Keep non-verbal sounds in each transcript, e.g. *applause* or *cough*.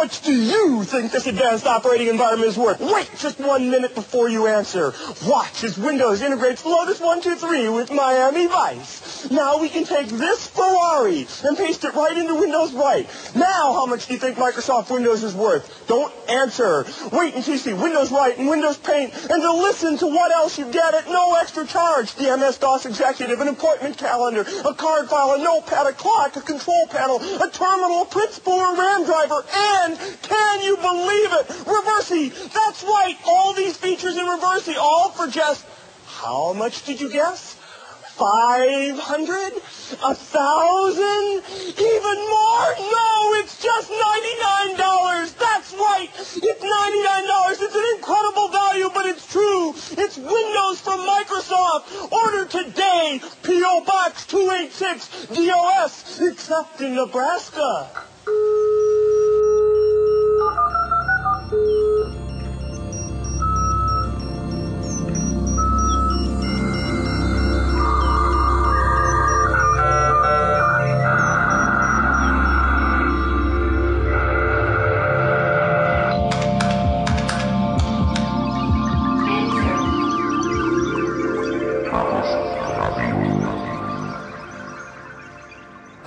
much do you think this advanced operating environment is worth? Wait just one minute before you answer. Watch as Windows integrates Lotus 123 with Miami Vice. Now we can take this Ferrari and paste it right into Windows Right. Now how much do you think Microsoft Windows is worth? Don't answer. Wait until you see Windows Right and Windows Paint and to listen to what else you get at no extra charge. The MS-DOS Executive, an appointment calendar, a card file, a notepad, a clock, a control panel, a terminal, a print spooler, RAM driver, and can you believe it? Reversi. That's right. All these features in Reversi, all for just how much did you guess? Five hundred? A thousand? Even more? No, it's just ninety-nine dollars. That's right. It's ninety-nine dollars. It's an incredible value, but it's true. It's Windows from Microsoft. Order today. P.O. Box 286 DOS, except in Nebraska.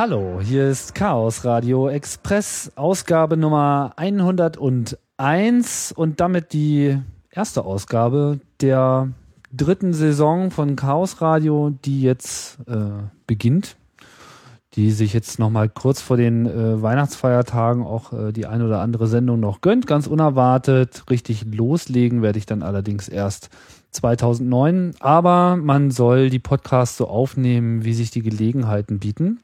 Hallo, hier ist Chaos Radio Express, Ausgabe Nummer 101 und damit die erste Ausgabe der dritten Saison von Chaos Radio, die jetzt äh, beginnt, die sich jetzt nochmal kurz vor den äh, Weihnachtsfeiertagen auch äh, die ein oder andere Sendung noch gönnt, ganz unerwartet. Richtig loslegen werde ich dann allerdings erst 2009, aber man soll die Podcasts so aufnehmen, wie sich die Gelegenheiten bieten.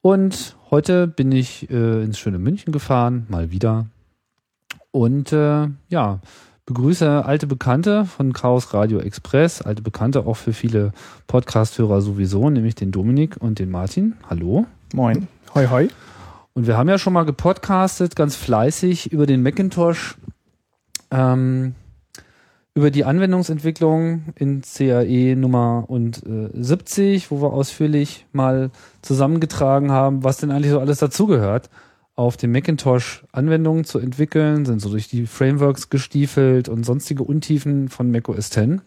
Und heute bin ich äh, ins schöne München gefahren, mal wieder. Und äh, ja, begrüße alte Bekannte von Chaos Radio Express, alte Bekannte auch für viele Podcast-Hörer sowieso, nämlich den Dominik und den Martin. Hallo. Moin. Hoi, hoi. Und wir haben ja schon mal gepodcastet, ganz fleißig über den Macintosh. Ähm, über die Anwendungsentwicklung in CAE Nummer und äh, 70, wo wir ausführlich mal zusammengetragen haben, was denn eigentlich so alles dazugehört, auf dem Macintosh Anwendungen zu entwickeln, sind so durch die Frameworks gestiefelt und sonstige Untiefen von macOS 10.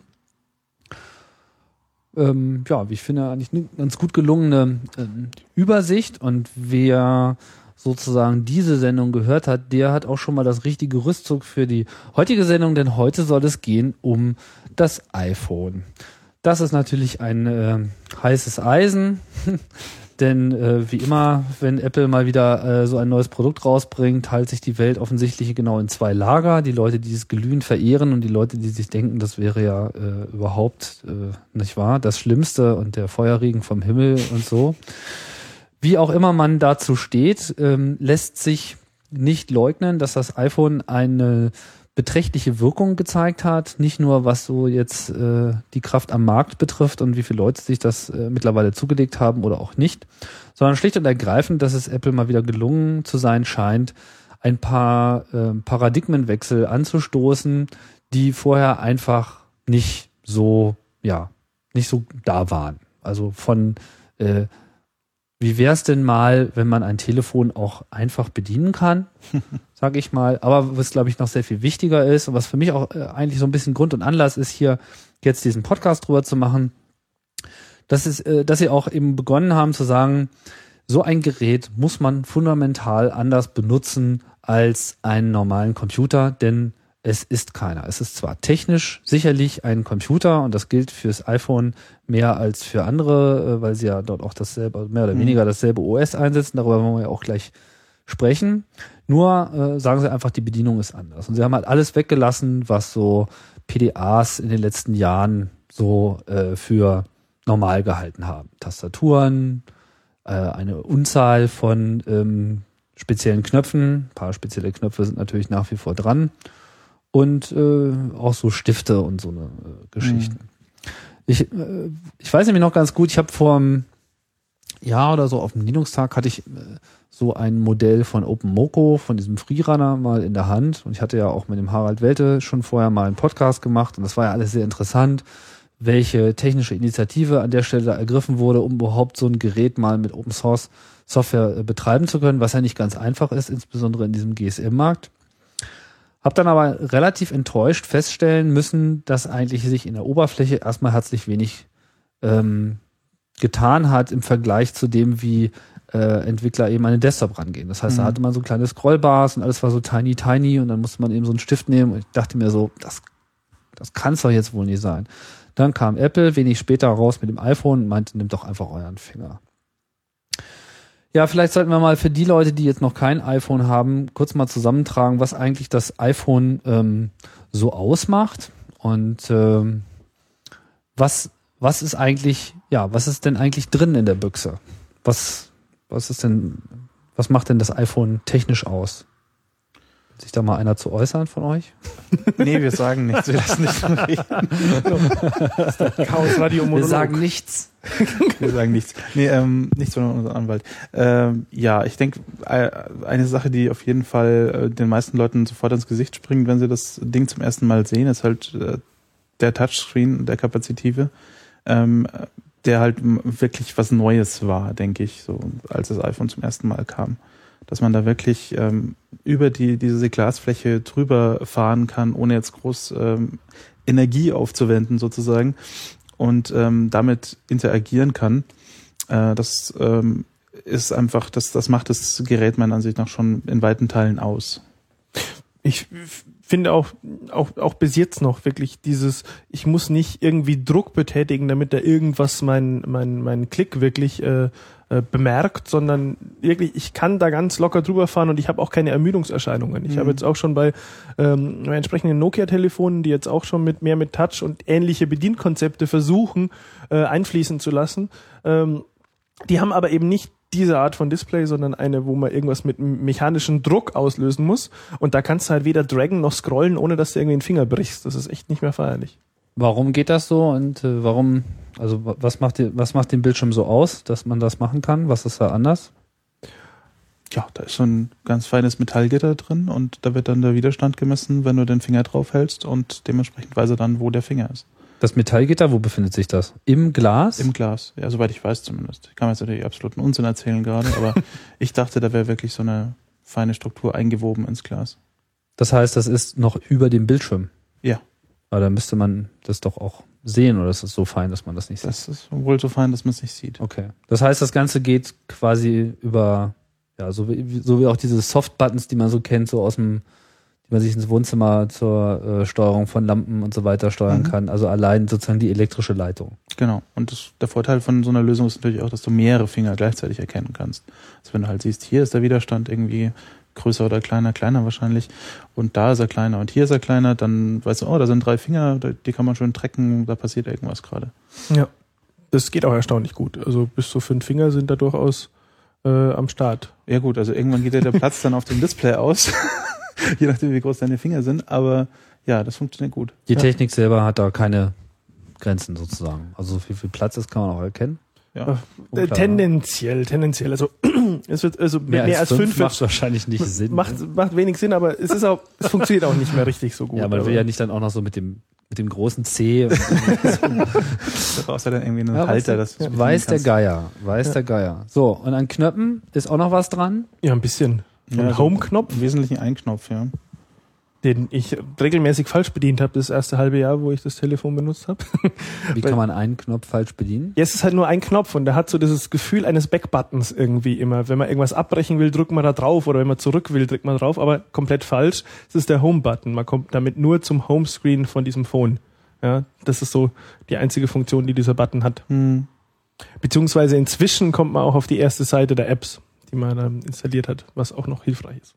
Ähm, ja, wie ich finde, eigentlich eine ganz gut gelungene äh, Übersicht und wer sozusagen diese Sendung gehört hat, der hat auch schon mal das richtige Rüstzug für die heutige Sendung, denn heute soll es gehen um das iPhone. Das ist natürlich ein äh, heißes Eisen, *laughs* denn äh, wie immer, wenn Apple mal wieder äh, so ein neues Produkt rausbringt, teilt sich die Welt offensichtlich genau in zwei Lager. Die Leute, die es glühend verehren und die Leute, die sich denken, das wäre ja äh, überhaupt äh, nicht wahr, das Schlimmste und der Feuerregen vom Himmel und so. Wie auch immer man dazu steht, ähm, lässt sich nicht leugnen, dass das iPhone eine beträchtliche Wirkung gezeigt hat. Nicht nur was so jetzt äh, die Kraft am Markt betrifft und wie viele Leute sich das äh, mittlerweile zugelegt haben oder auch nicht, sondern schlicht und ergreifend, dass es Apple mal wieder gelungen zu sein scheint, ein paar äh, Paradigmenwechsel anzustoßen, die vorher einfach nicht so, ja, nicht so da waren. Also von äh, wie wäre es denn mal, wenn man ein Telefon auch einfach bedienen kann, *laughs* sage ich mal. Aber was, glaube ich, noch sehr viel wichtiger ist und was für mich auch äh, eigentlich so ein bisschen Grund und Anlass ist, hier jetzt diesen Podcast drüber zu machen, das ist, äh, dass sie auch eben begonnen haben zu sagen, so ein Gerät muss man fundamental anders benutzen als einen normalen Computer, denn es ist keiner. Es ist zwar technisch sicherlich ein Computer und das gilt fürs iPhone mehr als für andere, äh, weil sie ja dort auch dasselbe, mehr oder mhm. weniger dasselbe OS einsetzen. Darüber wollen wir ja auch gleich sprechen. Nur äh, sagen sie einfach, die Bedienung ist anders. Und sie haben halt alles weggelassen, was so PDAs in den letzten Jahren so äh, für normal gehalten haben. Tastaturen, äh, eine Unzahl von ähm, speziellen Knöpfen. Ein paar spezielle Knöpfe sind natürlich nach wie vor dran und äh, auch so Stifte und so eine äh, Geschichten. Mhm. Ich, äh, ich weiß nämlich noch ganz gut, ich habe vor einem Jahr oder so auf dem Linux-Tag hatte ich äh, so ein Modell von OpenMoko, von diesem Freerunner mal in der Hand und ich hatte ja auch mit dem Harald Welte schon vorher mal einen Podcast gemacht und das war ja alles sehr interessant, welche technische Initiative an der Stelle ergriffen wurde, um überhaupt so ein Gerät mal mit Open Source Software äh, betreiben zu können, was ja nicht ganz einfach ist, insbesondere in diesem GSM-Markt. Hab dann aber relativ enttäuscht feststellen müssen, dass eigentlich sich in der Oberfläche erstmal herzlich wenig ähm, getan hat im Vergleich zu dem, wie äh, Entwickler eben an den Desktop rangehen. Das heißt, mhm. da hatte man so kleine Scrollbars und alles war so tiny, tiny und dann musste man eben so einen Stift nehmen und ich dachte mir so, das, das kann es doch jetzt wohl nicht sein. Dann kam Apple wenig später raus mit dem iPhone und meinte, nimm doch einfach euren Finger. Ja, vielleicht sollten wir mal für die Leute, die jetzt noch kein iPhone haben, kurz mal zusammentragen, was eigentlich das iPhone ähm, so ausmacht und ähm, was was ist eigentlich ja was ist denn eigentlich drin in der Büchse? Was was ist denn, was macht denn das iPhone technisch aus? Will sich da mal einer zu äußern von euch? *laughs* nee, wir sagen nichts, wir lassen nicht reden. Chaos Radio Monolog. Wir sagen nichts. wir sagen nichts. Nee, ähm, nichts von unserem Anwalt. Ähm, ja, ich denke, äh, eine Sache, die auf jeden Fall äh, den meisten Leuten sofort ins Gesicht springt, wenn sie das Ding zum ersten Mal sehen, ist halt äh, der Touchscreen, der Kapazitive. Ähm, der halt wirklich was Neues war, denke ich, so als das iPhone zum ersten Mal kam. Dass man da wirklich ähm, über die diese Glasfläche drüber fahren kann, ohne jetzt groß ähm, Energie aufzuwenden sozusagen und ähm, damit interagieren kann. Äh, das ähm, ist einfach, das, das macht das Gerät meiner Ansicht nach schon in weiten Teilen aus. Ich finde auch, auch, auch bis jetzt noch wirklich dieses, ich muss nicht irgendwie Druck betätigen, damit da irgendwas mein, mein, mein Klick wirklich äh, äh, bemerkt, sondern wirklich, ich kann da ganz locker drüber fahren und ich habe auch keine Ermüdungserscheinungen. Ich mhm. habe jetzt auch schon bei ähm, entsprechenden Nokia-Telefonen, die jetzt auch schon mit mehr mit Touch und ähnliche Bedienkonzepte versuchen äh, einfließen zu lassen. Ähm, die haben aber eben nicht diese Art von Display, sondern eine, wo man irgendwas mit mechanischen Druck auslösen muss. Und da kannst du halt weder draggen noch scrollen, ohne dass du irgendwie den Finger brichst. Das ist echt nicht mehr feierlich. Warum geht das so und äh, warum, also was macht, die, was macht den Bildschirm so aus, dass man das machen kann? Was ist da anders? Ja, da ist so ein ganz feines Metallgitter drin und da wird dann der Widerstand gemessen, wenn du den Finger drauf hältst und dementsprechend weiß er dann, wo der Finger ist. Das Metallgitter, wo befindet sich das? Im Glas? Im Glas, ja, soweit ich weiß zumindest. Ich kann mir jetzt natürlich absoluten Unsinn erzählen gerade, aber *laughs* ich dachte, da wäre wirklich so eine feine Struktur eingewoben ins Glas. Das heißt, das ist noch über dem Bildschirm? Ja. Aber da müsste man das doch auch sehen oder ist es so fein, dass man das nicht sieht? Das ist wohl so fein, dass man es nicht sieht. Okay. Das heißt, das Ganze geht quasi über, ja, so wie, so wie auch diese Soft-Buttons, die man so kennt, so aus dem die man sich ins Wohnzimmer zur äh, Steuerung von Lampen und so weiter steuern mhm. kann. Also allein sozusagen die elektrische Leitung. Genau. Und das, der Vorteil von so einer Lösung ist natürlich auch, dass du mehrere Finger gleichzeitig erkennen kannst. Also wenn du halt siehst, hier ist der Widerstand irgendwie größer oder kleiner, kleiner wahrscheinlich, und da ist er kleiner und hier ist er kleiner, dann weißt du, oh, da sind drei Finger, die kann man schön trecken, da passiert irgendwas gerade. Ja. Das geht auch erstaunlich gut. Also bis zu fünf Finger sind da durchaus äh, am Start. Ja gut, also irgendwann geht ja der Platz dann auf dem Display aus. *laughs* *laughs* je nachdem, wie groß deine Finger sind. Aber ja, das funktioniert gut. Die ja. Technik selber hat da keine Grenzen sozusagen. Also wie viel Platz ist, kann man auch erkennen. Ja. Äh, tendenziell, tendenziell. Also *clears throat* es wird also mehr, mehr als, als fünf, fünf macht wahrscheinlich nicht *laughs* Sinn. Macht, ne? macht wenig Sinn, aber es ist auch, es funktioniert auch nicht mehr richtig so gut. Ja, man will ja nicht dann auch noch so mit dem mit dem großen C. da brauchst du dann irgendwie einen ja, Halter. Das ja. Weiß der Geier, weiß ja. der Geier. So, und an Knöpfen ist auch noch was dran? Ja, ein bisschen. Ja, ein Home-Knopf? Im Wesentlichen ein Knopf, ja. Den ich regelmäßig falsch bedient habe, das erste halbe Jahr, wo ich das Telefon benutzt habe. *laughs* Wie kann man einen Knopf falsch bedienen? Ja, es ist halt nur ein Knopf und der hat so dieses Gefühl eines Backbuttons irgendwie immer. Wenn man irgendwas abbrechen will, drückt man da drauf oder wenn man zurück will, drückt man drauf, aber komplett falsch. Das ist der Home-Button. Man kommt damit nur zum Homescreen von diesem Phone. Ja, das ist so die einzige Funktion, die dieser Button hat. Hm. Beziehungsweise inzwischen kommt man auch auf die erste Seite der Apps die man dann installiert hat, was auch noch hilfreich ist.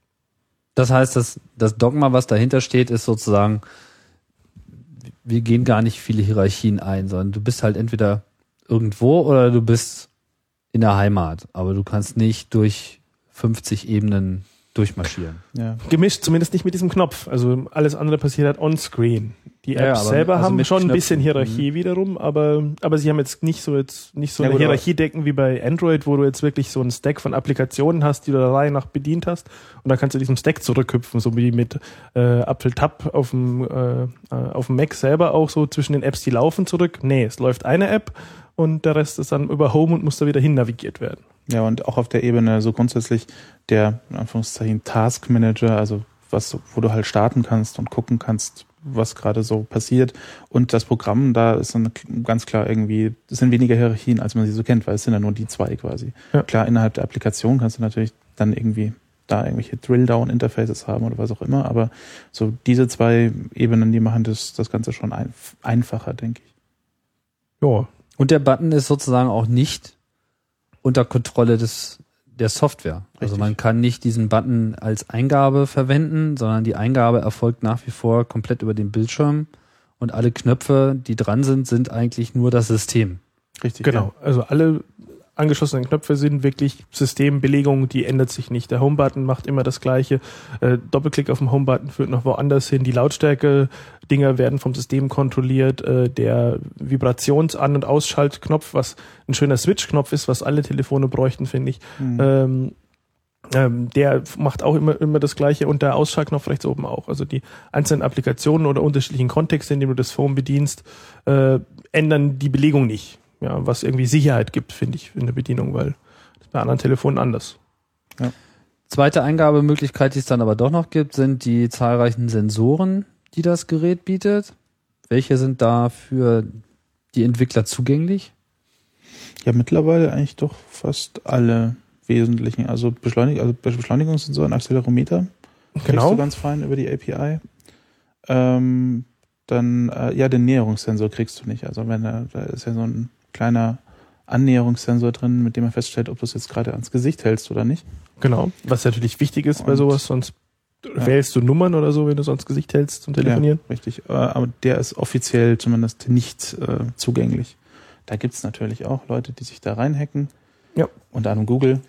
Das heißt, dass das Dogma, was dahinter steht, ist sozusagen, wir gehen gar nicht viele Hierarchien ein, sondern du bist halt entweder irgendwo oder du bist in der Heimat, aber du kannst nicht durch 50 Ebenen durchmarschieren. Ja. Gemischt, zumindest nicht mit diesem Knopf. Also alles andere passiert halt on-screen. Die Ja, ja, Apps aber- selber also haben schon ein Knöpfen. bisschen Hierarchie wiederum, aber, aber sie haben jetzt nicht so jetzt nicht so Ja, eine Hierarchiedecken wie bei Android, wo du jetzt wirklich so einen Stack von Applikationen hast, die du der Reihe nach bedient hast. Und dann kannst du diesem Stack zurückhüpfen, so wie mit äh, Apfel Tab auf dem, äh, äh, auf dem Mac selber auch so zwischen den Apps, die laufen zurück. Nee, es läuft eine App und der Rest ist dann über Home und muss da wieder hin navigiert werden. Ja, und auch auf der Ebene so grundsätzlich der, in Anführungszeichen, Task Manager, also was, wo du halt starten kannst und gucken kannst, was gerade so passiert. Und das Programm, da ist dann ganz klar irgendwie, es sind weniger Hierarchien, als man sie so kennt, weil es sind ja nur die zwei quasi. Ja. Klar, innerhalb der Applikation kannst du natürlich dann irgendwie da irgendwelche Drill-Down-Interfaces haben oder was auch immer, aber so diese zwei Ebenen, die machen das, das Ganze schon ein, einfacher, denke ich. Ja, Und der Button ist sozusagen auch nicht unter Kontrolle des der Software. Also Richtig. man kann nicht diesen Button als Eingabe verwenden, sondern die Eingabe erfolgt nach wie vor komplett über den Bildschirm und alle Knöpfe, die dran sind, sind eigentlich nur das System. Richtig. Genau, also alle angeschlossenen Knöpfe sind wirklich Systembelegung, die ändert sich nicht. Der Home-Button macht immer das Gleiche. Äh, Doppelklick auf den Home-Button führt noch woanders hin. Die Lautstärke-Dinger werden vom System kontrolliert. Äh, der Vibrations-An- und Ausschaltknopf, was ein schöner Switch-Knopf ist, was alle Telefone bräuchten, finde ich. Mhm. Ähm, ähm, der macht auch immer, immer das Gleiche und der Ausschaltknopf rechts oben auch. Also die einzelnen Applikationen oder unterschiedlichen Kontexte, in denen du das Phone bedienst, äh, ändern die Belegung nicht. Ja, was irgendwie Sicherheit gibt, finde ich, in der Bedienung, weil das ist bei anderen Telefonen anders. Zweite Eingabemöglichkeit, die es dann aber doch noch gibt, sind die zahlreichen Sensoren, die das Gerät bietet. Welche sind da für die Entwickler zugänglich? Ja, mittlerweile eigentlich doch fast alle wesentlichen. Also, Beschleunig also Beschleunigungssensoren, Accelerometer. Kriegst du ganz fein über die API. Ähm, dann, äh, ja, den Näherungssensor kriegst du nicht. Also, wenn er, da ist ja so ein kleiner Annäherungssensor drin, mit dem er feststellt, ob du es jetzt gerade ans Gesicht hältst oder nicht. Genau. Was natürlich wichtig ist bei Und- sowas, sonst Ja. wählst du Nummern oder so, wenn du sonst Gesicht hältst zum Telefonieren. Ja, richtig. Äh, aber der ist offiziell zumindest nicht äh, zugänglich. Da gibt's natürlich auch Leute, die sich da reinhacken. Ja. Unter anderem Google.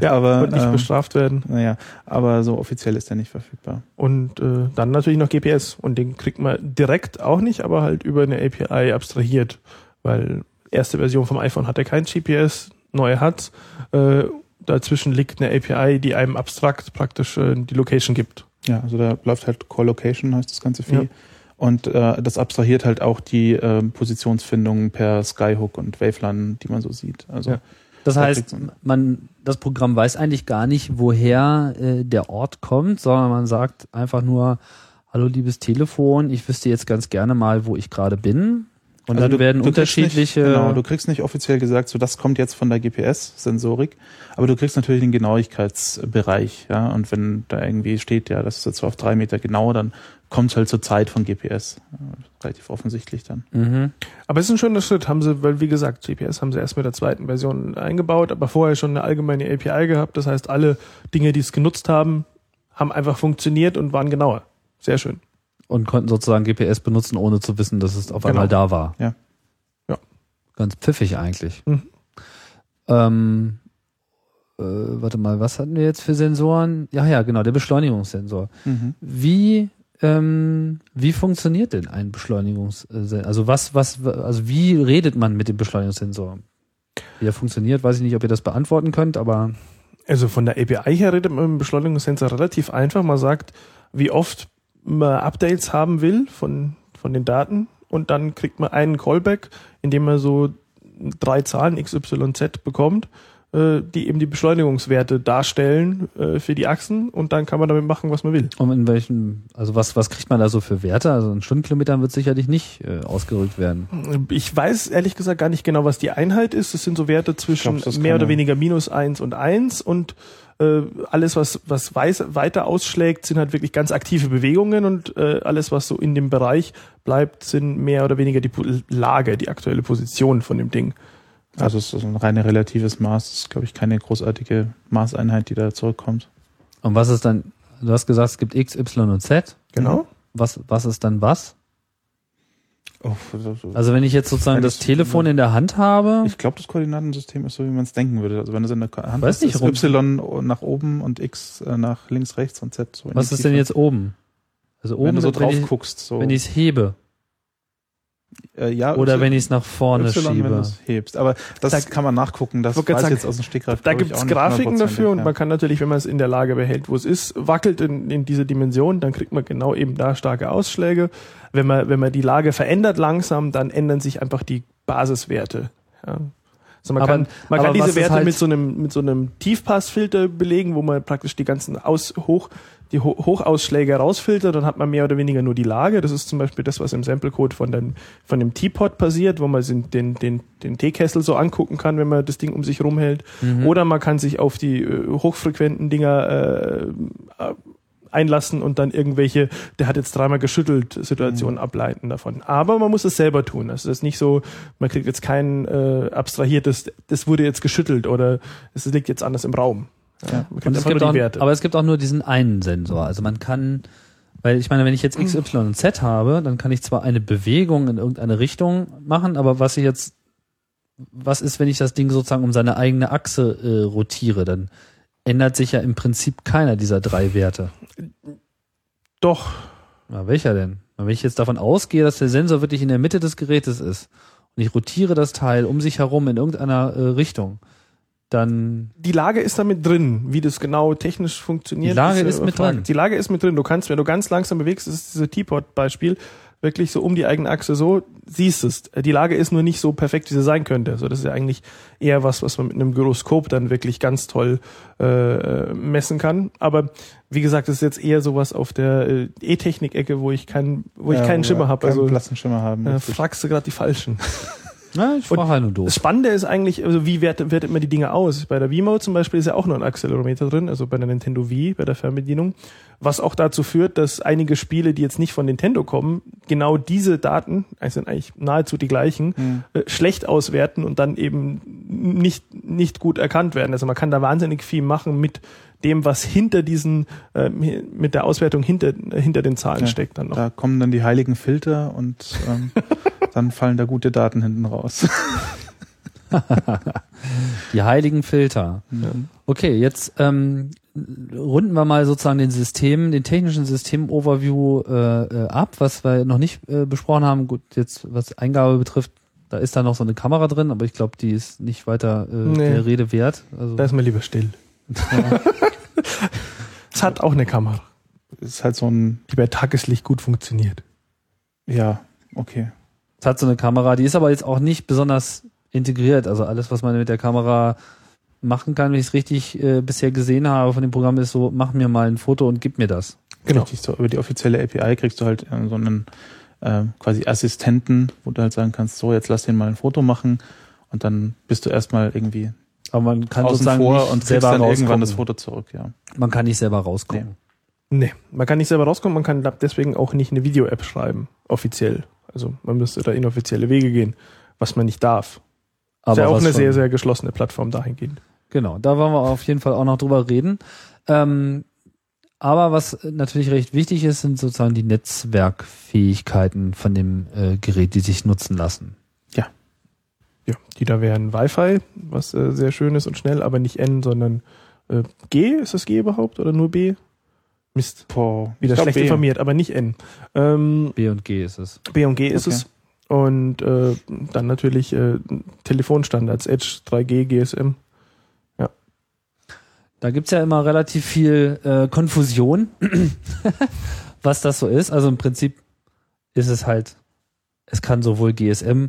Ja, *laughs* *laughs* aber, und nicht ähm, bestraft werden. Naja, aber so offiziell ist der nicht verfügbar. Und äh, dann natürlich noch GPS. Und den kriegt man direkt auch nicht, aber halt über eine API abstrahiert. Weil erste Version vom iPhone hatte kein GPS, neue hat. Äh, dazwischen liegt eine API, die einem abstrakt praktisch äh, die Location gibt. Ja, also da läuft halt Core-Location, heißt das ganze Vieh. Ja. Und äh, das abstrahiert halt auch die äh, Positionsfindung per Skyhook und Wavelan, die man so sieht. Also Ja. Das Da heißt, man, das Programm weiß eigentlich gar nicht, woher äh, der Ort kommt, sondern man sagt einfach nur, hallo liebes Telefon, ich wüsste jetzt ganz gerne mal, wo ich gerade bin. Und Also dann du- werden du kriegst unterschiedliche, Nicht, genau, du kriegst nicht offiziell gesagt, so das kommt jetzt von der GPS-Sensorik, aber du kriegst natürlich den Genauigkeitsbereich, ja. Und wenn da irgendwie steht, ja, das ist jetzt so auf drei Meter genau, dann kommt es halt zur Zeit von GPS. Relativ offensichtlich dann. mhm. Aber es ist ein schöner Schritt, haben sie, weil wie gesagt, GPS haben sie erst mit der zweiten Version eingebaut, aber vorher schon eine allgemeine API gehabt. Das heißt, alle Dinge, die es genutzt haben, haben einfach funktioniert und waren genauer. Sehr schön. Und konnten sozusagen GPS benutzen, ohne zu wissen, dass es auf Genau. einmal da war. Ja. Ja. Ganz pfiffig eigentlich. Mhm. Ähm, äh, warte mal, was hatten wir jetzt für Sensoren? Ja, ja, genau, der Beschleunigungssensor. Mhm. Wie ähm, wie funktioniert denn ein Beschleunigungssensor? Also was was also wie redet man mit dem Beschleunigungssensor? Wie der funktioniert, weiß ich nicht, ob ihr das beantworten könnt, aber Also von der API her redet man mit dem Beschleunigungssensor relativ einfach. Man sagt, wie oft man Updates haben will von, von den Daten und dann kriegt man einen Callback, indem man so drei Zahlen XYZ bekommt, äh, die eben die Beschleunigungswerte darstellen äh, für die Achsen und dann kann man damit machen, was man will. um in welchen, also was was kriegt man da so für Werte? Also in Stundenkilometern wird sicherlich nicht äh, ausgerückt werden. Ich weiß ehrlich gesagt gar nicht genau, was die Einheit ist. Es sind so Werte zwischen glaub, mehr oder weniger minus eins und eins und äh, alles, was, was weiß, weiter ausschlägt, sind halt wirklich ganz aktive Bewegungen und äh, alles, was so in dem Bereich bleibt, sind mehr oder weniger die Lage, die aktuelle Position von dem Ding. Also es ist ein reine relatives Maß, das ist, glaube ich, keine großartige Maßeinheit, die da zurückkommt. Und was ist dann, du hast gesagt, es gibt X, Y und Z. Genau. Was, was ist dann was? Oh, so- so- Also wenn ich jetzt sozusagen Ja, das das- Telefon in der Hand habe, ich glaube, das Koordinatensystem ist so, wie man es denken würde. Also wenn es in der Hand Weiß ist, nicht, ist Y nach oben und X äh, nach links, rechts und Z so was ist denn jetzt oben? Also wenn oben, du so wenn drauf ich, guckst. So. wenn ich es hebe. Äh, ja, Oder Y- wenn ich es nach vorne Y, wenn du schiebe. es hebst. Aber das Da- kann man nachgucken. Das weiß ich sagen, jetzt aus dem Stegreif. Da auch nicht Grafiken 100%, dafür und ja. man kann natürlich, wenn man es in der Lage behält, wo es ist, wackelt in, in diese Dimension, dann kriegt man genau eben da starke Ausschläge. Wenn man, wenn man die Lage verändert langsam, dann ändern sich einfach die Basiswerte. Ja. Also man Aber- kann, man aber kann diese Werte halt- mit so einem, mit so einem Tiefpassfilter belegen, wo man praktisch die ganzen Aus, hoch, die Ho Hochausschläge rausfiltert, dann hat man mehr oder weniger nur die Lage. Das ist zum Beispiel das, was im Samplecode von dem, von dem Teapot passiert, wo man den, den, den, den Teekessel so angucken kann, wenn man das Ding um sich rumhält. Mhm. Oder man kann sich auf die äh, hochfrequenten Dinger äh, äh, einlassen und dann irgendwelche, der hat jetzt dreimal geschüttelt, Situationen ableiten davon. Aber man muss es selber tun. Also das ist nicht so, man kriegt jetzt kein äh, abstrahiertes, das wurde jetzt geschüttelt oder es liegt jetzt anders im Raum. Ja, Und es gibt auch, aber es gibt auch nur diesen einen Sensor. Also man kann, weil ich meine, wenn ich jetzt X, Y und Z habe, dann kann ich zwar eine Bewegung in irgendeine Richtung machen, aber was ich jetzt, was ist, wenn ich das Ding sozusagen um seine eigene Achse äh, rotiere, dann ändert sich ja im Prinzip keiner dieser drei Werte. Doch, Na, welcher denn? Wenn ich jetzt davon ausgehe, dass der Sensor wirklich in der Mitte des Gerätes ist und ich rotiere das Teil um sich herum in irgendeiner äh, Richtung, dann die Lage ist da mit drin, wie das genau technisch funktioniert. Die Lage ja ist mit Frage. drin. Die Lage ist mit drin. Du kannst, wenn du ganz langsam bewegst, das ist dieses Teapot-Beispiel, wirklich so um die eigene Achse so, siehst es. Die Lage ist nur nicht so perfekt, wie sie sein könnte. Also das ist ja eigentlich eher was, was man mit einem Gyroskop dann wirklich ganz toll äh, messen kann. Aber wie gesagt, das ist jetzt eher sowas auf der äh, E-Technik-Ecke, wo ich keinen, wo ich Ja, keinen wo Schimmer habe. keinen Also blassen Schimmer haben. äh, fragst du gerade die Falschen. *laughs* na, ich frage halt nur doof. Das Spannende ist eigentlich, also wie wertet, wertet man die Dinge aus? Bei der Wii-Mode zum Beispiel ist ja auch nur ein Accelerometer drin, also bei der Nintendo Wii, bei der Fernbedienung, was auch dazu führt, dass einige Spiele, die jetzt nicht von Nintendo kommen, genau diese Daten, also sind eigentlich nahezu die gleichen, Hm. äh, schlecht auswerten und dann eben nicht, nicht gut erkannt werden. Also man kann da wahnsinnig viel machen mit dem, was hinter diesen, äh, mit der Auswertung hinter, hinter den Zahlen Ja, steckt dann noch. Da kommen dann die heiligen Filter und ähm, *laughs* dann fallen da gute Daten hinten raus. *laughs* Die heiligen Filter. Okay, jetzt ähm, runden wir mal sozusagen den System, den technischen System-Overview äh, äh, ab, was wir noch nicht äh, besprochen haben. Gut, jetzt was Eingabe betrifft, da ist da noch so eine Kamera drin, aber ich glaube, die ist nicht weiter äh, Nee. der Rede wert. Also, Da ist man lieber still. Es hat auch eine Kamera, ist halt so ein, die bei Tageslicht gut funktioniert. ja, okay. es hat so eine Kamera, die ist aber jetzt auch nicht besonders integriert. Also alles, was man mit der Kamera machen kann, wenn ich es richtig äh, bisher gesehen habe von dem Programm, ist so, mach mir mal ein Foto und gib mir das. Genau. Richtig, so über die offizielle API kriegst du halt äh, so einen äh, quasi Assistenten, wo du halt sagen kannst, so jetzt lass den mal ein Foto machen und dann bist du erstmal irgendwie Aber man kann außen sozusagen vor nicht und selber dann rausgucken. irgendwann das Foto zurück, ja. Man kann nicht selber rausgucken. Nee, man kann nicht selber rauskommen, man kann deswegen auch nicht eine Video-App schreiben, offiziell. Also man müsste da inoffizielle Wege gehen, was man nicht darf. Aber ist ja auch eine sehr, sehr geschlossene Plattform dahingehend. Genau, da wollen wir auf jeden Fall auch noch drüber reden. Ähm, aber was natürlich recht wichtig ist, sind sozusagen die Netzwerkfähigkeiten von dem äh, Gerät, die sich nutzen lassen. Ja, die da wären Wi-Fi, was äh, sehr schön ist und schnell, aber nicht N, sondern äh, G. Ist das G überhaupt oder nur B? Mist. Boah, Wieder schlecht B. informiert, aber nicht N. Ähm, B und G ist es. B und G ist Okay. es. Und äh, dann natürlich äh, Telefonstandards, Edge, 3G, GSM. Da gibt's ja immer relativ viel äh, Konfusion, *clears throat* was das so ist. Also im Prinzip ist es halt, es kann sowohl GSM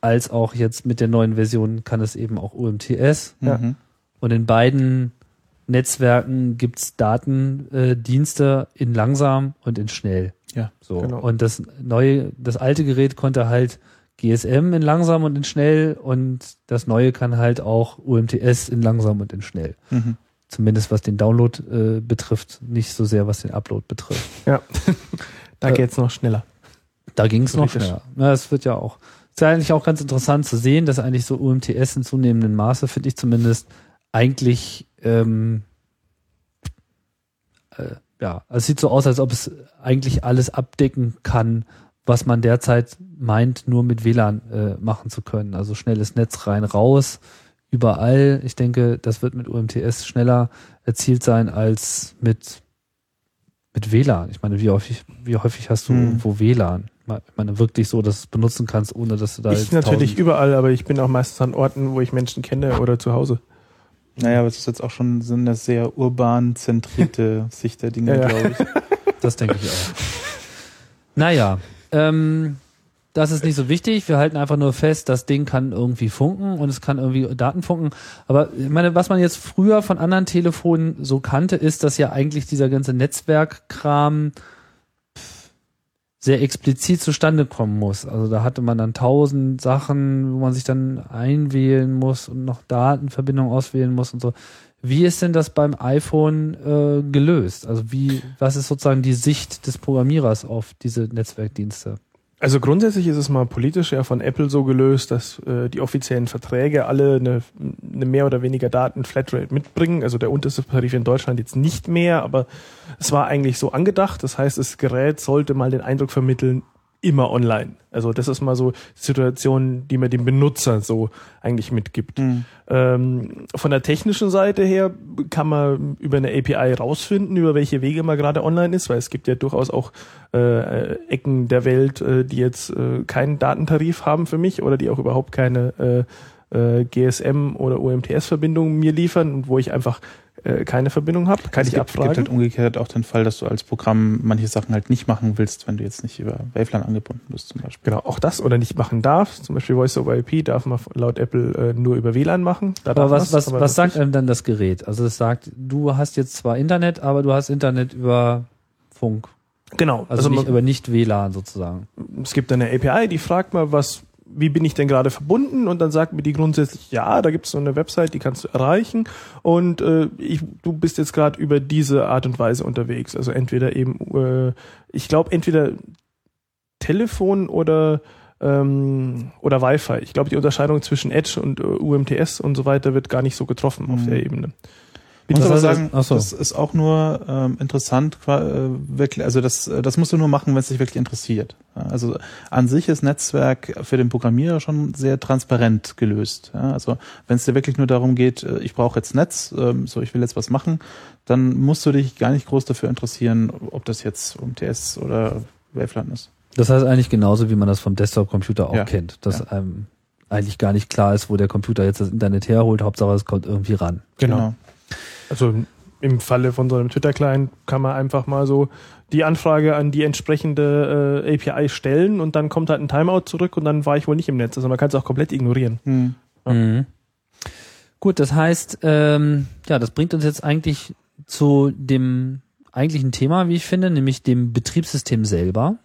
als auch jetzt mit der neuen Version kann es eben auch UMTS. Ja. Und in beiden Netzwerken gibt's Datendienste äh, Dienste in langsam und in schnell. Ja, So. genau. Und das neue, das alte Gerät konnte halt GSM in langsam und in schnell und das neue kann halt auch UMTS in langsam und in schnell. Mhm. Zumindest was den Download äh, betrifft, nicht so sehr was den Upload betrifft. Ja, *laughs* da Äh, geht's noch schneller. Da ging's noch Theoretisch. schneller. Ja, es wird ja auch. Ist ja eigentlich auch ganz interessant zu sehen, dass eigentlich so UMTS in zunehmendem Maße, finde ich zumindest, eigentlich ähm, äh, ja, also es sieht so aus, als ob es eigentlich alles abdecken kann, was man derzeit meint, nur mit WLAN äh, machen zu können. Also schnelles Netz rein, raus, überall. Ich denke, das wird mit UMTS schneller erzielt sein als mit mit WLAN. Ich meine, wie häufig, wie häufig hast du Hm. irgendwo WLAN? Ich meine, wirklich so, dass du es benutzen kannst, ohne dass du da Ich jetzt natürlich 1000 überall, aber ich bin auch meistens an Orten, wo ich Menschen kenne oder zu Hause. Naja, aber es ist jetzt auch schon so eine sehr urban zentrierte *laughs* Sicht der Dinge, Ja, ja. glaube ich. *laughs* Das denke ich auch. Naja, ähm, das ist nicht so wichtig. Wir halten einfach nur fest, das Ding kann irgendwie funken und es kann irgendwie Daten funken. Aber ich meine, was man jetzt früher von anderen Telefonen so kannte, ist, dass ja eigentlich dieser ganze Netzwerkkram sehr explizit zustande kommen muss. Also da hatte man dann tausend Sachen, wo man sich dann einwählen muss und noch Datenverbindungen auswählen muss und so. Wie ist denn das beim iPhone äh, gelöst? Also wie, was ist sozusagen die Sicht des Programmierers auf diese Netzwerkdienste? Also grundsätzlich ist es mal politisch ja von Apple so gelöst, dass äh, die offiziellen Verträge alle eine, eine mehr oder weniger Daten-Flatrate mitbringen. Also der unterste Tarif in Deutschland jetzt nicht mehr, aber es war eigentlich so angedacht. Das heißt, das Gerät sollte mal den Eindruck vermitteln, immer online. Also das ist mal so Situation, die man dem Benutzer so eigentlich mitgibt. Hm. Ähm, von der technischen Seite her kann man über eine API rausfinden, über welche Wege man gerade online ist, weil es gibt ja durchaus auch äh, Ecken der Welt, äh, die jetzt äh, keinen Datentarif haben für mich oder die auch überhaupt keine äh, äh, GSM oder UMTS-Verbindung mir liefern und wo ich einfach äh, keine Verbindung habe, kann es ich gibt, abfragen. gibt halt umgekehrt auch den Fall, dass du als Programm manche Sachen halt nicht machen willst, wenn du jetzt nicht über Wavelan angebunden bist zum Beispiel. Genau, auch das oder nicht machen darf. Zum Beispiel Voice over IP darf man laut Apple äh, nur über WLAN machen. Da Aber was, was, aber was sagt einem dann das Gerät? Also es sagt, du hast jetzt zwar Internet, aber du hast Internet über Funk. Genau, Also, nicht man- über nicht WLAN sozusagen. es gibt eine API, die fragt mal, was, wie bin ich denn gerade verbunden? Und dann sagt mir die grundsätzlich, ja, da gibt es so eine Website, die kannst du erreichen. Und äh, ich, du bist jetzt gerade über diese Art und Weise unterwegs. Also entweder eben, äh, ich glaube, entweder Telefon oder ähm, oder Wi-Fi. Ich glaube, die Unterscheidung zwischen Edge und äh, UMTS und so weiter wird gar nicht so getroffen auf Mhm. der Ebene. Ich muss Das aber sagen, ach so. das ist auch nur ähm, interessant, äh, wirklich, also das, äh, das musst du nur machen, wenn es dich wirklich interessiert. Ja, Also an sich ist Netzwerk für den Programmierer schon sehr transparent gelöst. Ja, Also wenn es dir wirklich nur darum geht, äh, ich brauche jetzt Netz, ähm, so ich will jetzt was machen, dann musst du dich gar nicht groß dafür interessieren, ob das jetzt UMTS oder Waveland ist. Das heißt eigentlich genauso, wie man das vom Desktop-Computer auch Ja. kennt. Dass einem eigentlich gar nicht klar ist, wo der Computer jetzt das Internet herholt. Hauptsache, es kommt irgendwie ran. Genau. Also im Falle von so einem Twitter-Client kann man einfach mal so die Anfrage an die entsprechende äh, API stellen und dann kommt halt ein Timeout zurück und dann war ich wohl nicht im Netz. Also man kann es auch komplett ignorieren. Hm. Ja. Mhm. Gut, das heißt, ähm, ja, das bringt uns jetzt eigentlich zu dem eigentlichen Thema, wie ich finde, nämlich dem Betriebssystem selber.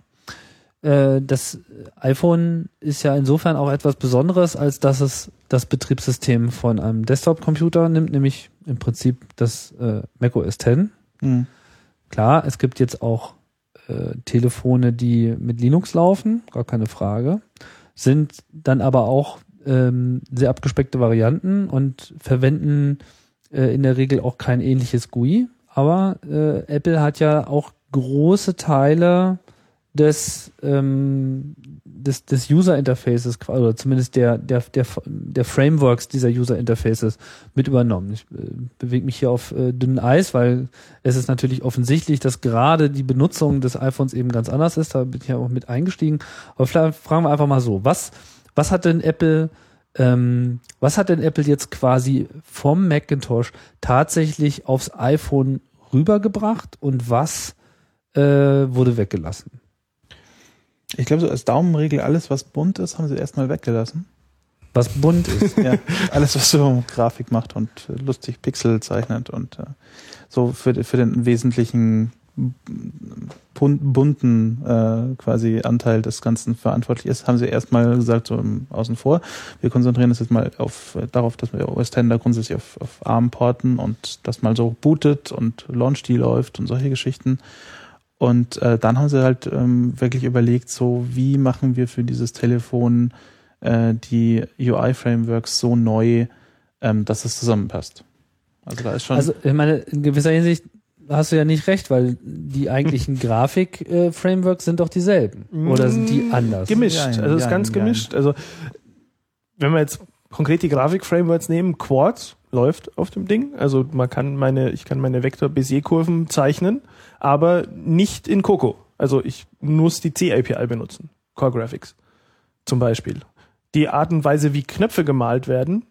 Äh, das iPhone ist ja insofern auch etwas Besonderes, als dass es das Betriebssystem von einem Desktop-Computer nimmt, nämlich im Prinzip das äh, macOS X. Hm. Klar, es gibt jetzt auch äh, Telefone, die mit Linux laufen, gar keine Frage, sind dann aber auch ähm, sehr abgespeckte Varianten und verwenden äh, in der Regel auch kein ähnliches GUI. Aber äh, Apple hat ja auch große Teile des, ähm, des, des User Interfaces, oder zumindest der, der, der, der Frameworks dieser User Interfaces mit übernommen. Ich äh, bewege mich hier auf äh, dünnem Eis, weil es ist natürlich offensichtlich, dass gerade die Benutzung des iPhones eben ganz anders ist. Da bin ich ja auch mit eingestiegen. Aber vielleicht fragen wir einfach mal so, was, was hat denn Apple, ähm, was hat denn Apple jetzt quasi vom Macintosh tatsächlich aufs iPhone rübergebracht und was äh, wurde weggelassen? Ich glaube, so als Daumenregel, alles was bunt ist, haben sie erstmal weggelassen. Was bunt ist. ja, alles, was so Grafik macht und äh, lustig Pixel zeichnet und äh, so für, für den wesentlichen bun- bunten äh, quasi Anteil des Ganzen verantwortlich ist, haben sie erstmal gesagt, so im Außen vor, wir konzentrieren uns jetzt mal auf äh, darauf, dass wir OS X da grundsätzlich auf, auf ARM porten und das mal so bootet und Launch läuft und solche Geschichten. Und äh, dann haben sie halt ähm, wirklich überlegt, so wie machen wir für dieses Telefon äh, die UI-Frameworks so neu, ähm, dass es zusammenpasst. Also da ist schon. Also ich meine, in gewisser Hinsicht hast du ja nicht recht, weil die eigentlichen *laughs* Grafik-Frameworks sind doch dieselben. Oder sind die anders? Gemischt. Ja, ja, also es ist ja, ganz ja. gemischt. Also wenn wir jetzt konkret die Grafik-Frameworks nehmen, Quartz läuft auf dem Ding. Also man kann meine, ich kann meine Vektor-Bézier-Kurven zeichnen, aber nicht in Coco. Also ich muss die C-API benutzen. Core Graphics zum Beispiel. Die Art und Weise, wie Knöpfe gemalt werden,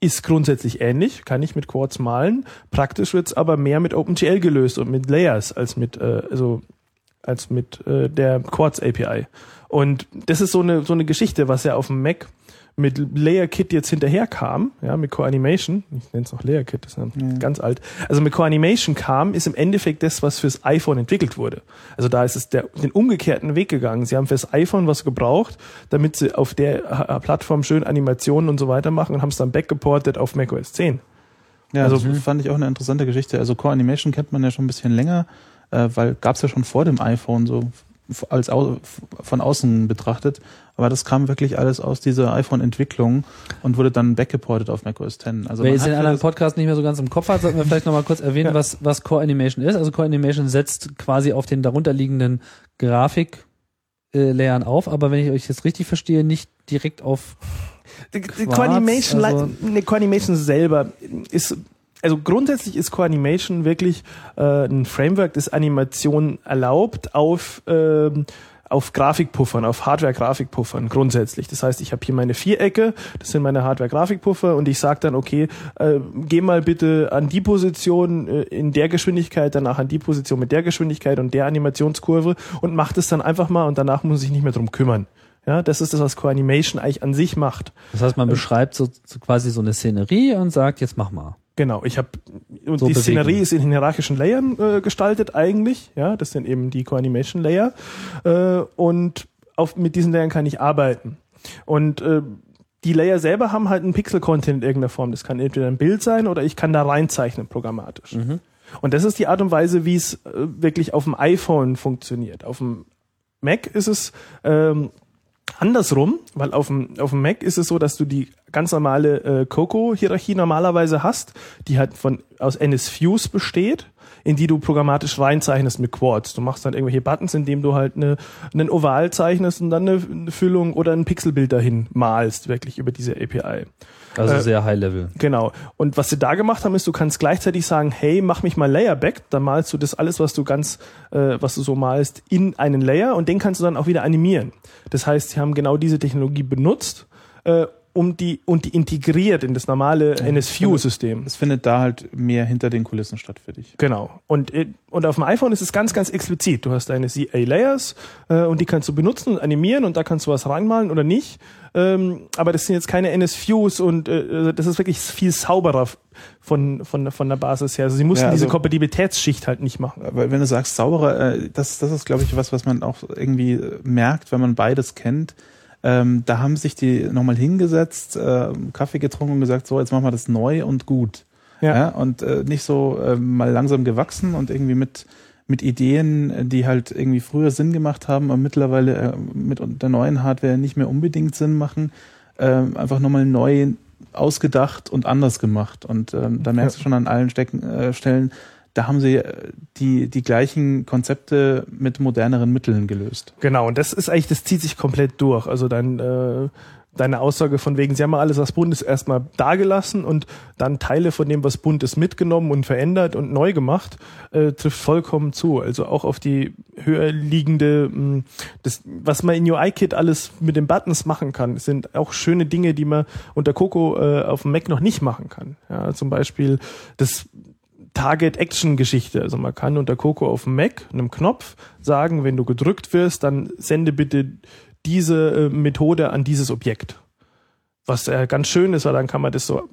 ist grundsätzlich ähnlich, kann ich mit Quartz malen. Praktisch wird's aber mehr mit OpenGL gelöst und mit Layers als mit, äh, also als mit äh, der Quartz API. Und das ist so eine so eine Geschichte, was ja auf dem Mac mit Layer Kit jetzt hinterher kam, ja, mit Core Animation, ich nenne es noch Layer Kit, das ist ja. ganz alt. Also mit Core Animation kam, ist im Endeffekt das, was fürs iPhone entwickelt wurde. Also da ist es der, den umgekehrten Weg gegangen. Sie haben fürs iPhone was gebraucht, damit sie auf der Plattform schön Animationen und so weiter machen und haben es dann backgeportet auf macOS 10. Ja, also das fand ich auch eine interessante Geschichte. Also Core Animation kennt man ja schon ein bisschen länger, äh, weil gab es ja schon vor dem iPhone so als au von außen betrachtet. Aber das kam wirklich alles aus dieser iPhone-Entwicklung und wurde dann backgeportet auf macOS 10. Also Wer jetzt den anderen Podcast nicht mehr so ganz im Kopf hat, sollten wir vielleicht nochmal kurz *laughs* erwähnen, ja. was, was Core Animation ist. Also Core Animation setzt quasi auf den darunterliegenden Grafik äh, Layern auf, aber wenn ich euch jetzt richtig verstehe, nicht direkt auf Quartz, Core Animation, also ne, Core Animation selber ist also grundsätzlich ist Coanimation wirklich äh, ein Framework, das Animation erlaubt auf ähm, auf Grafikpuffern, auf Hardware-Grafikpuffern grundsätzlich. Das heißt, ich habe hier meine Vierecke, das sind meine Hardware-Grafikpuffer und ich sage dann, okay, äh, geh mal bitte an die Position äh, in der Geschwindigkeit, danach an die Position mit der Geschwindigkeit und der Animationskurve und macht es dann einfach mal und danach muss ich nicht mehr drum kümmern. Ja, das ist das, was Co-Animation eigentlich an sich macht. Das heißt, man beschreibt so, so quasi so eine Szenerie und sagt, jetzt mach mal. Genau, ich habe und so die bewegen. Szenerie ist in hierarchischen Layern äh, gestaltet eigentlich, ja, das sind eben die Co-Animation Layer äh, und auf, mit diesen Layern kann ich arbeiten. Und äh, die Layer selber haben halt einen Pixel-Content in irgendeiner Form. Das kann entweder ein Bild sein oder ich kann da reinzeichnen programmatisch. Mhm. Und das ist die Art und Weise, wie es äh, wirklich auf dem iPhone funktioniert. Auf dem Mac ist es ähm, andersrum, weil auf dem, auf dem Mac ist es so, dass du die ganz normale äh, Coco-Hierarchie normalerweise hast, die halt von aus NSFuse besteht, in die du programmatisch reinzeichnest mit Quartz. Du machst dann irgendwelche Buttons, indem du halt eine, einen Oval zeichnest und dann eine, eine Füllung oder ein Pixelbild dahin malst, wirklich über diese API. Also äh, sehr high level. Genau. Und was sie da gemacht haben, ist, du kannst gleichzeitig sagen, hey, mach mich mal Layer back, dann malst du das alles, was du ganz, äh, was du so malst, in einen Layer und den kannst du dann auch wieder animieren. Das heißt, sie haben genau diese Technologie benutzt, äh, um die und die integriert in das normale ja, NSView-System. Es findet da halt mehr hinter den Kulissen statt für dich. Genau. Und, äh, und auf dem iPhone ist es ganz, ganz explizit. Du hast deine CA-Layers äh, und die kannst du benutzen und animieren und da kannst du was reinmalen oder nicht. Ähm, aber das sind jetzt keine NSViews und äh, das ist wirklich viel sauberer von, von, von der Basis her. Also sie mussten ja, also, diese Kompatibilitätsschicht halt nicht machen. Weil wenn du sagst sauberer, äh, das, das ist, glaube ich, was, was man auch irgendwie merkt, wenn man beides kennt ähm, da haben sich die nochmal hingesetzt, äh, Kaffee getrunken und gesagt, so, jetzt machen wir das neu und gut. Ja. ja und äh, nicht so äh, mal langsam gewachsen und irgendwie mit, mit Ideen, die halt irgendwie früher Sinn gemacht haben und mittlerweile äh, mit der neuen Hardware nicht mehr unbedingt Sinn machen. Äh, einfach nochmal neu ausgedacht und anders gemacht. Und ähm, da merkst du schon an allen Stecken, äh, Stellen, da haben sie äh, die, die gleichen Konzepte mit moderneren Mitteln gelöst. Genau, und das ist eigentlich, das zieht sich komplett durch. Also dann äh, deine Aussage von wegen, sie haben alles, was bunt ist, erstmal dagelassen und dann Teile von dem, was bunt ist, mitgenommen und verändert und neu gemacht, äh, trifft vollkommen zu. Also auch auf die höher liegende, mh, hm, das, was man in UI-Kit alles mit den Buttons machen kann, sind auch schöne Dinge, die man unter Coco äh, auf dem Mac noch nicht machen kann. Ja, zum Beispiel das Target-Action-Geschichte. Also man kann unter Coco auf dem Mac, einem Knopf, sagen, wenn du gedrückt wirst, dann sende bitte diese äh, Methode an dieses Objekt was äh, ganz schön ist, weil dann kann man das so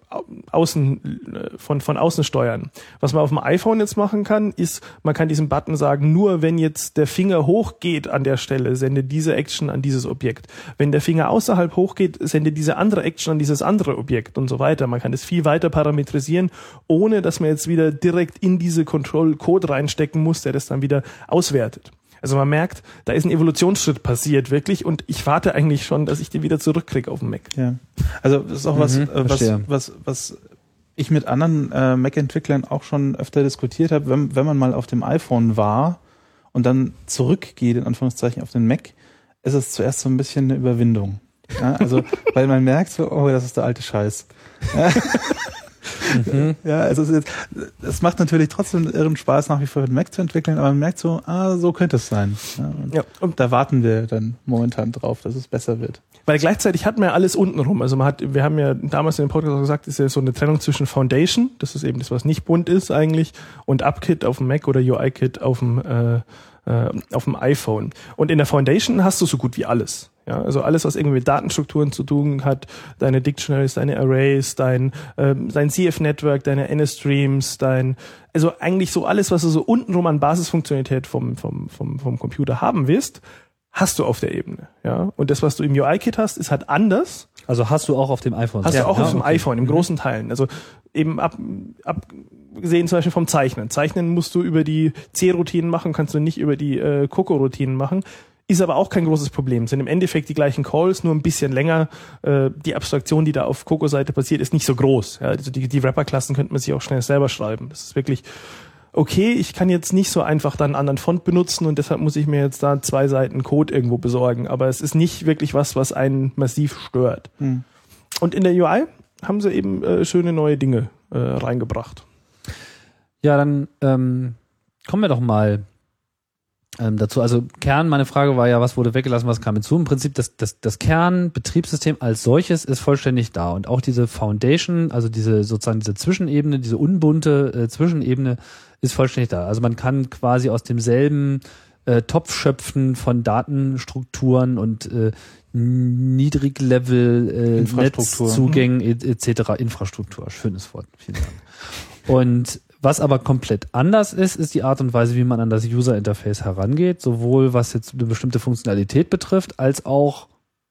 außen äh, von von außen steuern. Was man auf dem iPhone jetzt machen kann, ist, man kann diesem Button sagen, nur wenn jetzt der Finger hochgeht an der Stelle, sende diese Action an dieses Objekt. Wenn der Finger außerhalb hochgeht, sende diese andere Action an dieses andere Objekt und so weiter. Man kann das viel weiter parametrisieren, ohne dass man jetzt wieder direkt in diese Control Code reinstecken muss, der das dann wieder auswertet. Also man merkt, da ist ein Evolutionsschritt passiert, wirklich, und ich warte eigentlich schon, dass ich den wieder zurückkriege auf dem Mac. Ja. Also das ist auch was, mhm, äh, was, was, was ich mit anderen äh, Mac-Entwicklern auch schon öfter diskutiert habe, wenn, wenn man mal auf dem iPhone war und dann zurückgeht, in Anführungszeichen, auf den Mac, ist es zuerst so ein bisschen eine Überwindung. Ja, also, *laughs* weil man merkt so, oh, das ist der alte Scheiß. Ja, *laughs* also es, ist es macht natürlich trotzdem irren Spaß, nach wie vor mit Mac zu entwickeln, aber man merkt so, ah, so könnte es sein. Ja, und, Ja, und da warten wir dann momentan drauf, dass es besser wird. Weil gleichzeitig hat man ja alles unten rum. Also man hat, wir haben ja damals in dem Podcast auch gesagt, ist ja so eine Trennung zwischen Foundation, das ist eben das, was nicht bunt ist eigentlich, und UpKit auf dem Mac oder UI-Kit auf dem, äh, äh, auf dem iPhone. Und in der Foundation hast du so gut wie alles. Ja, also alles, was irgendwie mit Datenstrukturen zu tun hat, deine Dictionaries, deine Arrays, dein, ähm, dein CF-Network, deine NS-Streams, dein, also eigentlich so alles, was du so untenrum an Basisfunktionalität vom, vom, vom, vom Computer haben willst, hast du auf der Ebene. Ja, und das, was du im UI-Kit hast, ist halt anders. Also hast du auch auf dem iPhone. Hast Ja, du auch ja, auf dem okay. iPhone, im großen Teilen. Also eben ab, abgesehen zum Beispiel vom Zeichnen. Zeichnen musst du über die C-Routinen machen, kannst du nicht über die äh, Coco-Routinen machen. Ist aber auch kein großes Problem. Sind im Endeffekt die gleichen Calls, nur ein bisschen länger. Äh, die Abstraktion, die da auf Coco-Seite passiert, ist nicht so groß. Ja, also die, die Wrapper-Klassen könnte man sich auch schnell selber schreiben. Das ist wirklich okay, ich kann jetzt nicht so einfach dann einen anderen Font benutzen und deshalb muss ich mir jetzt da zwei Seiten Code irgendwo besorgen. Aber es ist nicht wirklich was, was einen massiv stört. Hm. Und in der UI haben sie eben äh, schöne neue Dinge äh, reingebracht. Ja, dann ähm, kommen wir doch mal ähm, dazu. Also Kern, meine Frage war ja, was wurde weggelassen, was kam hinzu? Im Prinzip das, das, das Kernbetriebssystem als solches ist vollständig da und auch diese Foundation, also diese sozusagen diese Zwischenebene, diese unbunte äh, Zwischenebene ist vollständig da. Also man kann quasi aus demselben äh, Topf schöpfen von Datenstrukturen und äh, Niedriglevel äh. Netzzugängen et- etc. Infrastruktur, schönes Wort, vielen Dank. Und was aber komplett anders ist, ist die Art und Weise, wie man an das User Interface herangeht, sowohl was jetzt eine bestimmte Funktionalität betrifft, als auch,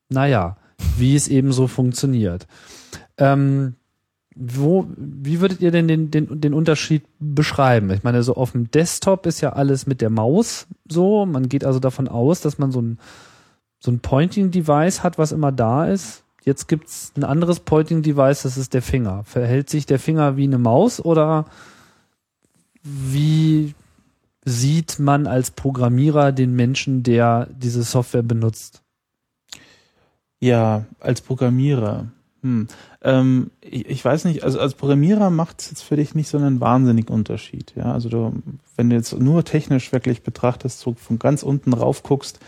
naja, wie es eben so funktioniert. Ähm, wo, wie würdet ihr denn den, den, den Unterschied beschreiben? Ich meine, so auf dem Desktop ist ja alles mit der Maus so. Man geht also davon aus, dass man so ein, so ein Pointing-Device hat, was immer da ist. Jetzt gibt's ein anderes Pointing-Device, das ist der Finger. Verhält sich der Finger wie eine Maus oder wie sieht man als Programmierer den Menschen, der diese Software benutzt? Ja, als Programmierer. Hm. Ähm, ich, ich weiß nicht, also als Programmierer macht es jetzt für dich nicht so einen wahnsinnigen Unterschied. Ja, also du, wenn du jetzt nur technisch wirklich betrachtest, so von ganz unten rauf guckst,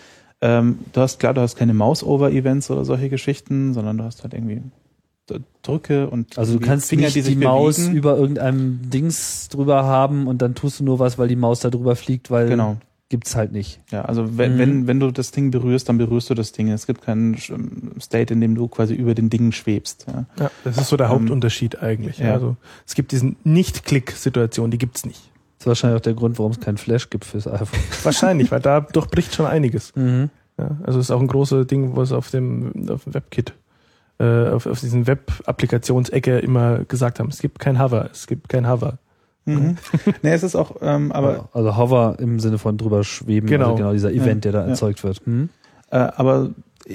ähm, du hast klar, du hast keine Mouse-Over-Events oder solche Geschichten, sondern du hast halt irgendwie Drücke und Also du kannst nicht die, sich Maus bewegen. über irgendeinem Dings drüber haben und dann tust du nur was, weil die Maus da drüber fliegt, weil Genau. gibt's halt nicht. Ja, also wenn, Mhm. wenn, wenn du das Ding berührst, dann berührst du das Ding. Es gibt keinen ähm, State, in dem du quasi über den Dingen schwebst. Ja. Ja, das ist so der Ähm, Hauptunterschied eigentlich. Ja. Also es gibt diesen Nicht-Klick-Situation, die gibt's nicht. Das ist wahrscheinlich auch der Grund, warum es kein Flash gibt fürs iPhone. Wahrscheinlich, weil da durchbricht schon einiges. Mhm. Ja, also es ist auch ein großes Ding, was auf dem, auf dem WebKit, äh, auf, auf diesen Web-Applikationsecke immer gesagt haben. Es gibt kein Hover, es gibt kein Hover. Mhm. *laughs* nee, es ist auch, ähm, aber also Hover im Sinne von drüber schweben, Genau. also genau dieser Event, der da ja. erzeugt wird. Mhm. Äh, aber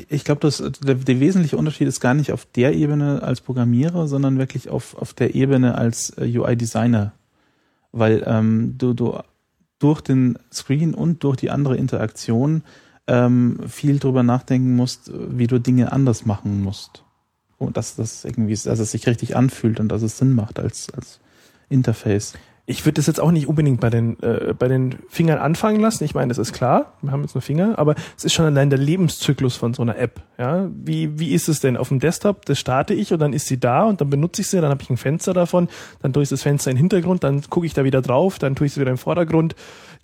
ich glaube, dass der, der wesentliche Unterschied ist gar nicht auf der Ebene als Programmierer, sondern wirklich auf, auf der Ebene als äh, UI-Designer. Weil ähm, du, du durch den Screen und durch die andere Interaktion ähm, viel drüber nachdenken musst, wie du Dinge anders machen musst. Und dass das irgendwie, dass es sich richtig anfühlt und dass es Sinn macht als, als Interface. Ich würde das jetzt auch nicht unbedingt bei den, äh, bei den Fingern anfangen lassen. Ich meine, das ist klar, wir haben jetzt nur Finger, aber es ist schon allein der Lebenszyklus von so einer App. Ja, wie, wie ist es denn auf dem Desktop? Das starte ich und dann ist sie da und dann benutze ich sie, dann habe ich ein Fenster davon, dann tue ich das Fenster in den Hintergrund, dann gucke ich da wieder drauf, dann tue ich es wieder im Vordergrund.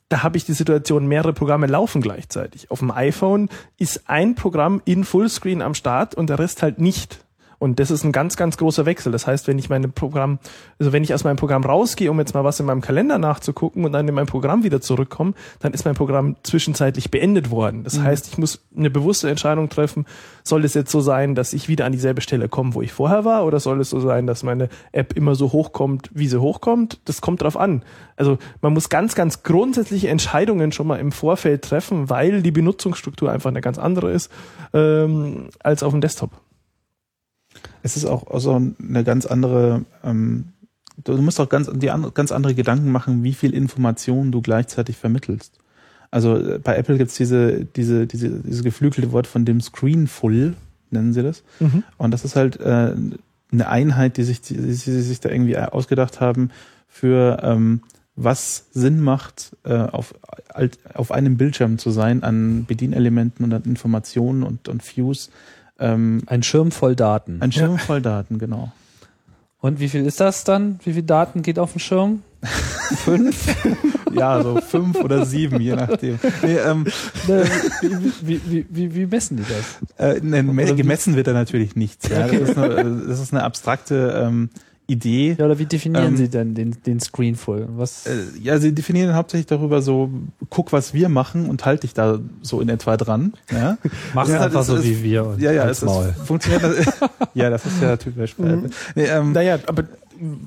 Da habe ich die Situation, mehrere Programme laufen gleichzeitig. Auf dem iPhone ist ein Programm in Fullscreen am Start und der Rest halt nicht. Und das ist ein ganz, ganz großer Wechsel. Das heißt, wenn ich meine Programm, also wenn ich aus meinem Programm rausgehe, um jetzt mal was in meinem Kalender nachzugucken und dann in mein Programm wieder zurückkomme, dann ist mein Programm zwischenzeitlich beendet worden. Das heißt, ich muss eine bewusste Entscheidung treffen, soll es jetzt so sein, dass ich wieder an dieselbe Stelle komme, wo ich vorher war, oder soll es so sein, dass meine App immer so hochkommt, wie sie hochkommt? Das kommt drauf an. Also man muss ganz, ganz grundsätzliche Entscheidungen schon mal im Vorfeld treffen, weil die Benutzungsstruktur einfach eine ganz andere ist ähm, als auf dem Desktop. Es ist auch also eine ganz andere, ähm, du musst auch ganz, die an, ganz andere Gedanken machen, wie viel Information du gleichzeitig vermittelst. Also äh, bei Apple gibt's diese, diese, diese, diese geflügelte Wort von dem Screenful, nennen sie das. Mhm. Und das ist halt, äh, eine Einheit, die sich, die, die sie sich da irgendwie ausgedacht haben für ähm, was Sinn macht, äh, auf, auf einem Bildschirm zu sein an Bedienelementen und an Informationen und, und Views. Ähm, Ein Schirm voll Daten. ein Schirm voll Daten, genau. Und wie viel ist das dann? Wie viel Daten geht auf den Schirm? Fünf? *laughs* Ja, so fünf oder sieben, je nachdem. Nee, ähm, Ne, wie, wie, wie, wie, messen die das? äh, ne, me- gemessen wird da natürlich nichts. Ja. Das, ist eine, das ist eine abstrakte ähm, Idee. Ja, oder wie definieren Ähm, sie denn den, den Screen voll? Was? Äh, ja, sie definieren hauptsächlich darüber so, guck, was wir machen und halt dich da so in etwa dran. Ja, *laughs* Mach ja, einfach so ist- wie wir und ja, ja es ist, funktioniert. Das, *laughs* ja, das ist ja typisch. bei Apple. Nee, ähm, Naja, aber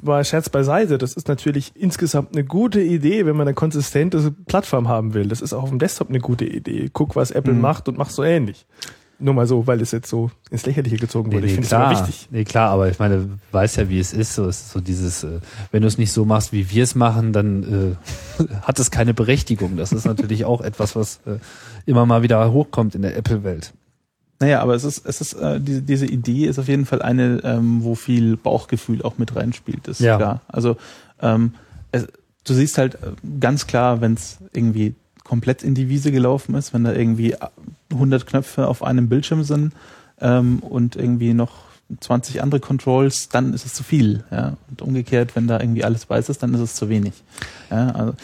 mal Scherz beiseite, das ist natürlich insgesamt eine gute Idee, wenn man eine konsistente Plattform haben will. Das ist auch auf dem Desktop eine gute Idee. Guck, was Apple Mhm. macht und mach so ähnlich. Nur mal so, weil es jetzt so ins Lächerliche gezogen wurde. ich finde es klar, aber wichtig. Nee, klar, aber ich meine, du weißt ja, wie es ist. So, es ist so dieses, äh, wenn du es nicht so machst, wie wir es machen, dann äh, *laughs* hat es keine Berechtigung. Das ist natürlich auch etwas, was äh, immer mal wieder hochkommt in der Apple-Welt. Naja, aber es ist, es ist, äh, diese, diese Idee ist auf jeden Fall eine, ähm, wo viel Bauchgefühl auch mit reinspielt, ist Ja. klar. Also ähm, es, du siehst halt äh, ganz klar, wenn es irgendwie komplett in die Wiese gelaufen ist, wenn da irgendwie 100 Knöpfe auf einem Bildschirm sind ähm, und irgendwie noch 20 andere Controls, dann ist es zu viel. Ja? Und umgekehrt, wenn da irgendwie alles weiß ist, dann ist es zu wenig. Ja? Also,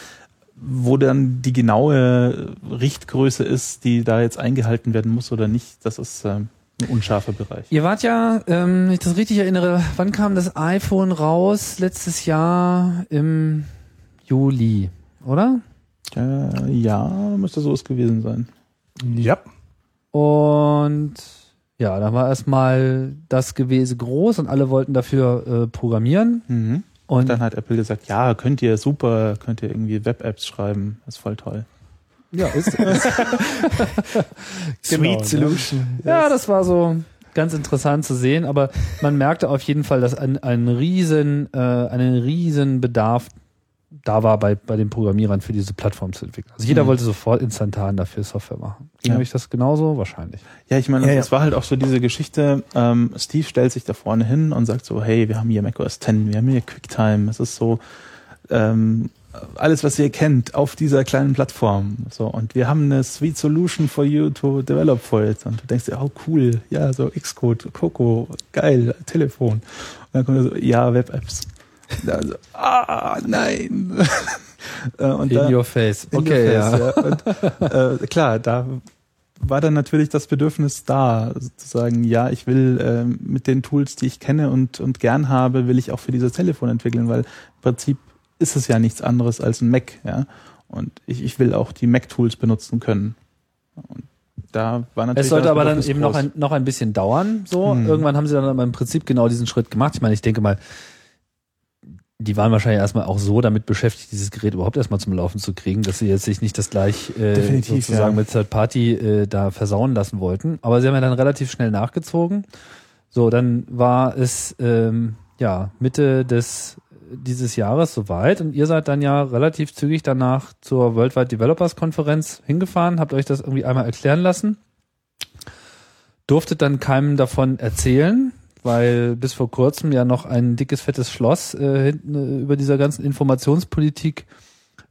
wo dann die genaue Richtgröße ist, die da jetzt eingehalten werden muss oder nicht, das ist ähm, ein unscharfer Bereich. Ihr wart ja, ähm, wenn ich das richtig erinnere, wann kam das iPhone raus? Letztes Jahr im Juli, oder? Äh, ja, müsste so es gewesen sein. Ja. Und ja, da war erstmal das gewesen groß und alle wollten dafür äh, programmieren. Mhm. Und Und dann hat Apple gesagt, ja, könnt ihr super, könnt ihr irgendwie Web-Apps schreiben, ist voll toll. ja, ist, *laughs* Sweet Genau, ne? Solution. ja, das war so ganz interessant zu sehen, aber man merkte auf jeden Fall, dass ein, ein riesen, äh, einen riesen Bedarf da war bei, bei den Programmierern für diese Plattform zu entwickeln. Also jeder Mhm. wollte sofort instantan dafür Software machen. Ging Ja. euch das genauso? Wahrscheinlich. Ja, ich meine, Ja, ja. es war halt auch so diese Geschichte, ähm, Steve stellt sich da vorne hin und sagt so, hey, wir haben hier macOS 10, wir haben hier QuickTime, es ist so ähm, alles, was ihr kennt, auf dieser kleinen Plattform. So, und wir haben eine sweet solution for you to develop for it. Und du denkst dir, oh cool, ja, so Xcode, Coco, geil, Telefon. Und dann kommt er so, ja, Web-Apps. Also, ah, nein. *laughs* Äh, und In da- your face. in Okay, your ja. face, Und, äh, klar, da war dann natürlich das Bedürfnis da, zu sagen, ja, ich will ähm, mit den Tools, die ich kenne und, und gern habe, will ich auch für dieses Telefon entwickeln, weil im Prinzip ist es ja nichts anderes als ein Mac, ja. Und ich, ich will auch die Mac-Tools benutzen können. Und da war natürlich Es sollte aber dann eben noch ein, noch ein bisschen dauern. So Hm. irgendwann haben sie dann aber im Prinzip genau diesen Schritt gemacht. Ich meine, ich denke mal, die waren wahrscheinlich erstmal auch so damit beschäftigt, dieses Gerät überhaupt erstmal zum Laufen zu kriegen, dass sie jetzt sich nicht das gleich äh, Definitiv, sozusagen ja. mit Third Party äh, da versauen lassen wollten. Aber sie haben ja dann relativ schnell nachgezogen. So, dann war es ähm, ja Mitte des dieses Jahres soweit und ihr seid dann ja relativ zügig danach zur Worldwide Developers Konferenz hingefahren, habt euch das irgendwie einmal erklären lassen durftet dann keinem davon erzählen, weil bis vor kurzem ja noch ein dickes, fettes Schloss äh, hinten äh, über dieser ganzen Informationspolitik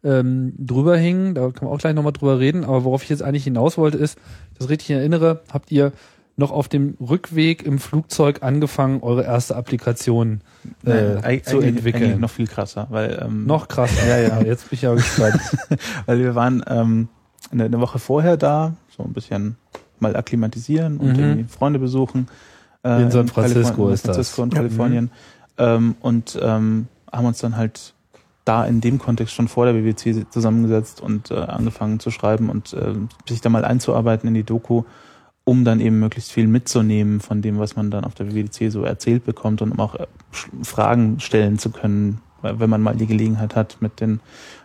ähm, drüber hing. Da kann man auch gleich nochmal drüber reden. Aber worauf ich jetzt eigentlich hinaus wollte, ist, das richtig erinnere, habt ihr noch auf dem Rückweg im Flugzeug angefangen, eure erste Applikation äh, Nein, zu entwickeln. eigentlich noch viel krasser, weil ähm, noch krasser. Ja, ja, jetzt bin ich ja gespannt. *laughs* weil wir waren ähm, eine, eine Woche vorher da, so ein bisschen mal akklimatisieren und Mhm. irgendwie Freunde besuchen. Äh, In San Francisco Kalifon- ist das. Francisco und Ja. Kalifornien. Ähm, und ähm, haben uns dann halt da in dem Kontext schon vor der BBC zusammengesetzt und äh, angefangen zu schreiben und äh, sich da mal einzuarbeiten in die Doku, um dann eben möglichst viel mitzunehmen von dem, was man dann auf der BBC so erzählt bekommt und um auch äh, Fragen stellen zu können, wenn man mal die Gelegenheit hat, mit den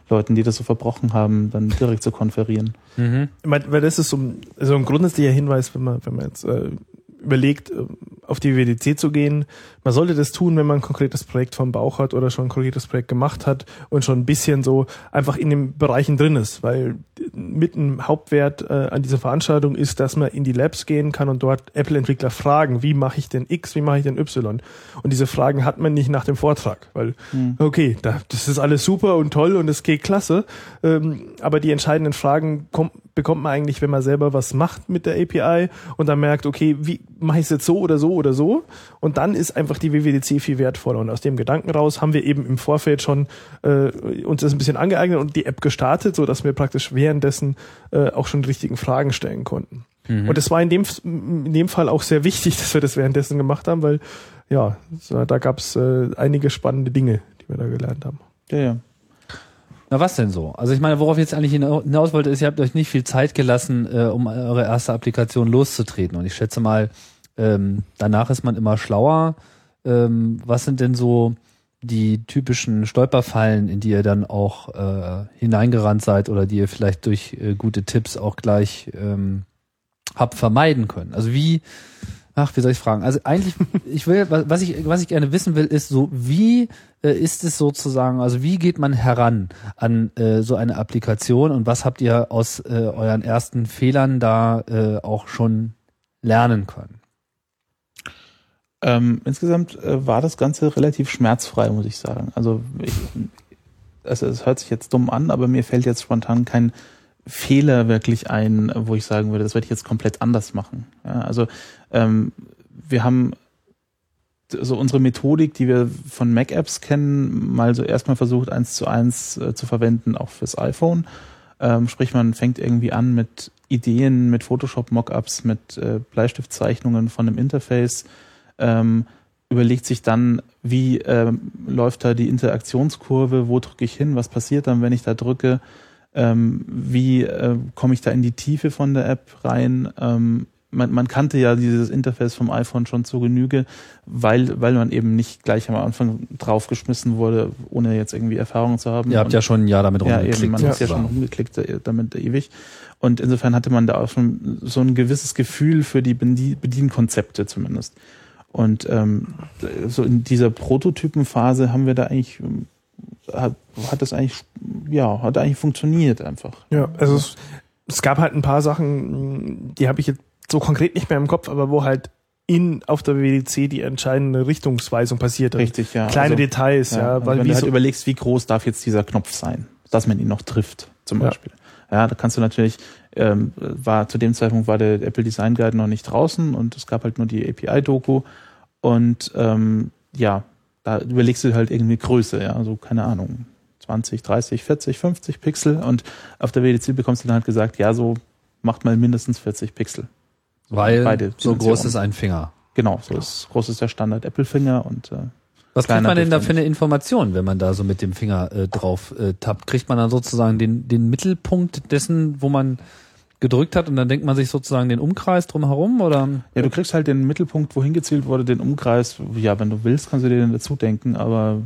Leuten, die das so verbrochen haben, dann direkt zu konferieren. mhm. Ich meine, weil das ist so ein, so ein grundsätzlicher Hinweis, wenn man, wenn man jetzt äh, überlegt, äh, auf die WWDC zu gehen. Man sollte das tun, wenn man ein konkretes Projekt vom Bauch hat oder schon ein konkretes Projekt gemacht hat und schon ein bisschen so einfach in den Bereichen drin ist, weil mit ein Hauptwert äh, an dieser Veranstaltung ist, dass man in die Labs gehen kann und dort Apple-Entwickler fragen, wie mache ich denn X, wie mache ich denn Y? Und diese Fragen hat man nicht nach dem Vortrag, weil, Hm. okay, da, das ist alles super und toll und es geht klasse, ähm, aber die entscheidenden Fragen kommt, bekommt man eigentlich, wenn man selber was macht mit der API und dann merkt, okay, wie mache ich es jetzt so oder so oder so? Und dann ist einfach die WWDC viel wertvoller. Und aus dem Gedanken raus haben wir eben im Vorfeld schon äh, uns das ein bisschen angeeignet und die App gestartet, so dass wir praktisch währenddessen äh, auch schon die richtigen Fragen stellen konnten. Und es war in dem, in dem Fall auch sehr wichtig, *laughs* dass wir das währenddessen gemacht haben, weil ja, da gab es äh, einige spannende Dinge, die wir da gelernt haben. Ja, ja. Na, was denn so? Also ich meine, worauf ich jetzt eigentlich hina- hinaus wollte, ist, ihr habt euch nicht viel Zeit gelassen, äh, um eure erste Applikation loszutreten. Und ich schätze mal, ähm, danach ist man immer schlauer. Ähm, was sind denn so die typischen Stolperfallen, in die ihr dann auch äh, hineingerannt seid oder die ihr vielleicht durch äh, gute Tipps auch gleich ähm, habt vermeiden können? Also wie, ach, wie soll ich fragen? Also eigentlich, ich will, was ich, was ich gerne wissen will, ist so, wie äh, ist es sozusagen, also wie geht man heran an äh, so eine Applikation und was habt ihr aus äh, euren ersten Fehlern da äh, auch schon lernen können? Ähm, insgesamt äh, war das Ganze relativ schmerzfrei, muss ich sagen. Also ich, also es hört sich jetzt dumm an, aber mir fällt jetzt spontan kein Fehler wirklich ein, wo ich sagen würde, das werde ich jetzt komplett anders machen. Ja, also ähm, wir haben so unsere Methodik, die wir von Mac-Apps kennen, mal so erstmal versucht, eins zu eins äh, zu verwenden, auch fürs iPhone. Ähm, sprich, man fängt irgendwie an mit Ideen, mit Photoshop-Mockups, mit äh, Bleistiftzeichnungen von einem Interface, ähm, überlegt sich dann, wie ähm, läuft da die Interaktionskurve, wo drücke ich hin, was passiert dann, wenn ich da drücke, ähm, wie äh, komme ich da in die Tiefe von der App rein. Ähm, man, man kannte ja dieses Interface vom iPhone schon zu Genüge, weil, weil man eben nicht gleich am Anfang draufgeschmissen wurde, ohne jetzt irgendwie Erfahrung zu haben. Ihr habt Und- ja schon ein Jahr damit ja, rumgeklickt. eben, man hat ja schon rumgeklickt äh, damit ewig. Und insofern hatte man da auch schon so ein gewisses Gefühl für die Bedien- Bedienkonzepte zumindest. Und ähm, so in dieser Prototypenphase haben wir da eigentlich, ähm, hat, hat das eigentlich, ja, hat eigentlich funktioniert einfach. Ja, also es, es gab halt ein paar Sachen, die habe ich jetzt so konkret nicht mehr im Kopf, aber wo halt in auf der WDC die entscheidende Richtungsweisung passiert. Richtig, ja. Kleine Also, Details, ja, also weil wenn wie du halt so, überlegst, wie groß darf jetzt dieser Knopf sein, dass man ihn noch trifft, zum Ja. Beispiel. Ja, da kannst du natürlich, ähm, war zu dem Zeitpunkt war der Apple Design Guide noch nicht draußen und es gab halt nur die API-Doku und ähm, ja, da überlegst du halt irgendwie Größe, ja, also keine Ahnung, 20, 30, 40, 50 Pixel und auf der WDC bekommst du dann halt gesagt, ja, so macht mal mindestens 40 Pixel. Weil Beide so groß ist ein Finger. Genau, so ist groß ist der Standard Apple-Finger und äh, Was kriegt man denn da für eine Information, wenn man da so mit dem Finger äh, drauf äh, tappt? Kriegt man dann sozusagen den, den Mittelpunkt dessen, wo man gedrückt hat und dann denkt man sich sozusagen den Umkreis drumherum oder? Ja, du kriegst halt den Mittelpunkt, wohin gezielt wurde, den Umkreis. Ja, wenn du willst, kannst du dir den dazu denken, aber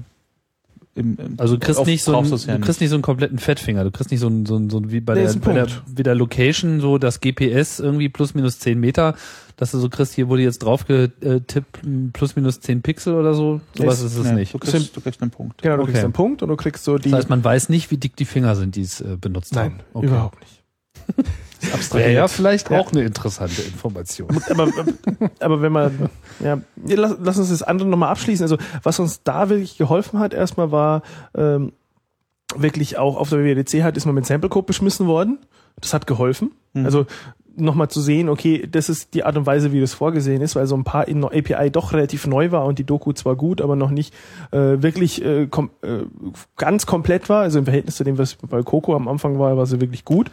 im, im Also du kriegst nicht so einen, ja du kriegst nicht so einen kompletten Fettfinger, du kriegst nicht so einen, so einen, so einen wie bei Nee, der, ein bei der, wie der Location, so das GPS irgendwie plus minus 10 Meter, dass du so kriegst, hier wurde jetzt drauf getippt, plus minus 10 Pixel oder so. Sowas Ist- ist es Nee, nicht. Du kriegst, du kriegst einen Punkt. genau, du Okay. kriegst einen Punkt und du kriegst so die. Das heißt, man weiß nicht, wie dick die Finger sind, die es äh, benutzt nein, haben. Okay. überhaupt nicht. *laughs* Wäre ja vielleicht Ja. auch eine interessante Information. aber, aber wenn man, ja, ja, lass, lass uns das andere nochmal abschließen. Also, was uns da wirklich geholfen hat, erstmal war, ähm, wirklich auch auf der WWDC halt ist man mit Sample Code beschmissen worden. Das hat geholfen. Mhm. Also, nochmal zu sehen, okay, das ist die Art und Weise, wie das vorgesehen ist, weil so ein paar in API doch relativ neu war und die Doku zwar gut, aber noch nicht äh, wirklich äh, kom äh, ganz komplett war. Also im Verhältnis zu dem, was bei Coco am Anfang war, war sie wirklich gut.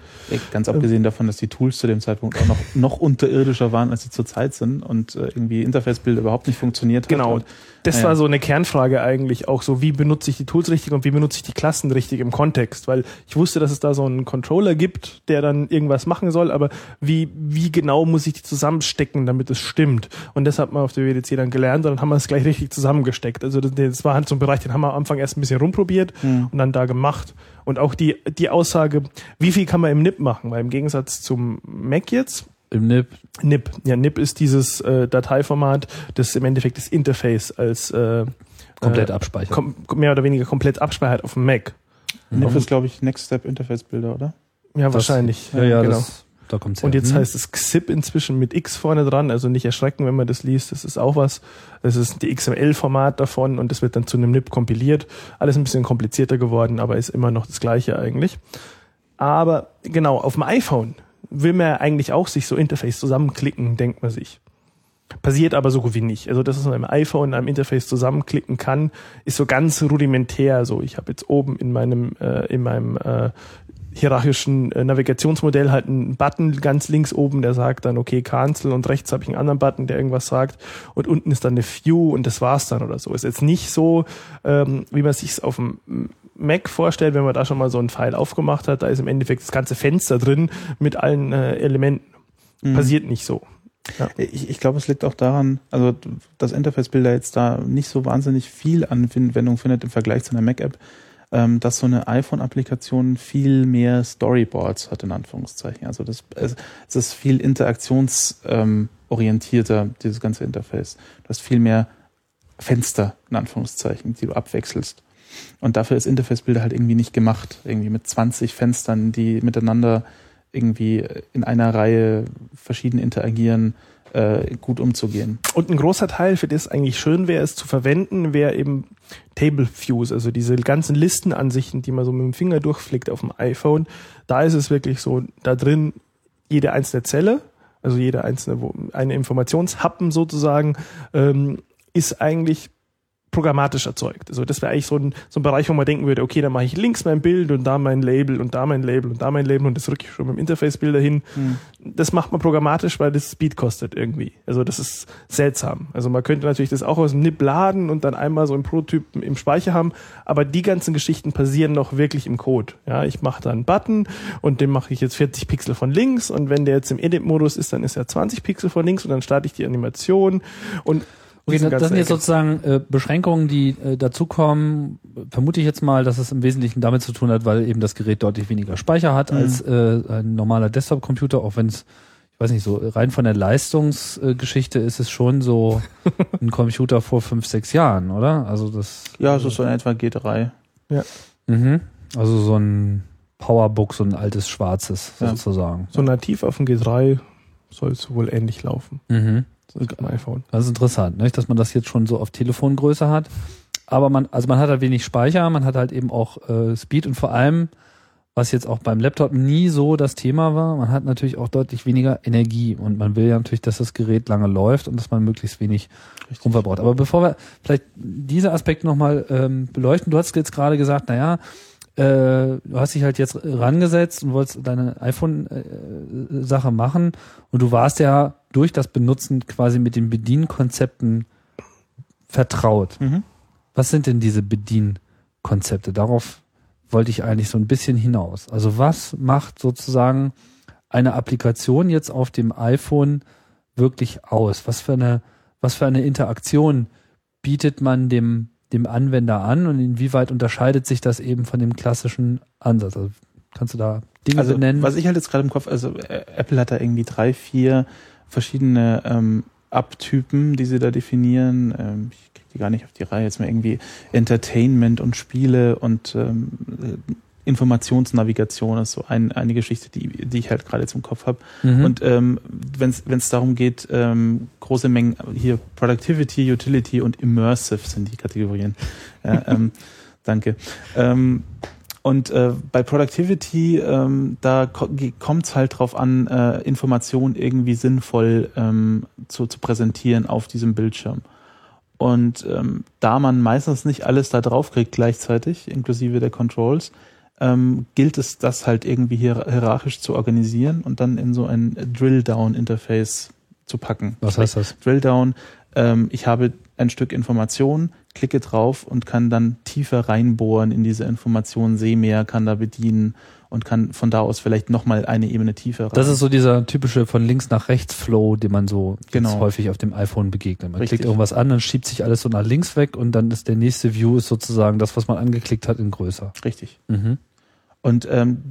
Ganz abgesehen davon, dass die Tools zu dem Zeitpunkt auch noch, noch unterirdischer waren, als sie zurzeit sind und äh, irgendwie Interface-Bilder überhaupt nicht funktioniert hat. Genau. Das Ja, war so eine Kernfrage eigentlich auch so, wie benutze ich die Tools richtig und wie benutze ich die Klassen richtig im Kontext, weil ich wusste, dass es da so einen Controller gibt, der dann irgendwas machen soll, aber wie, wie genau muss ich die zusammenstecken, damit es stimmt? Und das hat man auf der WDC dann gelernt und dann haben wir es gleich richtig zusammengesteckt. Also das, das war halt so ein Bereich, den haben wir am Anfang erst ein bisschen rumprobiert Hm. und dann da gemacht. Und auch die, die Aussage, wie viel kann man im NIP machen? Weil im Gegensatz zum Mac jetzt, Im NIP. NIP. Ja, NIP ist dieses äh, Dateiformat, das im Endeffekt das Interface als äh, Komplett äh, abspeichern. kom mehr oder weniger komplett abspeichert auf dem Mac. NIF ist, glaube ich, Next Step Interface-Bilder, oder? Ja, wahrscheinlich. Ja, ja, genau. das, da kommt's her. Und jetzt Hm. heißt es XIP inzwischen mit X vorne dran, also nicht erschrecken, wenn man das liest, das ist auch was. Das ist die XML-Format davon und das wird dann zu einem NIP kompiliert. Alles ein bisschen komplizierter geworden, aber ist immer noch das gleiche eigentlich. Aber genau, auf dem iPhone will man eigentlich auch sich so Interface zusammenklicken, denkt man sich. Passiert aber so gut wie nicht. Also, dass mit einem iPhone in einem Interface zusammenklicken kann, ist so ganz rudimentär. So, ich habe jetzt oben in meinem, äh, in meinem äh, hierarchischen äh, Navigationsmodell halt einen Button ganz links oben, der sagt dann, okay, cancel und rechts habe ich einen anderen Button, der irgendwas sagt und unten ist dann eine View und das war's dann oder so. Ist jetzt nicht so, ähm, wie man sich auf dem Mac vorstellt, wenn man da schon mal so einen Pfeil aufgemacht hat, da ist im Endeffekt das ganze Fenster drin mit allen äh, Elementen. Passiert nicht so. Ich, ich glaube, es liegt auch daran, also dass Interface Builder jetzt da nicht so wahnsinnig viel Anwendung findet im Vergleich zu einer Mac-App, ähm, dass so eine iPhone-Applikation viel mehr Storyboards hat, in Anführungszeichen. Also das, es, es ist viel interaktionsorientierter, ähm, dieses ganze Interface. Du hast viel mehr Fenster, in Anführungszeichen, die du abwechselst. Und dafür ist Interface Builder halt irgendwie nicht gemacht. Irgendwie mit 20 Fenstern, die miteinander irgendwie in einer Reihe verschieden interagieren, äh, gut umzugehen. Und ein großer Teil, für das eigentlich schön wäre, es zu verwenden, wäre eben Table Views, also diese ganzen Listenansichten, die man so mit dem Finger durchflickt auf dem iPhone. Da ist es wirklich so, da drin jede einzelne Zelle, also jede einzelne, eine Informationshappen sozusagen, ähm, ist eigentlich programmatisch erzeugt. Also das wäre eigentlich so ein, so ein Bereich, wo man denken würde, okay, da mache ich links mein Bild und da mein Label und da mein Label und da mein Label und das rücke ich schon mit dem Interface-Bilder hin. Das macht man programmatisch, weil das Speed kostet irgendwie. Also das ist seltsam. Also man könnte natürlich das auch aus dem NIP laden und dann einmal so einen Prototypen im Speicher haben, aber die ganzen Geschichten passieren noch wirklich im Code. Ja, ich mache da einen Button und den mache ich jetzt 40 Pixel von links und wenn der jetzt im Edit-Modus ist, dann ist er 20 Pixel von links und dann starte ich die Animation und Okay, das ganze sind jetzt sozusagen äh, Beschränkungen, die äh, dazukommen. Vermute ich jetzt mal, dass es im Wesentlichen damit zu tun hat, weil eben das Gerät deutlich weniger Speicher hat Mhm. als äh, ein normaler Desktop-Computer, auch wenn es, ich weiß nicht, so rein von der Leistungsgeschichte ist es schon so *laughs* ein Computer vor fünf, sechs Jahren, oder? Also das. Ja, so so in etwa G3. Mhm. Also so ein Powerbook, so ein altes schwarzes Ja. sozusagen. so nativ auf dem G3 soll es wohl ähnlich laufen. Mhm. Dem iPhone. Das ist interessant, nicht? dass man das jetzt schon so auf Telefongröße hat. Aber man, also man hat halt wenig Speicher, man hat halt eben auch äh, Speed und vor allem, was jetzt auch beim Laptop nie so das Thema war, man hat natürlich auch deutlich weniger Energie und man will ja natürlich, dass das Gerät lange läuft und dass man möglichst wenig Strom verbraucht. Aber bevor wir vielleicht diese Aspekte nochmal ähm, beleuchten, du hast jetzt gerade gesagt, naja, du hast dich halt jetzt rangesetzt und wolltest deine iPhone-Sache machen und du warst ja durch das Benutzen quasi mit den Bedienkonzepten vertraut. Mhm. Was sind denn diese Bedienkonzepte? Darauf wollte ich eigentlich so ein bisschen hinaus. Also was macht sozusagen eine Applikation jetzt auf dem iPhone wirklich aus? Was für eine, was für eine Interaktion bietet man dem, dem Anwender an und inwieweit unterscheidet sich das eben von dem klassischen Ansatz? Also kannst du da Dinge Also, benennen? was ich halt jetzt gerade im Kopf, also äh, Apple hat da irgendwie drei, vier verschiedene ähm, Abtypen, die sie da definieren. Ähm, ich kriege die gar nicht auf die Reihe. Jetzt mal irgendwie Entertainment und Spiele und ähm, äh, Informationsnavigation ist so ein, eine Geschichte, die, die ich halt gerade im Kopf habe. Mhm. Und ähm, wenn es darum geht, ähm, große Mengen, hier Productivity, Utility und Immersive sind die Kategorien. Ja, *laughs* ähm, danke. Ähm, und äh, bei Productivity, ähm, da ko kommt es halt drauf an, äh, Informationen irgendwie sinnvoll ähm, zu, zu präsentieren auf diesem Bildschirm. Und ähm, da man meistens nicht alles da drauf kriegt gleichzeitig, inklusive der Controls, ähm, gilt es, das halt irgendwie hier hierarchisch zu organisieren und dann in so ein Drill-Down-Interface zu packen. was heißt das? Drill-Down, ähm, ich habe ein Stück Information, klicke drauf und kann dann tiefer reinbohren in diese Information, sehe mehr, kann da bedienen und kann von da aus vielleicht nochmal eine Ebene tiefer rein. Das ist so dieser typische von links nach rechts Flow, den man so Genau. häufig auf dem iPhone begegnet. Man Richtig. klickt irgendwas an, dann schiebt sich alles so nach links weg und dann ist der nächste View ist sozusagen das, was man angeklickt hat, in größer. richtig. Mhm. Und ähm,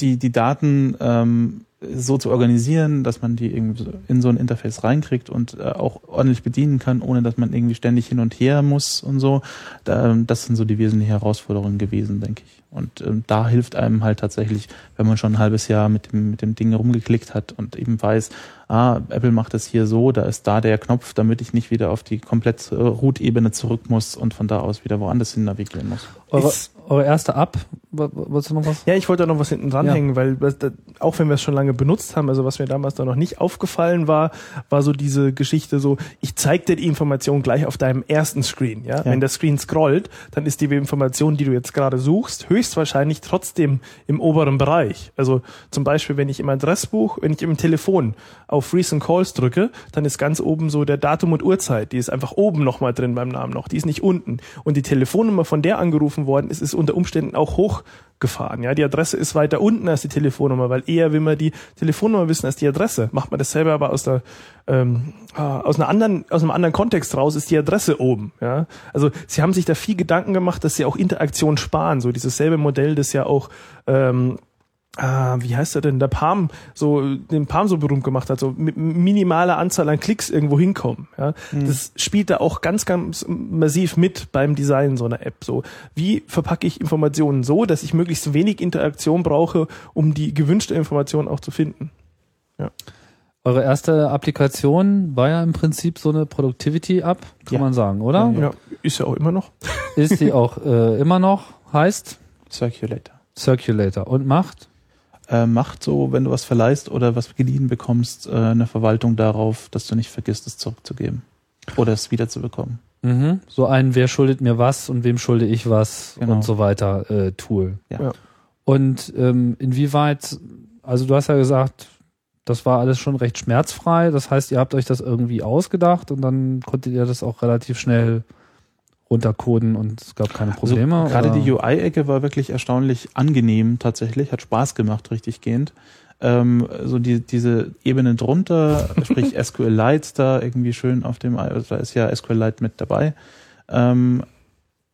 die, die Daten ähm, so zu organisieren, dass man die irgendwie so in so ein Interface reinkriegt und äh, auch ordentlich bedienen kann, ohne dass man irgendwie ständig hin und her muss und so. Da, das sind so die wesentlichen Herausforderungen gewesen, denke ich. Und ähm, da hilft einem halt tatsächlich, wenn man schon ein halbes Jahr mit dem, mit dem Ding rumgeklickt hat und eben weiß, ah, Apple macht das hier so, da ist da der Knopf, damit ich nicht wieder auf die komplett äh, Root-Ebene zurück muss und von da aus wieder woanders hin navigieren muss. Eure, eure erste App, Wo- wo- wolltest du noch was? Ja, ich wollte da noch was hinten dranhängen, weil was da, auch wenn wir es schon lange benutzt haben, also was mir damals da noch nicht aufgefallen war, war so diese Geschichte so, ich zeig dir die Information gleich auf deinem ersten Screen. Ja? Wenn der Screen scrollt, dann ist die Information, die du jetzt gerade suchst, höchstwahrscheinlich trotzdem im oberen Bereich. Also zum Beispiel, wenn ich im Adressbuch, wenn ich im Telefon auf Recent Calls drücke, dann ist ganz oben so der Datum und Uhrzeit, die ist einfach oben nochmal drin beim Namen noch, die ist nicht unten. Und die Telefonnummer, von der angerufen worden ist, ist unter Umständen auch hochgefahren. Ja, die Adresse ist weiter unten als die Telefonnummer, weil eher will man die Telefonnummer wissen als die Adresse. Macht man das selber aber aus der ähm, ah, aus einer anderen aus einem anderen Kontext raus ist die Adresse oben. Ja, also sie haben sich da viel Gedanken gemacht, dass sie auch Interaktion sparen. So dieses selbe Modell, das ja auch ähm, ah, wie heißt er denn, der Palm so, den Palm so berühmt gemacht hat, so mit minimaler Anzahl an Klicks irgendwo hinkommen. Ja? Das spielt da auch ganz, ganz massiv mit beim Design so einer App. So, wie verpacke ich Informationen so, dass ich möglichst wenig Interaktion brauche, um die gewünschte Information auch zu finden? Eure erste Applikation war ja im Prinzip so eine Productivity-App, kann Ja. man sagen, oder? Ja, ist ja auch immer noch. Ist die auch äh, immer noch, heißt Circulator. Circulator und macht? Äh, macht so, wenn du was verleihst oder was geliehen bekommst, äh, eine Verwaltung darauf, dass du nicht vergisst, es zurückzugeben oder es wiederzubekommen. Mhm. So ein, wer schuldet mir was und wem schulde ich was Genau. und so weiter äh, Tool. Ja. Ja. Und ähm, inwieweit, also du hast ja gesagt, das war alles schon recht schmerzfrei. Das heißt, ihr habt euch das irgendwie ausgedacht und dann konntet ihr das auch relativ schnell runtercoden und es gab keine Probleme. Also, gerade die UI-Ecke war wirklich erstaunlich angenehm tatsächlich, hat Spaß gemacht, richtig gehend. Ähm, so die, diese Ebene drunter, sprich *laughs* SQLite da irgendwie schön auf dem, also da ist ja SQLite mit dabei. Ähm,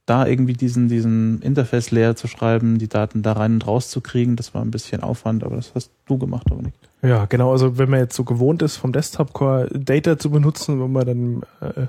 da irgendwie diesen, diesen Interface-Layer zu schreiben, die Daten da rein und raus zu kriegen, das war ein bisschen Aufwand, aber das hast du gemacht, Dominik. Ja, genau. Also wenn man jetzt so gewohnt ist, vom Desktop-Core Data zu benutzen, wo man dann äh,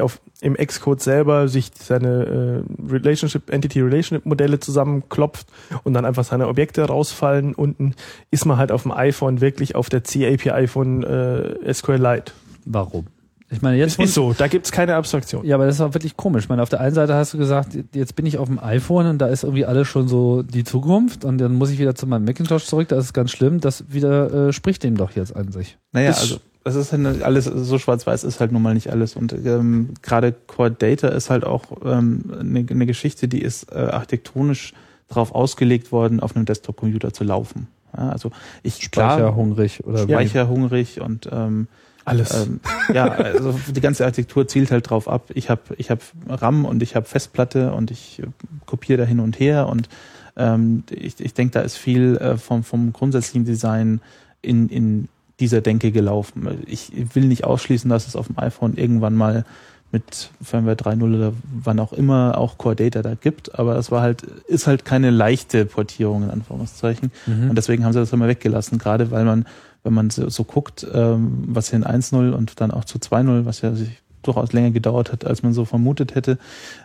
auf, im Xcode selber sich seine äh, Relationship, Entity-Relationship-Modelle zusammenklopft und dann einfach seine Objekte rausfallen, unten ist man halt auf dem iPhone wirklich auf der C-API von äh, SQLite. Warum? Ich meine, jetzt Ist so, da gibt's keine Abstraktion. Ja, aber das ist auch wirklich komisch. Ich meine, auf der einen Seite hast du gesagt, jetzt bin ich auf dem iPhone und da ist irgendwie alles schon so die Zukunft und dann muss ich wieder zu meinem Macintosh zurück, das ist ganz schlimm. Das widerspricht dem doch jetzt an sich. Naja, Das- also das ist halt alles, so schwarz-weiß ist halt nun mal nicht alles. Und ähm, gerade Core Data ist halt auch ähm, eine, eine Geschichte, die ist äh, architektonisch darauf ausgelegt worden, auf einem Desktop-Computer zu laufen. Ja, also ich Speicherhungrig oder wie? speicherhungrig und ähm, Alles. ähm, ja, also die ganze Architektur zielt halt drauf ab. Ich habe ich hab RAM und ich habe Festplatte und ich äh, kopiere da hin und her und ähm, ich, ich denke, da ist viel äh, vom, vom grundsätzlichen Design in, in dieser Denke gelaufen. Ich will nicht ausschließen, dass es auf dem iPhone irgendwann mal mit Firmware 3.0 oder wann auch immer auch Core Data da gibt, aber das war halt, ist halt keine leichte Portierung in Anführungszeichen. Mhm. Und deswegen haben sie das immer weggelassen, gerade weil man, wenn man so, so guckt, ähm, was hier in 1.0 und dann auch zu 2.0, was ja sich durchaus länger gedauert hat, als man so vermutet hätte,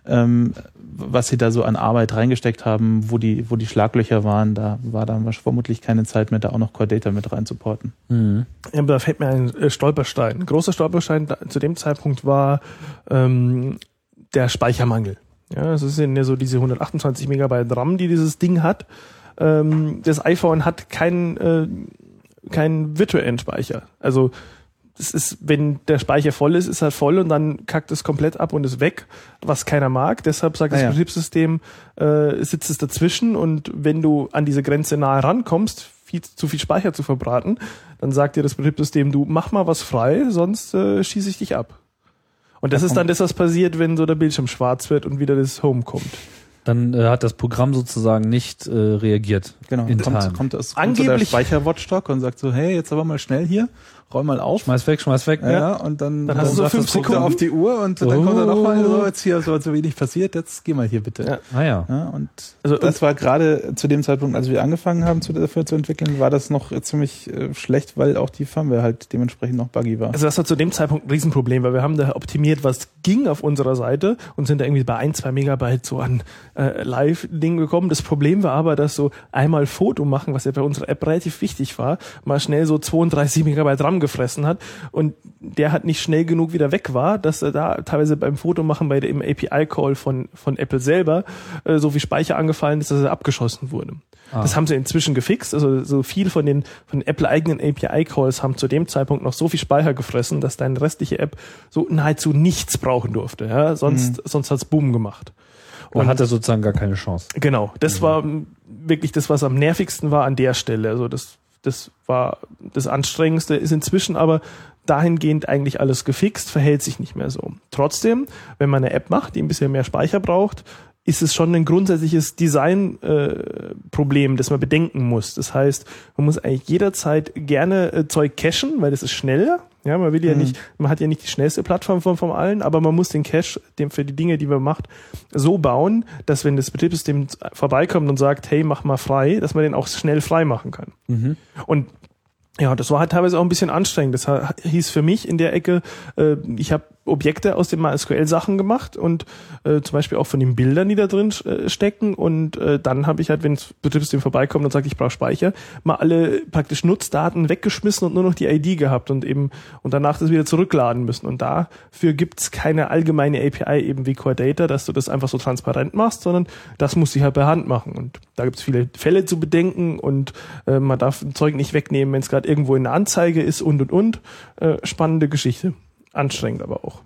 ähm, was sie da so an Arbeit reingesteckt haben, wo die, wo die Schlaglöcher waren, da war dann vermutlich keine Zeit mehr, da auch noch Core Data mit reinzuporten. Mhm. Ja, aber da fällt mir ein äh, Stolperstein. Ein großer Stolperstein da, zu dem Zeitpunkt war ähm, der Speichermangel. Ja, es sind ja so diese 128 Megabyte RAM, die dieses Ding hat. Ähm, das iPhone hat keinen äh, keinen virtuellen Speicher. Also das ist, wenn der Speicher voll ist, ist er voll und dann kackt es komplett ab und ist weg, was keiner mag. Deshalb sagt das Ah ja. Betriebssystem, äh, sitzt es dazwischen und wenn du an diese Grenze nahe rankommst, viel, zu viel Speicher zu verbraten, dann sagt dir das Betriebssystem, du mach mal was frei, sonst äh, schieße ich dich ab. Und das Da ist dann das, was passiert, wenn so der Bildschirm schwarz wird und wieder das Home kommt. Dann äh, hat das Programm sozusagen nicht äh, reagiert. Genau. In kommt, time. kommt, das, kommt so der Angeblich- Speicher-Watchdog und sagt so, hey, jetzt aber mal schnell hier. Räum mal auf. Schmeiß weg, schmeiß weg. Ja, und dann, Dann hast du so fünf Sekunden. auf die Uhr und dann Oh. kommt er nochmal, so, jetzt hier so, so wenig passiert, jetzt geh mal hier bitte. Ja. Ah ja. Ja, und Also, das war gerade zu dem Zeitpunkt, als wir angefangen haben, zu, dafür zu entwickeln, war das noch ziemlich äh, schlecht, weil auch die Firmware halt dementsprechend noch buggy war. Also das war zu dem Zeitpunkt ein Riesenproblem, weil wir haben da optimiert, was ging auf unserer Seite und sind da irgendwie bei ein, zwei Megabyte so an äh, Live-Ding gekommen. Das Problem war aber, dass so einmal Foto machen, was ja bei unserer App relativ wichtig war, mal schnell so 32 Megabyte RAM gefressen hat und der hat nicht schnell genug wieder weg war, dass er da teilweise beim Fotomachen bei dem API-Call von, von Apple selber äh, so viel Speicher angefallen ist, dass er abgeschossen wurde. Ah. Das haben sie inzwischen gefixt. Also so viel von den von Apple eigenen API-Calls haben zu dem Zeitpunkt noch so viel Speicher gefressen, dass deine restliche App so nahezu nichts brauchen durfte. Ja? Sonst, sonst hat's Boom gemacht. Und hat er sozusagen gar keine Chance. Genau, das war m, wirklich das, was am nervigsten war an der Stelle. Also das, das war das Anstrengendste, ist inzwischen aber dahingehend eigentlich alles gefixt, verhält sich nicht mehr so. Trotzdem, wenn man eine App macht, die ein bisschen mehr Speicher braucht, ist es schon ein grundsätzliches Design-Problem, äh, das man bedenken muss. Das heißt, man muss eigentlich jederzeit gerne äh, Zeug cachen, weil das ist schneller. Ja, man will ja nicht, man hat ja nicht die schnellste Plattform von, von allen, aber man muss den Cache dem, für die Dinge, die man macht, so bauen, dass wenn das Betriebssystem vorbeikommt und sagt, hey, mach mal frei, dass man den auch schnell frei machen kann. Und ja, das war halt teilweise auch ein bisschen anstrengend. Das hieß für mich in der Ecke, äh, ich habe Objekte aus den MySQL-Sachen gemacht und äh, zum Beispiel auch von den Bildern, die da drin äh, stecken. Und äh, dann habe ich halt, wenn das Betriebssystem vorbeikommt und sagt, ich brauche Speicher, mal alle praktisch Nutzdaten weggeschmissen und nur noch die ID gehabt und eben und danach das wieder zurückladen müssen. Und dafür gibt's keine allgemeine API eben wie Core Data, dass du das einfach so transparent machst, sondern das muss ich halt per Hand machen. Und da gibt's viele Fälle zu bedenken und äh, man darf ein Zeug nicht wegnehmen, wenn es gerade irgendwo in der Anzeige ist und und und. Äh, spannende Geschichte. Anstrengend aber auch.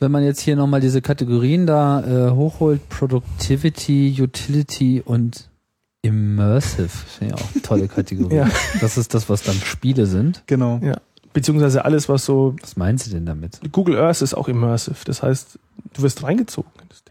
Wenn man jetzt hier nochmal diese Kategorien da äh, hochholt, Productivity, Utility und Immersive, finde ich auch eine tolle *laughs* Kategorie. Ja. Das ist das, was dann Spiele sind. Genau. Ja. Beziehungsweise alles, was so Was meinen Sie denn damit? Google Earth ist auch immersive. Das heißt, du wirst reingezogen in das.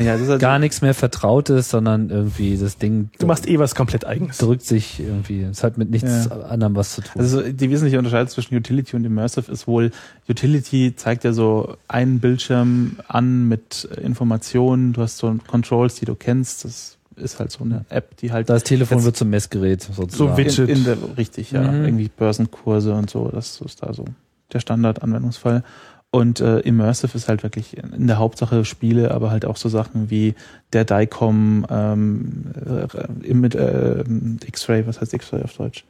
Ja, das ist halt Gar nichts mehr Vertrautes, sondern irgendwie das Ding Du machst eh was komplett eigenes. drückt sich irgendwie. Es hat mit nichts Ja. anderem was zu tun. Also die wesentliche Unterscheidung zwischen Utility und Immersive ist wohl, Utility zeigt ja so einen Bildschirm an mit Informationen, du hast so Controls, die du kennst, das ist halt so eine App, die halt das Telefon Jetzt- wird zum Messgerät sozusagen. Widget. in, in der, richtig, ja, Mhm. irgendwie Börsenkurse und so, das ist da so der Standardanwendungsfall. Und äh, Immersive ist halt wirklich in der Hauptsache Spiele, aber halt auch so Sachen wie der DICOM, ähm, äh, äh, X-Ray, was heißt X-Ray auf Deutsch?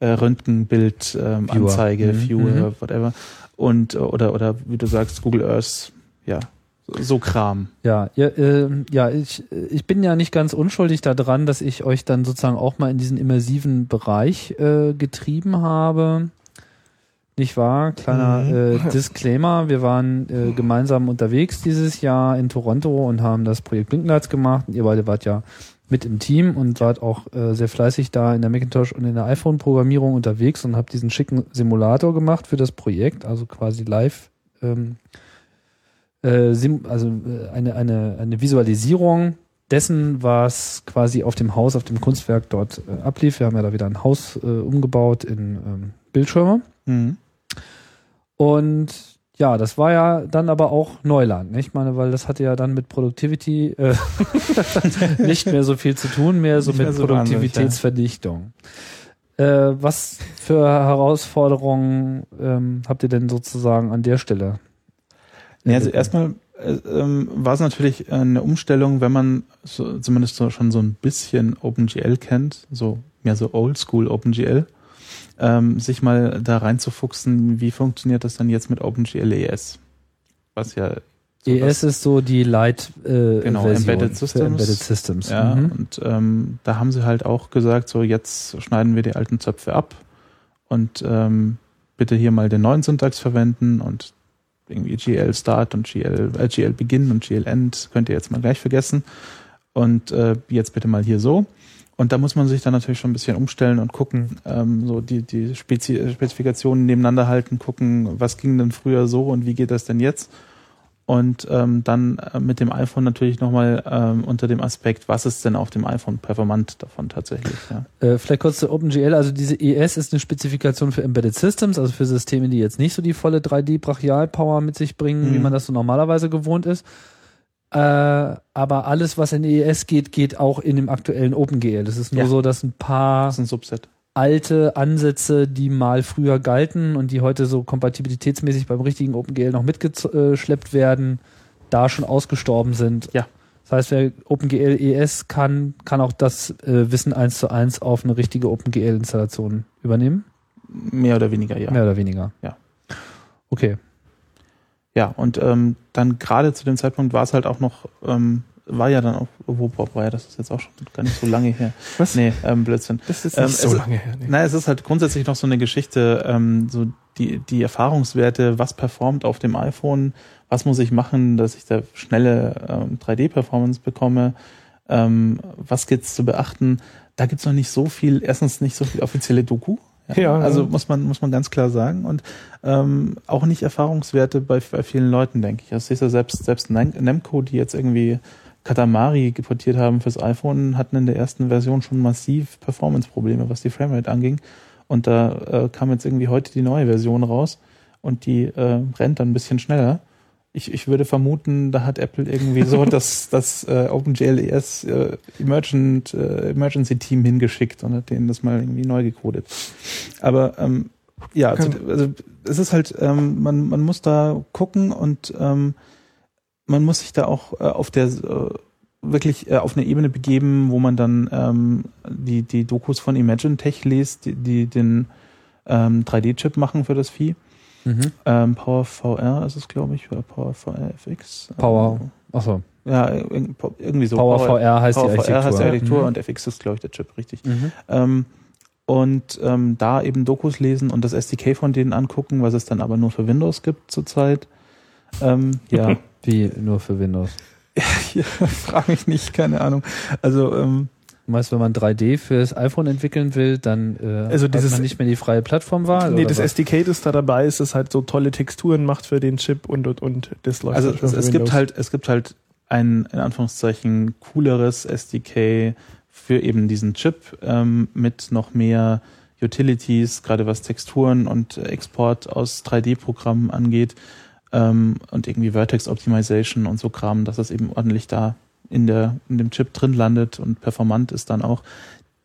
Äh, Röntgenbild, ähm, Viewer. Anzeige, Mhm. Viewer, Mhm. whatever. Und äh, oder oder wie du sagst, Google Earth, ja, so, so Kram. Ja, ja, äh, ja ich, ich bin ja nicht ganz unschuldig daran, dass ich euch dann sozusagen auch mal in diesen immersiven Bereich äh, getrieben habe. Nicht wahr? Kleiner Mhm. äh, Disclaimer. Wir waren äh, gemeinsam unterwegs dieses Jahr in Toronto und haben das Projekt Blinklights gemacht. Ihr beide wart ja mit im Team und wart auch äh, sehr fleißig da in der Macintosh und in der iPhone-Programmierung unterwegs und habt diesen schicken Simulator gemacht für das Projekt, also quasi live ähm, äh, also äh, eine, eine, eine Visualisierung dessen, was quasi auf dem Haus, auf dem Kunstwerk dort äh, ablief. Wir haben ja da wieder ein Haus umgebaut in ähm, Bildschirme. Mhm. Und ja, das war ja dann aber auch Neuland, nicht? Ich meine, weil das hatte ja dann mit Productivity äh, *laughs* nicht mehr so viel zu tun, mehr so Nicht mit mehr so Produktivitätsverdichtung. Äh, was für Herausforderungen ähm, habt ihr denn sozusagen an der Stelle? Ja, also erstmal äh, ähm, war es natürlich eine Umstellung, wenn man so, zumindest so, schon so ein bisschen OpenGL kennt, so mehr so Oldschool OpenGL, ähm, sich mal da reinzufuchsen, wie funktioniert das dann jetzt mit OpenGL ES? Was ja so ES ist so die Light äh, Genau, Version Embedded Systems. Embedded Systems. Ja, Mhm. und ähm, da haben sie halt auch gesagt, so jetzt schneiden wir die alten Zöpfe ab und ähm, bitte hier mal den neuen Syntax verwenden und irgendwie GL Start und GL, äh, GL Begin und GL End könnt ihr jetzt mal gleich vergessen und äh, jetzt bitte mal hier so. Und da muss man sich dann natürlich schon ein bisschen umstellen und gucken, ähm, so die, die Spezi Spezifikationen nebeneinander halten, gucken, was ging denn früher so und wie geht das denn jetzt? und ähm, dann äh, mit dem iPhone natürlich nochmal ähm, unter dem Aspekt, was ist denn auf dem iPhone performant davon tatsächlich. Ja. Äh, vielleicht kurz zu OpenGL, also diese ES ist eine Spezifikation für Embedded Systems, also für Systeme, die jetzt nicht so die volle 3D-Brachial-Power mit sich bringen, Mhm. wie man das so normalerweise gewohnt ist. Äh, aber alles, was in ES geht, geht auch in dem aktuellen OpenGL. Das ist nur Ja. so, dass ein paar Das ist ein Subset. alte Ansätze, die mal früher galten und die heute so kompatibilitätsmäßig beim richtigen OpenGL noch mitgeschleppt werden, da schon ausgestorben sind. Ja. Das heißt, wer OpenGL ES kann, kann auch das äh, Wissen eins zu eins auf eine richtige OpenGL-Installation übernehmen. Mehr oder weniger, ja. Mehr oder weniger. Ja. Okay. Ja, und ähm, dann gerade zu dem Zeitpunkt war es halt auch noch, ähm, war ja dann auch, wo war ja, das ist jetzt auch schon gar nicht so lange her. *laughs* Was? Nee, ähm, Blödsinn. Das ist Ähm, nicht so es- lange her. Nee. Nein, es ist halt grundsätzlich noch so eine Geschichte, ähm, so die, die Erfahrungswerte, was performt auf dem iPhone, was muss ich machen, dass ich da schnelle ähm, 3D-Performance bekomme, ähm, was gibt's zu beachten. Da gibt's noch nicht so viel, erstens nicht so viel offizielle Doku. Ja, also muss man muss man ganz klar sagen und ähm, auch nicht Erfahrungswerte bei, bei vielen Leuten, denke ich. Das ist ja selbst selbst Nem- Nemco, die jetzt irgendwie Katamari geportiert haben fürs iPhone, hatten in der ersten Version schon massiv Performance-Probleme, was die Framerate anging. Und da äh, kam jetzt irgendwie heute die neue Version raus und die äh, rennt dann ein bisschen schneller. Ich, ich würde vermuten, da hat Apple irgendwie so *laughs* das, das äh, OpenGLES äh, Emergent, äh, Emergency Team hingeschickt und hat denen das mal irgendwie neu gecodet. Aber ähm, ja, zu, also es ist halt, ähm, man, man muss da gucken und ähm, man muss sich da auch äh, auf der äh, wirklich äh, auf eine Ebene begeben, wo man dann ähm, die, die Dokus von Imagine Tech liest, die, die den ähm, 3D-Chip machen für das Vieh. Mhm. Ähm, Power VR ist es, glaube ich, oder Power VR FX. Power. Ähm, Achso. ja, irg- irgendwie so. Power VR heißt Power die Architektur. VR heißt die Architektur Mhm. und FX ist, glaube ich, der Chip, richtig. Mhm. Ähm, und ähm, da eben Dokus lesen und das SDK von denen angucken, was es dann aber nur für Windows gibt zurzeit. Ähm, ja, *laughs* Wie nur für Windows. *laughs* ja frag mich nicht, keine Ahnung. Also ähm, Du meinst, wenn man 3D fürs iPhone entwickeln will, dann äh, Also hat dieses- man nicht mehr die freie Plattformwahl? nee, oder das was? SDK, das da dabei ist, das halt so tolle Texturen macht für den Chip und und und das läuft also halt es, es gibt halt, es gibt halt ein in Anführungszeichen cooleres SDK für eben diesen Chip ähm, mit noch mehr Utilities, gerade was Texturen und Export aus 3D-Programmen angeht ähm, und irgendwie Vertex Optimization und so Kram, dass das eben ordentlich da in der in dem Chip drin landet und performant ist dann auch.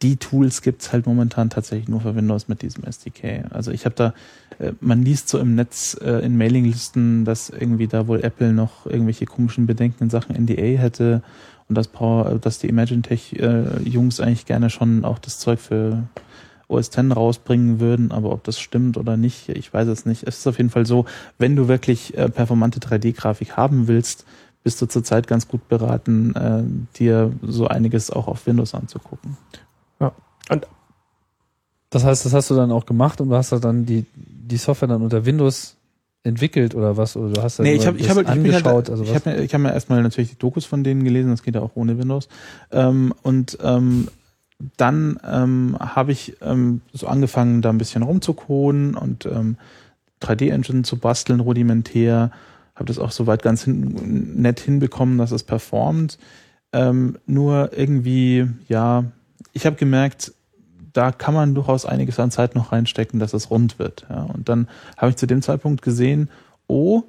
Die Tools gibt's halt momentan tatsächlich nur für Windows mit diesem SDK. Also ich habe da, äh, man liest so im Netz äh, in Mailinglisten, dass irgendwie da wohl Apple noch irgendwelche komischen Bedenken in Sachen NDA hätte und dass Power, äh, dass die Imagine Tech Jungs eigentlich gerne schon auch das Zeug für OS X rausbringen würden, aber ob das stimmt oder nicht, ich weiß es nicht. Es ist auf jeden Fall so, wenn du wirklich performante 3D-Grafik haben willst, bist du zurzeit ganz gut beraten, äh, dir so einiges auch auf Windows anzugucken. Das heißt, das hast du dann auch gemacht und du hast dann die, die Software dann unter Windows entwickelt oder was? Oder du hast dann Nee, ich habe ich hab, ich bin angeschaut. halt, also ich habe mir, ich hab mir erstmal natürlich die Dokus von denen gelesen, das geht ja auch ohne Windows. Ähm, und ähm, dann ähm, habe ich ähm, so angefangen, da ein bisschen rumzucoden und ähm, 3D-Engine zu basteln, rudimentär. Habe das auch soweit ganz hin, nett hinbekommen, dass es performt. Ähm, nur irgendwie, ja, ich habe gemerkt, da kann man durchaus einiges an Zeit noch reinstecken, dass es rund wird. Ja. Und dann habe ich zu dem Zeitpunkt gesehen, oh,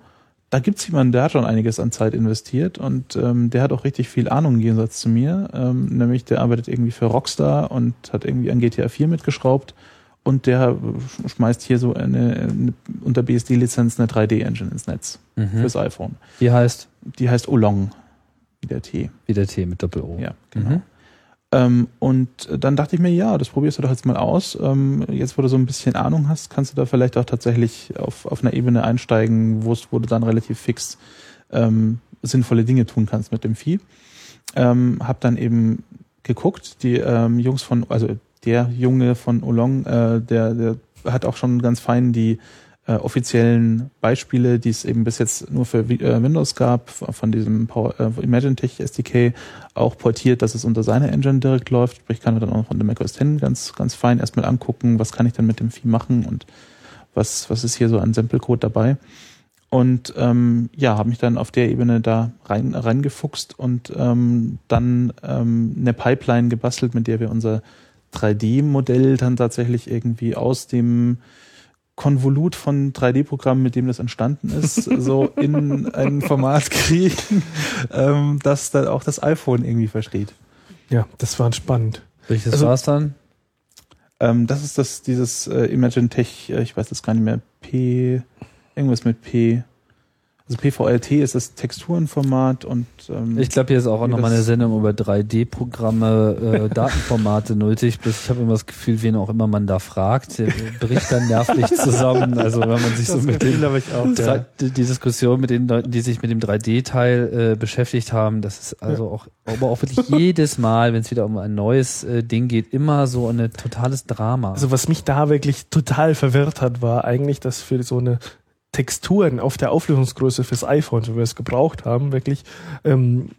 da gibt's jemanden, der hat schon einiges an Zeit investiert und ähm, der hat auch richtig viel Ahnung im Gegensatz zu mir. Ähm, nämlich der arbeitet irgendwie für Rockstar und hat irgendwie an GTA 4 mitgeschraubt und der sch- schmeißt hier so eine, eine unter BSD-Lizenz eine 3D-Engine ins Netz Mhm. fürs iPhone. Die heißt Die heißt Olong, wie der T. wie der T mit Doppel-O. Ja, genau. Mhm. Ähm, und dann dachte ich mir, ja, das probierst du doch jetzt mal aus. Ähm, jetzt, wo du so ein bisschen Ahnung hast, kannst du da vielleicht auch tatsächlich auf, auf einer Ebene einsteigen, wo wo du dann relativ fix ähm, sinnvolle Dinge tun kannst mit dem Vieh. Ähm, hab dann eben geguckt, die ähm, Jungs von, also der Junge von Olong, äh, der, der hat auch schon ganz fein die äh, offiziellen Beispiele, die es eben bis jetzt nur für äh, Windows gab, von diesem Power, äh, Imagine Tech SDK, auch portiert, dass es unter seiner Engine direkt läuft. Sprich, kann man dann auch unter macOS 10 ganz, ganz fein erstmal angucken, was kann ich dann mit dem Vieh machen und was, was ist hier so an Sample-Code dabei. Und ähm, ja, habe mich dann auf der Ebene da rein reingefuchst und ähm, dann ähm, eine Pipeline gebastelt, mit der wir unser 3D-Modell dann tatsächlich irgendwie aus dem Konvolut von 3D-Programmen, mit dem das entstanden ist, *laughs* so in ein Format kriegen, ähm, das dann auch das iPhone irgendwie versteht. Ja, das war spannend. Welches Also- war's dann? Ähm, das ist das, dieses äh, Imagine Tech, äh, ich weiß jetzt gar nicht mehr, P, irgendwas mit P. Also PVLT ist das Texturenformat und ähm, Ich glaube, hier ist auch wie nochmal das- eine Sendung über 3D-Programme, äh, *laughs* Datenformate nötig. Bloß ich habe immer das Gefühl, wen auch immer man da fragt, der bricht dann nervlich zusammen. Also wenn man sich so mit dem habe ich auch. Drei- die, Diskussion mit den Leuten, die sich mit dem 3D-Teil äh, beschäftigt haben, das ist also auch, aber auch wirklich *laughs* jedes Mal, wenn es wieder um ein neues äh, Ding geht, immer so ein totales Drama. Also was mich da wirklich total verwirrt hat, war eigentlich, dass für so eine Texturen auf der Auflösungsgröße fürs iPhone, so wie wir es gebraucht haben, wirklich ähm,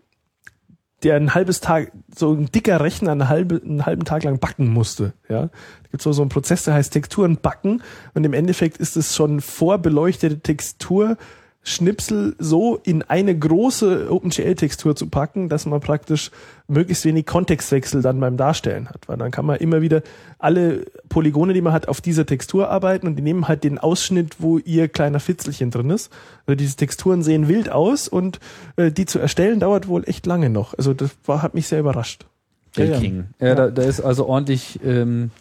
der ein halbes Tag, so ein dicker Rechner einen, halbe, einen halben Tag lang backen musste. Ja, da gibt so so einen Prozess, der heißt Texturen backen und im Endeffekt ist es schon vorbeleuchtete Textur. Schnipsel so in eine große OpenGL-Textur zu packen, dass man praktisch möglichst wenig Kontextwechsel dann beim Darstellen hat. Weil dann kann man immer wieder alle Polygone, die man hat, auf dieser Textur arbeiten und die nehmen halt den Ausschnitt, wo ihr kleiner Fitzelchen drin ist. Also diese Texturen sehen wild aus und äh, die zu erstellen dauert wohl echt lange noch. Also das war, hat mich sehr überrascht. Der Ja, ja. King. Ja, Da, da ist also ordentlich, ähm,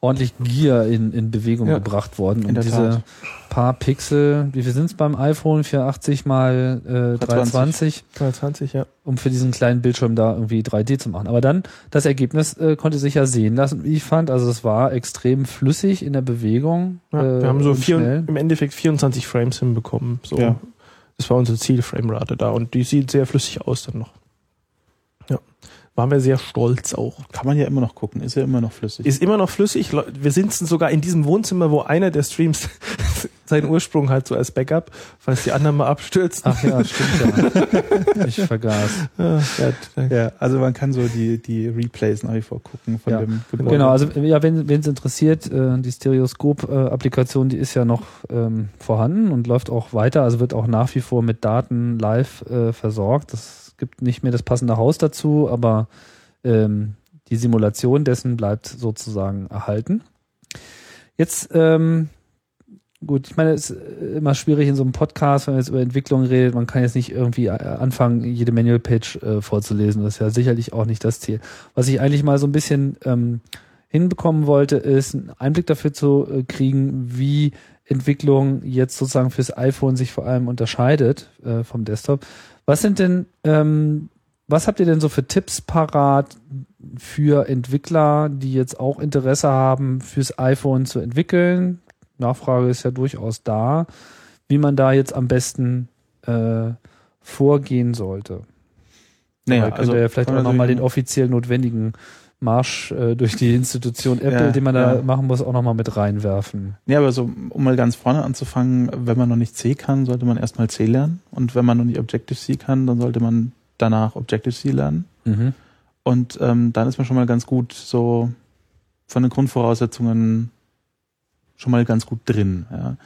ordentlich Gier in, in Bewegung Ja. gebracht worden. Und diese Tat. paar Pixel, wie viel sind es beim iPhone? 480 mal äh, 320, 23, ja. um für diesen kleinen Bildschirm da irgendwie 3D zu machen. Aber dann, das Ergebnis äh, konnte sich ja sehen lassen, wie ich fand. Also es war extrem flüssig in der Bewegung. ja äh, wir haben so vier, schnell. im Endeffekt 24 Frames hinbekommen. So. Ja. Das war unsere Zielframerate da und die sieht sehr flüssig aus dann noch. Waren wir sehr stolz auch. kann man ja immer noch gucken, ist ja immer noch flüssig. Ist immer noch flüssig. Wir sitzen sogar in diesem Wohnzimmer, wo einer der Streams *laughs* seinen Ursprung hat, so als Backup, falls die anderen mal abstürzen. Ach ja, stimmt ja. ich vergaß. Ja, ja, ja, also man kann so die, die Replays nach wie vor gucken von Ja. dem Gebäude. Genau, also ja, wenn es interessiert, äh, die Stereoskop-Applikation, die ist ja noch ähm, vorhanden und läuft auch weiter, also wird auch nach wie vor mit Daten live äh, versorgt. Es gibt nicht mehr das passende Haus dazu, aber ähm, die Simulation dessen bleibt sozusagen erhalten. Jetzt, ähm, gut, ich meine, es ist immer schwierig in so einem Podcast, wenn man jetzt über Entwicklung redet, man kann jetzt nicht irgendwie äh, anfangen, jede Manual-Page äh, vorzulesen. Das ist ja sicherlich auch nicht das Ziel. Was ich eigentlich mal so ein bisschen ähm, hinbekommen wollte, ist einen Einblick dafür zu äh, kriegen, wie Entwicklung jetzt sozusagen fürs iPhone sich vor allem unterscheidet äh, vom Desktop. Was sind denn, ähm, was habt ihr denn so für Tipps parat für Entwickler, die jetzt auch Interesse haben, fürs iPhone zu entwickeln? Nachfrage ist ja durchaus da, wie man da jetzt am besten äh, vorgehen sollte. naja, Naja, könnt ihr ja vielleicht auch nochmal den offiziell notwendigen Marsch äh, durch die Institution *laughs* Apple, Ja, den man da ja. machen muss, auch nochmal mit reinwerfen. Ja, aber so, um mal ganz vorne anzufangen, wenn man noch nicht C kann, sollte man erstmal C lernen. Und wenn man noch nicht Objective-C kann, dann sollte man danach Objective-C lernen. Mhm. Und ähm, dann ist man schon mal ganz gut so von den Grundvoraussetzungen schon mal ganz gut drin. Ja.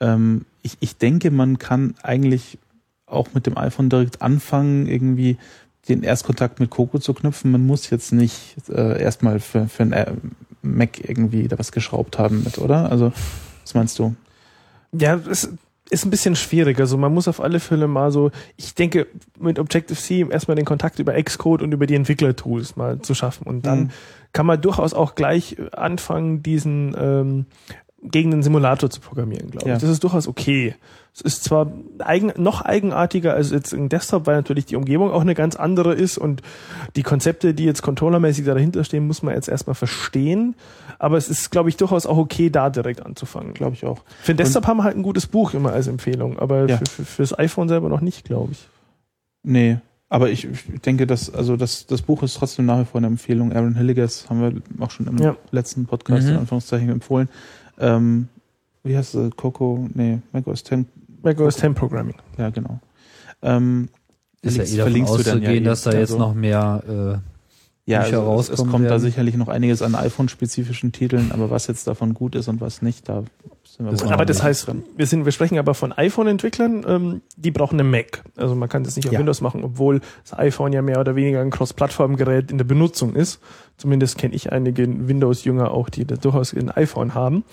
Ähm, ich, ich denke, man kann eigentlich auch mit dem iPhone direkt anfangen, irgendwie den Erstkontakt mit Coco zu knüpfen. Man muss jetzt nicht äh, erstmal für, für ein äh, Mac irgendwie da was geschraubt haben mit, oder? Also, was meinst du? Ja, es ist ein bisschen schwierig. Also man muss auf alle Fälle mal so, ich denke, mit Objective-C erstmal den Kontakt über Xcode und über die Entwicklertools mal zu schaffen. Und dann Mhm. kann man durchaus auch gleich anfangen, diesen ähm, gegen den Simulator zu programmieren, glaube Ja. ich. Das ist durchaus okay. Es ist zwar eigen, noch eigenartiger als jetzt im Desktop, weil natürlich die Umgebung auch eine ganz andere ist und die Konzepte, die jetzt controllermäßig dahinter stehen, muss man jetzt erstmal verstehen. Aber es ist, glaube ich, durchaus auch okay, da direkt anzufangen. Glaube ich auch. Für den Desktop haben wir halt ein gutes Buch immer als Empfehlung, aber Ja. für, für, fürs iPhone selber noch nicht, glaube ich. Nee, aber ich, ich denke, dass, also das, das Buch ist trotzdem nach wie vor eine Empfehlung. Aaron Hilliges haben wir auch schon im Ja. letzten Podcast Mhm. in Anführungszeichen empfohlen. Ähm, wie heißt es? Coco? Nee, macOS 10. macOS 10 Programming. Ja, genau. Ähm, Ist ja verlinkst- eh verlinkst du dann ja eh. dass da jetzt Also- noch mehr äh, ja, Bücher also es, es rauskommen kommt da werden. sicherlich noch einiges an iPhone-spezifischen Titeln, aber was jetzt davon gut ist und was nicht, da Das aber das heißt, drin. wir sind, wir sprechen aber von iPhone-Entwicklern, ähm, die brauchen eine Mac. Also man kann das nicht auf Ja. Windows machen, obwohl das iPhone ja mehr oder weniger ein Cross-Plattform-Gerät in der Benutzung ist. Zumindest kenne ich einige Windows-Jünger auch, die da durchaus ein iPhone haben.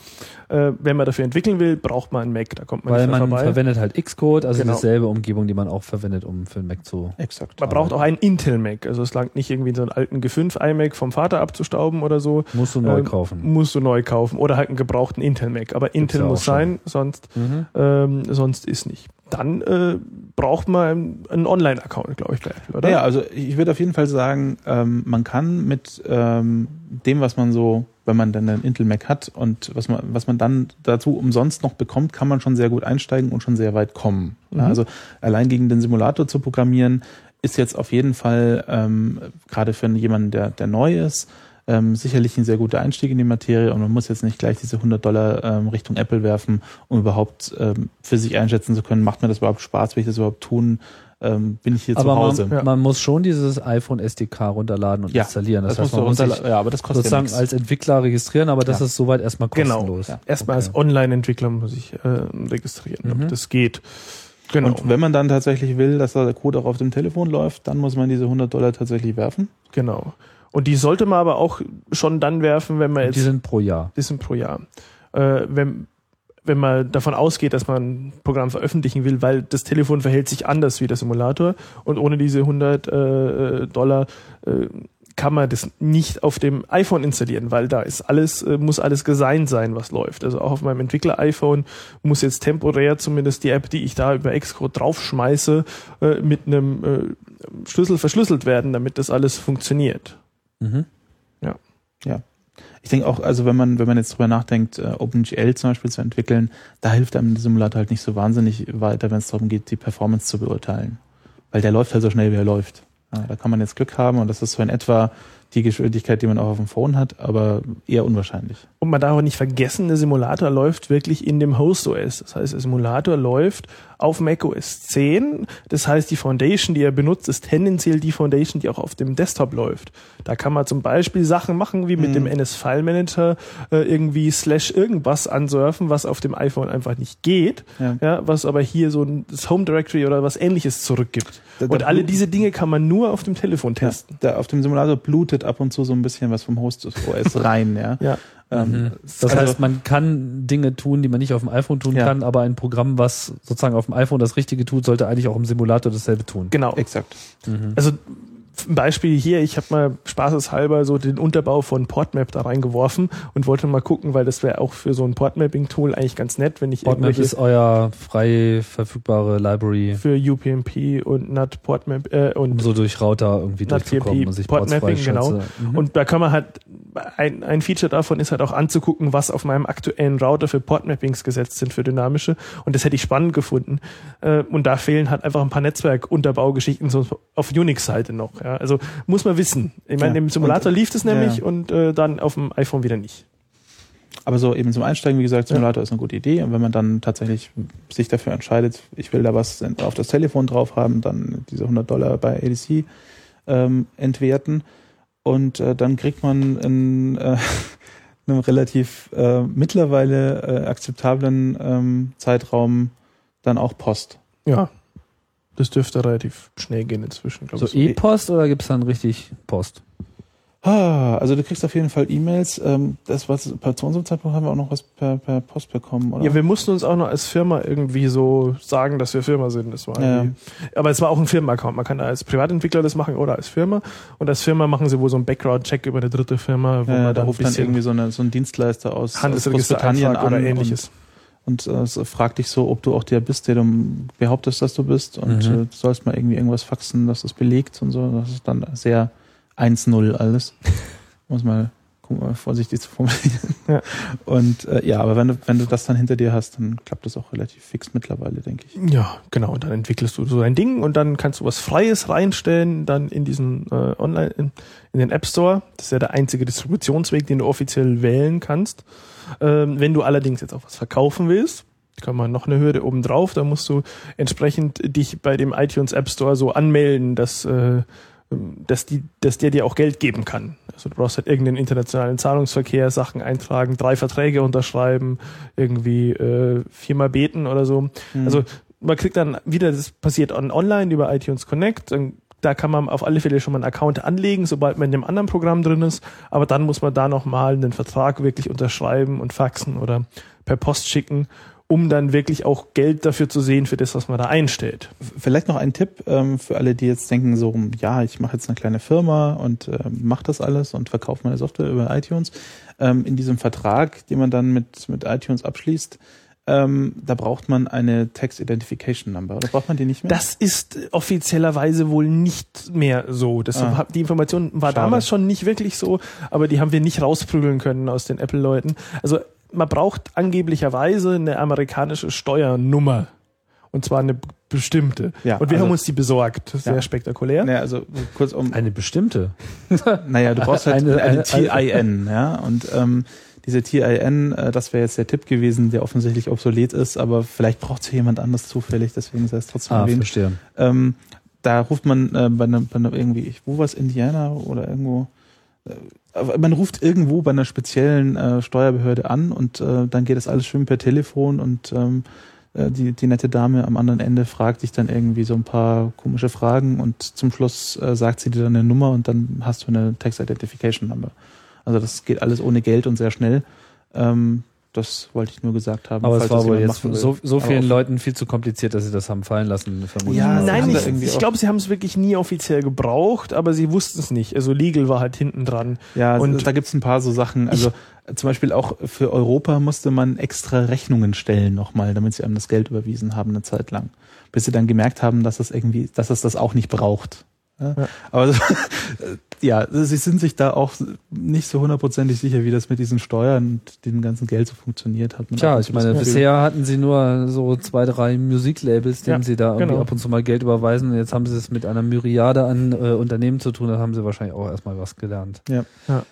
Äh, wenn man dafür entwickeln will, braucht man ein Mac. Da kommt man Weil nicht man vorbei. verwendet halt Xcode, also Genau. dieselbe Umgebung, die man auch verwendet, um für den Mac zu. Exakt. Man braucht auch einen Intel-Mac. Also es langt nicht irgendwie so einen alten G5 iMac vom Vater abzustauben oder so. Musst du neu Ähm, kaufen. Musst du neu kaufen. Oder halt einen gebrauchten Intel-Mac. Aber Intel ja auch muss schon. sein, sonst, Mhm. ähm, sonst ist nicht. Dann äh, braucht man einen Online-Account, glaube ich, Apple, oder? Ja, also ich würde auf jeden Fall sagen, ähm, man kann mit ähm, dem, was man so, wenn man dann einen Intel Mac hat und was man, was man dann dazu umsonst noch bekommt, kann man schon sehr gut einsteigen und schon sehr weit kommen. Mhm. also allein gegen den Simulator zu programmieren, ist jetzt auf jeden Fall ähm, gerade für jemanden, der, der neu ist, ähm, sicherlich ein sehr guter Einstieg in die Materie und man muss jetzt nicht gleich diese 100 Dollar ähm, Richtung Apple werfen, um überhaupt ähm, für sich einschätzen zu können, macht mir das überhaupt Spaß, will ich das überhaupt tun, ähm, bin ich hier Aber zu Hause. man, man muss schon dieses iPhone SDK runterladen und Ja, installieren. Das, heißt, musst du man muss sich ja, aber das kostet ja sozusagen nichts. als Entwickler registrieren, aber das Ja. ist soweit erstmal Genau. kostenlos. Ja. Erstmal als Okay. Online-Entwickler muss ich äh, registrieren, ob Mhm. das geht. Genau. Und wenn man dann tatsächlich will, dass da der Code auch auf dem Telefon läuft, dann muss man diese 100 Dollar tatsächlich werfen. genau. Und die sollte man aber auch schon dann werfen, wenn man jetzt Die sind pro Jahr. die sind pro Jahr. Äh, wenn, wenn man davon ausgeht, dass man ein Programm veröffentlichen will, weil das Telefon verhält sich anders wie der Simulator und ohne diese 100 äh, Dollar äh, kann man das nicht auf dem iPhone installieren, weil da ist alles, äh, muss alles gesigned sein, was läuft. Also auch auf meinem Entwickler-iPhone muss jetzt temporär zumindest die App, die ich da über Xcode draufschmeiße, äh, mit einem äh, Schlüssel verschlüsselt werden, damit das alles funktioniert. Mhm. Ich denke auch, also wenn man, wenn man jetzt drüber nachdenkt, äh, OpenGL zum Beispiel zu entwickeln, da hilft einem der Simulator halt nicht so wahnsinnig weiter, wenn es darum geht, die Performance zu beurteilen. Weil der läuft halt so schnell, wie er läuft. Ja, da kann man jetzt Glück haben und das ist so in etwa die Geschwindigkeit, die man auch auf dem Phone hat, aber eher unwahrscheinlich. Und man darf auch nicht vergessen, der Simulator läuft wirklich in dem Host OS. Das heißt, der Simulator läuft auf Mac OS 10. Das heißt, die Foundation, die er benutzt, ist tendenziell die Foundation, die auch auf dem Desktop läuft. Da kann man zum Beispiel Sachen machen, wie mit Mhm. dem NS-File-Manager äh, irgendwie slash irgendwas ansurfen, was auf dem iPhone einfach nicht geht. Ja. Ja, was aber hier so ein das Home Directory oder was ähnliches zurückgibt. Da- da Und alle diese Dinge kann man nur auf dem Telefon Ja, testen. da auf dem Simulator blutet ab und zu so ein bisschen was vom Host OS *laughs* rein, ja. Ja. Ähm, Mhm. Das also- heißt, man kann Dinge tun, die man nicht auf dem iPhone tun Ja. kann, aber ein Programm, was sozusagen auf dem iPhone das Richtige tut, sollte eigentlich auch im Simulator dasselbe tun. Genau. Exakt. Also ein Beispiel hier, ich habe mal spaßeshalber so den Unterbau von Portmap da reingeworfen und wollte mal gucken, weil das wäre auch für so ein Portmapping-Tool eigentlich ganz nett, wenn ich Portmap ist euer frei verfügbare Library, für UPnP und NAT Portmap äh, um und so durch Router irgendwie NAT durchzukommen PMP und sich Portmapping, genau. Mhm. Und da kann man halt, ein, ein Feature davon ist halt auch anzugucken, was auf meinem aktuellen Router für Portmappings gesetzt sind für dynamische. Und das hätte ich spannend gefunden. Äh, Und da fehlen halt einfach ein paar Netzwerkunterbaugeschichten so auf Unix-Seite noch. Ja. Also muss man wissen. Ich meine, Ja. im Simulator Und- lief es ja, nämlich ja. und äh, dann auf dem iPhone wieder nicht. Aber so eben zum Einsteigen, wie gesagt, Simulator ist eine gute Idee. Und wenn man dann tatsächlich sich dafür entscheidet, ich will da was auf das Telefon drauf haben, dann diese 100 Dollar bei ADC ähm, entwerten. Und äh, dann kriegt man in äh, *laughs* einem relativ äh, mittlerweile äh, akzeptablen ähm, Zeitraum dann auch Post. Ja. Das dürfte relativ schnell gehen inzwischen, glaube So ich. E-Post oder gibt's dann richtig Post? Ah, also du kriegst auf jeden Fall E-Mails. Ähm, das was per zu unserem Zeitpunkt haben wir auch noch was per, per Post bekommen, oder? Ja, wir mussten uns auch noch als Firma irgendwie so sagen, dass wir Firma sind. Das war Ja. Aber es war auch ein Firmenaccount. Man kann als Privatentwickler das machen oder als Firma. Und als Firma machen sie wohl so einen Background-Check über eine dritte Firma, wo ja, man da ruft dann irgendwie so, eine, so ein Dienstleister aus, aus Großbritannien oder an ähnliches. und, und äh, fragt dich so, ob du auch der bist, der du behauptest, dass du bist und Mhm. äh, sollst mal irgendwie irgendwas faxen, dass das belegt und so. Das ist dann sehr 1-0 alles. *laughs* Muss mal, guck mal vorsichtig zu formulieren. Ja. Und äh, ja, aber wenn du, wenn du das dann hinter dir hast, dann klappt das auch relativ fix mittlerweile, denke ich. Ja, genau. Und dann entwickelst du so ein Ding und dann kannst du was Freies reinstellen, dann in diesen äh, Online, in, in den App Store. Das ist ja der einzige Distributionsweg, den du offiziell wählen kannst. Ähm, wenn du allerdings jetzt auch was verkaufen willst, kann man noch eine Hürde oben drauf, da musst du entsprechend dich bei dem iTunes App Store so anmelden, dass äh, dass die, dass der dir auch Geld geben kann. Also du brauchst halt irgendeinen internationalen Zahlungsverkehr, Sachen eintragen, drei Verträge unterschreiben, irgendwie äh, viermal beten oder so. Mhm. Also man kriegt dann wieder, das passiert on, online über iTunes Connect, dann da kann man auf alle Fälle schon mal einen Account anlegen, sobald man in dem anderen Programm drin ist. Aber dann muss man da nochmal einen Vertrag wirklich unterschreiben und faxen oder per Post schicken, um dann wirklich auch Geld dafür zu sehen, für das, was man da einstellt. Vielleicht noch ein Tipp ähm, für alle, die jetzt denken, so, ja, ich mache jetzt eine kleine Firma und äh, mache das alles und verkaufe meine Software über iTunes. Ähm, in diesem Vertrag, den man dann mit, mit iTunes abschließt, ähm, da braucht man eine Text Identification Number. Oder braucht man die nicht mehr? Das ist offiziellerweise wohl nicht mehr so. Das, Ah. Die Information war Schade. damals schon nicht wirklich so, aber die haben wir nicht rausprügeln können aus den Apple-Leuten. Also man braucht angeblicherweise eine amerikanische Steuernummer. Und zwar eine bestimmte. Ja, Und wir also- haben uns die besorgt. Sehr Ja. spektakulär. Naja, also kurz um. Eine bestimmte. *laughs* Naja, du brauchst halt Eine- eine, eine- TIN, ja. Und ähm, diese TIN, äh, das wäre jetzt der Tipp gewesen, der offensichtlich obsolet ist, aber vielleicht braucht es jemand anders zufällig, deswegen sei es trotzdem Ah, erwähnt. verstehe. Ähm, da ruft man äh, bei einer, bei einer irgendwie, wo war es, Indiana oder irgendwo, äh, man ruft irgendwo bei einer speziellen äh, Steuerbehörde an und äh, dann geht das alles schön per Telefon und ähm, äh, die, die nette Dame am anderen Ende fragt dich dann irgendwie so ein paar komische Fragen und zum Schluss äh, sagt sie dir dann eine Nummer und dann hast du eine Text Identification Number. Also das geht alles ohne Geld und sehr schnell. Ähm, das wollte ich nur gesagt haben. Aber es war das wohl jetzt so, so vielen Leuten viel zu kompliziert, dass sie das haben fallen lassen. vermutlich. Ja, Also, Nein, ich, ich glaube, sie haben es wirklich nie offiziell gebraucht, aber sie wussten es nicht. Also Legal war halt hinten dran. Ja, Und- da gibt's ein paar so Sachen. Also zum Beispiel auch für Europa musste man extra Rechnungen stellen nochmal, damit sie einem das Geld überwiesen haben eine Zeit lang. Bis sie dann gemerkt haben, dass es irgendwie, dass es das auch nicht braucht. Ja. Ja. Aber *laughs* ja, sie sind sich da auch nicht so hundertprozentig sicher, wie das mit diesen Steuern und dem ganzen Geld so funktioniert hat. man Tja, ich meine, bisher hatten sie nur so zwei, drei Musiklabels, denen Ja, sie da irgendwie genau. ab und zu mal Geld überweisen. Und jetzt haben sie es mit einer Myriade an äh, Unternehmen zu tun. Da haben sie wahrscheinlich auch erstmal was gelernt. Ja. Ja.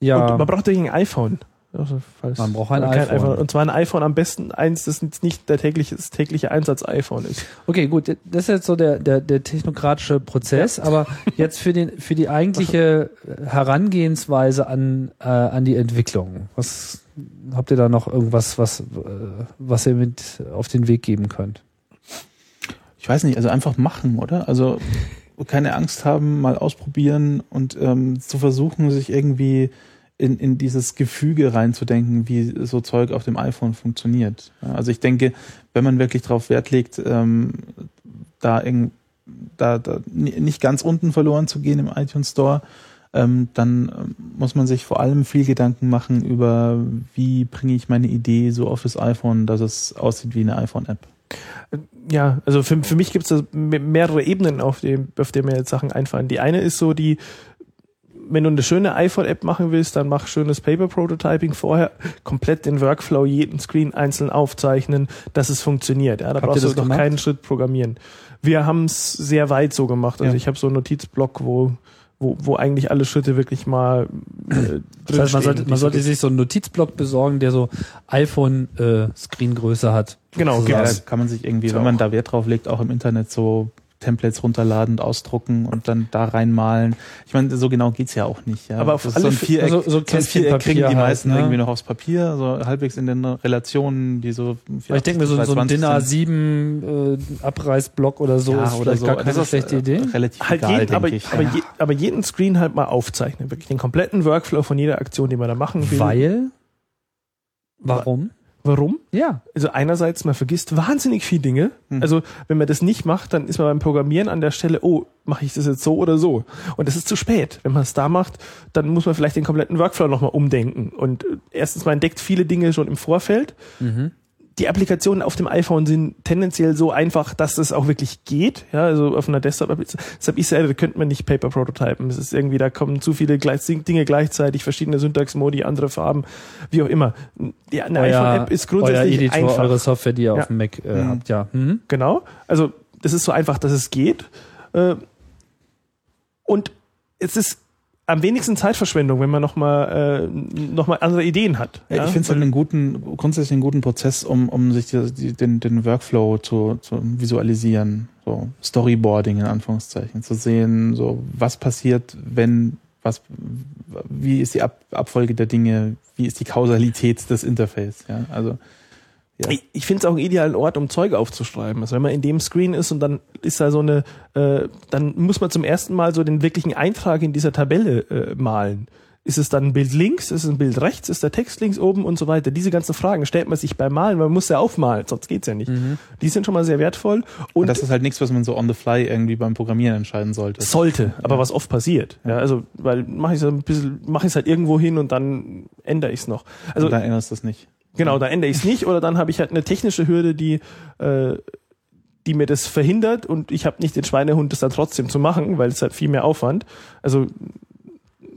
Ja, Und man braucht dagegen ein iPhone. Also, falls Man braucht ein kein iPhone. Und zwar ein iPhone am besten eins, das nicht der tägliche, das tägliche Einsatz-iPhone ist. okay, gut. Das ist jetzt so der, der, der technokratische Prozess. Aber jetzt für, den, für die eigentliche Herangehensweise an, äh, an die Entwicklung. Was habt ihr da noch irgendwas, was, äh, was ihr mit auf den Weg geben könnt? Ich weiß nicht, also einfach machen, oder? Also keine Angst haben, mal ausprobieren und ähm, zu versuchen, sich irgendwie in, in dieses Gefüge reinzudenken, wie so Zeug auf dem iPhone funktioniert. Also ich denke, wenn man wirklich darauf Wert legt, ähm, da, eng, da, da ni- nicht ganz unten verloren zu gehen im iTunes Store, ähm, dann ähm, muss man sich vor allem viel Gedanken machen über, wie bringe ich meine Idee so auf das iPhone, dass es aussieht wie eine iPhone-App. Ja, also für, für mich gibt es mehrere Ebenen, auf dem, auf denen mir jetzt Sachen einfallen. Die eine ist so die, wenn du eine schöne iPhone-App machen willst, dann mach schönes Paper-Prototyping vorher, komplett den Workflow, jeden Screen einzeln aufzeichnen, dass es funktioniert. Ja, da Habt brauchst du doch gemacht? keinen Schritt programmieren. Wir haben es sehr weit so gemacht. Also Ja. ich habe so einen Notizblock, wo, wo, wo eigentlich alle Schritte wirklich mal äh, Das heißt, man sollte, man sollte sich so einen Notizblock besorgen, der so iPhone-Screengröße hat. Genau, sozusagen. Ja, kann man sich irgendwie, wenn man da Wert drauf legt, auch im Internet so Templates runterladen, ausdrucken und dann da reinmalen. Ich meine, so genau geht's ja auch nicht. Ja. Aber auf Das ist alle so ein Viereck, so- so so ein Viereck kriegen die halt, meisten ne? irgendwie noch aufs Papier, so halbwegs in den Relationen, die so. Aber ich denke mir, so, so ein 220 DIN sind. A7 äh, Abreißblock oder so ja, ist oder vielleicht so. gar keine Das ist, schlechte äh, Idee. Relativ halt egal, jeden, aber, ich. aber, je, aber jeden Screen halt mal aufzeichnen. Wirklich den kompletten Workflow von jeder Aktion, die man da machen will. Weil? Warum? Warum? Ja. Also einerseits, man vergisst wahnsinnig viele Dinge. Hm. Also wenn man das nicht macht, dann ist man beim Programmieren an der Stelle, oh, mache ich das jetzt so oder so? Und das ist zu spät. Wenn man es da macht, dann muss man vielleicht den kompletten Workflow nochmal umdenken. Und äh, erstens, man entdeckt viele Dinge schon im Vorfeld. Mhm. Die Applikationen auf dem iPhone sind tendenziell so einfach, dass das auch wirklich geht. Ja, also auf einer Desktop-Applikation. Deshalb ich sage, da könnte man nicht Paper prototypen. Es ist irgendwie, da kommen zu viele gleich, Dinge gleichzeitig, verschiedene Syntax-Modi, andere Farben, wie auch immer. Die, eine Euer, iPhone-App ist euer grundsätzlich Editor, einfach. eure Software, die ihr Ja. auf dem Mac äh, Mhm. habt, ja. Mhm. Genau. Also das ist so einfach, dass es geht. Äh, Und es ist am wenigsten Zeitverschwendung, wenn man nochmal äh, noch mal andere Ideen hat. Ja, ich finde es halt einen guten, grundsätzlich einen guten Prozess, um, um sich die, die, den, den Workflow zu, zu visualisieren. so Storyboarding in Anführungszeichen, zu sehen, so was passiert, wenn was, wie ist die Ab Abfolge der Dinge, wie ist die Kausalität des Interface, ja, also ja. Ich, ich finde es auch einen idealen Ort, um Zeug aufzuschreiben. Also wenn man in dem Screen ist und dann ist da so eine, äh, dann muss man zum ersten Mal so den wirklichen Eintrag in dieser Tabelle äh, malen. Ist es dann ein Bild links, ist es ein Bild rechts, ist der Text links oben und so weiter. Diese ganzen Fragen stellt man sich beim Malen, weil man muss ja aufmalen, sonst geht's ja nicht. Mhm. Die sind schon mal sehr wertvoll. Und, Und das ist halt nichts, was man so on the fly irgendwie beim Programmieren entscheiden sollte. sollte, aber was oft passiert. Ja, also, weil mache ich es ein bisschen, mache ich es halt irgendwo hin und dann ändere ich es noch. Also Also da erinnerst du es nicht. Genau, da ändere ich es nicht oder dann habe ich halt eine technische Hürde, die, äh, die mir das verhindert und ich habe nicht den Schweinehund, das dann trotzdem zu machen, weil es halt viel mehr Aufwand. Also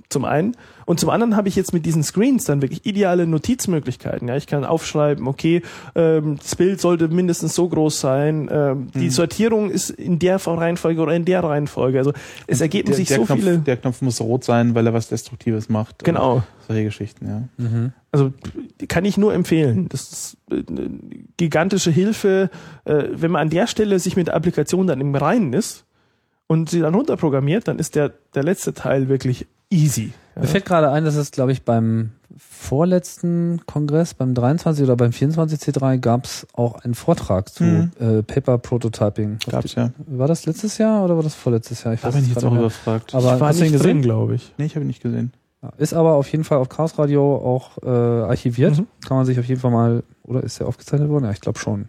zum einen. Und zum anderen habe ich jetzt mit diesen Screens dann wirklich ideale Notizmöglichkeiten. Ja, ich kann aufschreiben, okay, ähm, das Bild sollte mindestens so groß sein, ähm, die Sortierung ist in der Reihenfolge oder in der Reihenfolge. Also es ergeben der, sich der so Knopf, viele. Der Knopf muss rot sein, weil er was Destruktives macht. Genau. Solche Geschichten, ja. Mhm. Also die kann ich nur empfehlen. Das ist äh, eine gigantische Hilfe, äh, wenn man an der Stelle sich mit der Applikation dann im Reinen ist und sie dann runterprogrammiert, dann ist der, der letzte Teil wirklich easy. Mir fällt gerade ein, dass es, glaube ich, beim vorletzten Kongress, beim 23 oder beim 24 C3, gab es auch einen Vortrag zu Mhm. äh, Paper Prototyping. Gab's ja. War das letztes Jahr oder war das vorletztes Jahr? Ich Da bin ich jetzt auch mehr. überfragt. Aber ich war hast du ihn gesehen? glaube ich. nee, ich habe ihn nicht gesehen. Ja, Ist aber auf jeden Fall auf Chaos Radio auch äh, archiviert. Mhm. Kann man sich auf jeden Fall mal, oder ist der aufgezeichnet worden? Ja, ich glaube schon.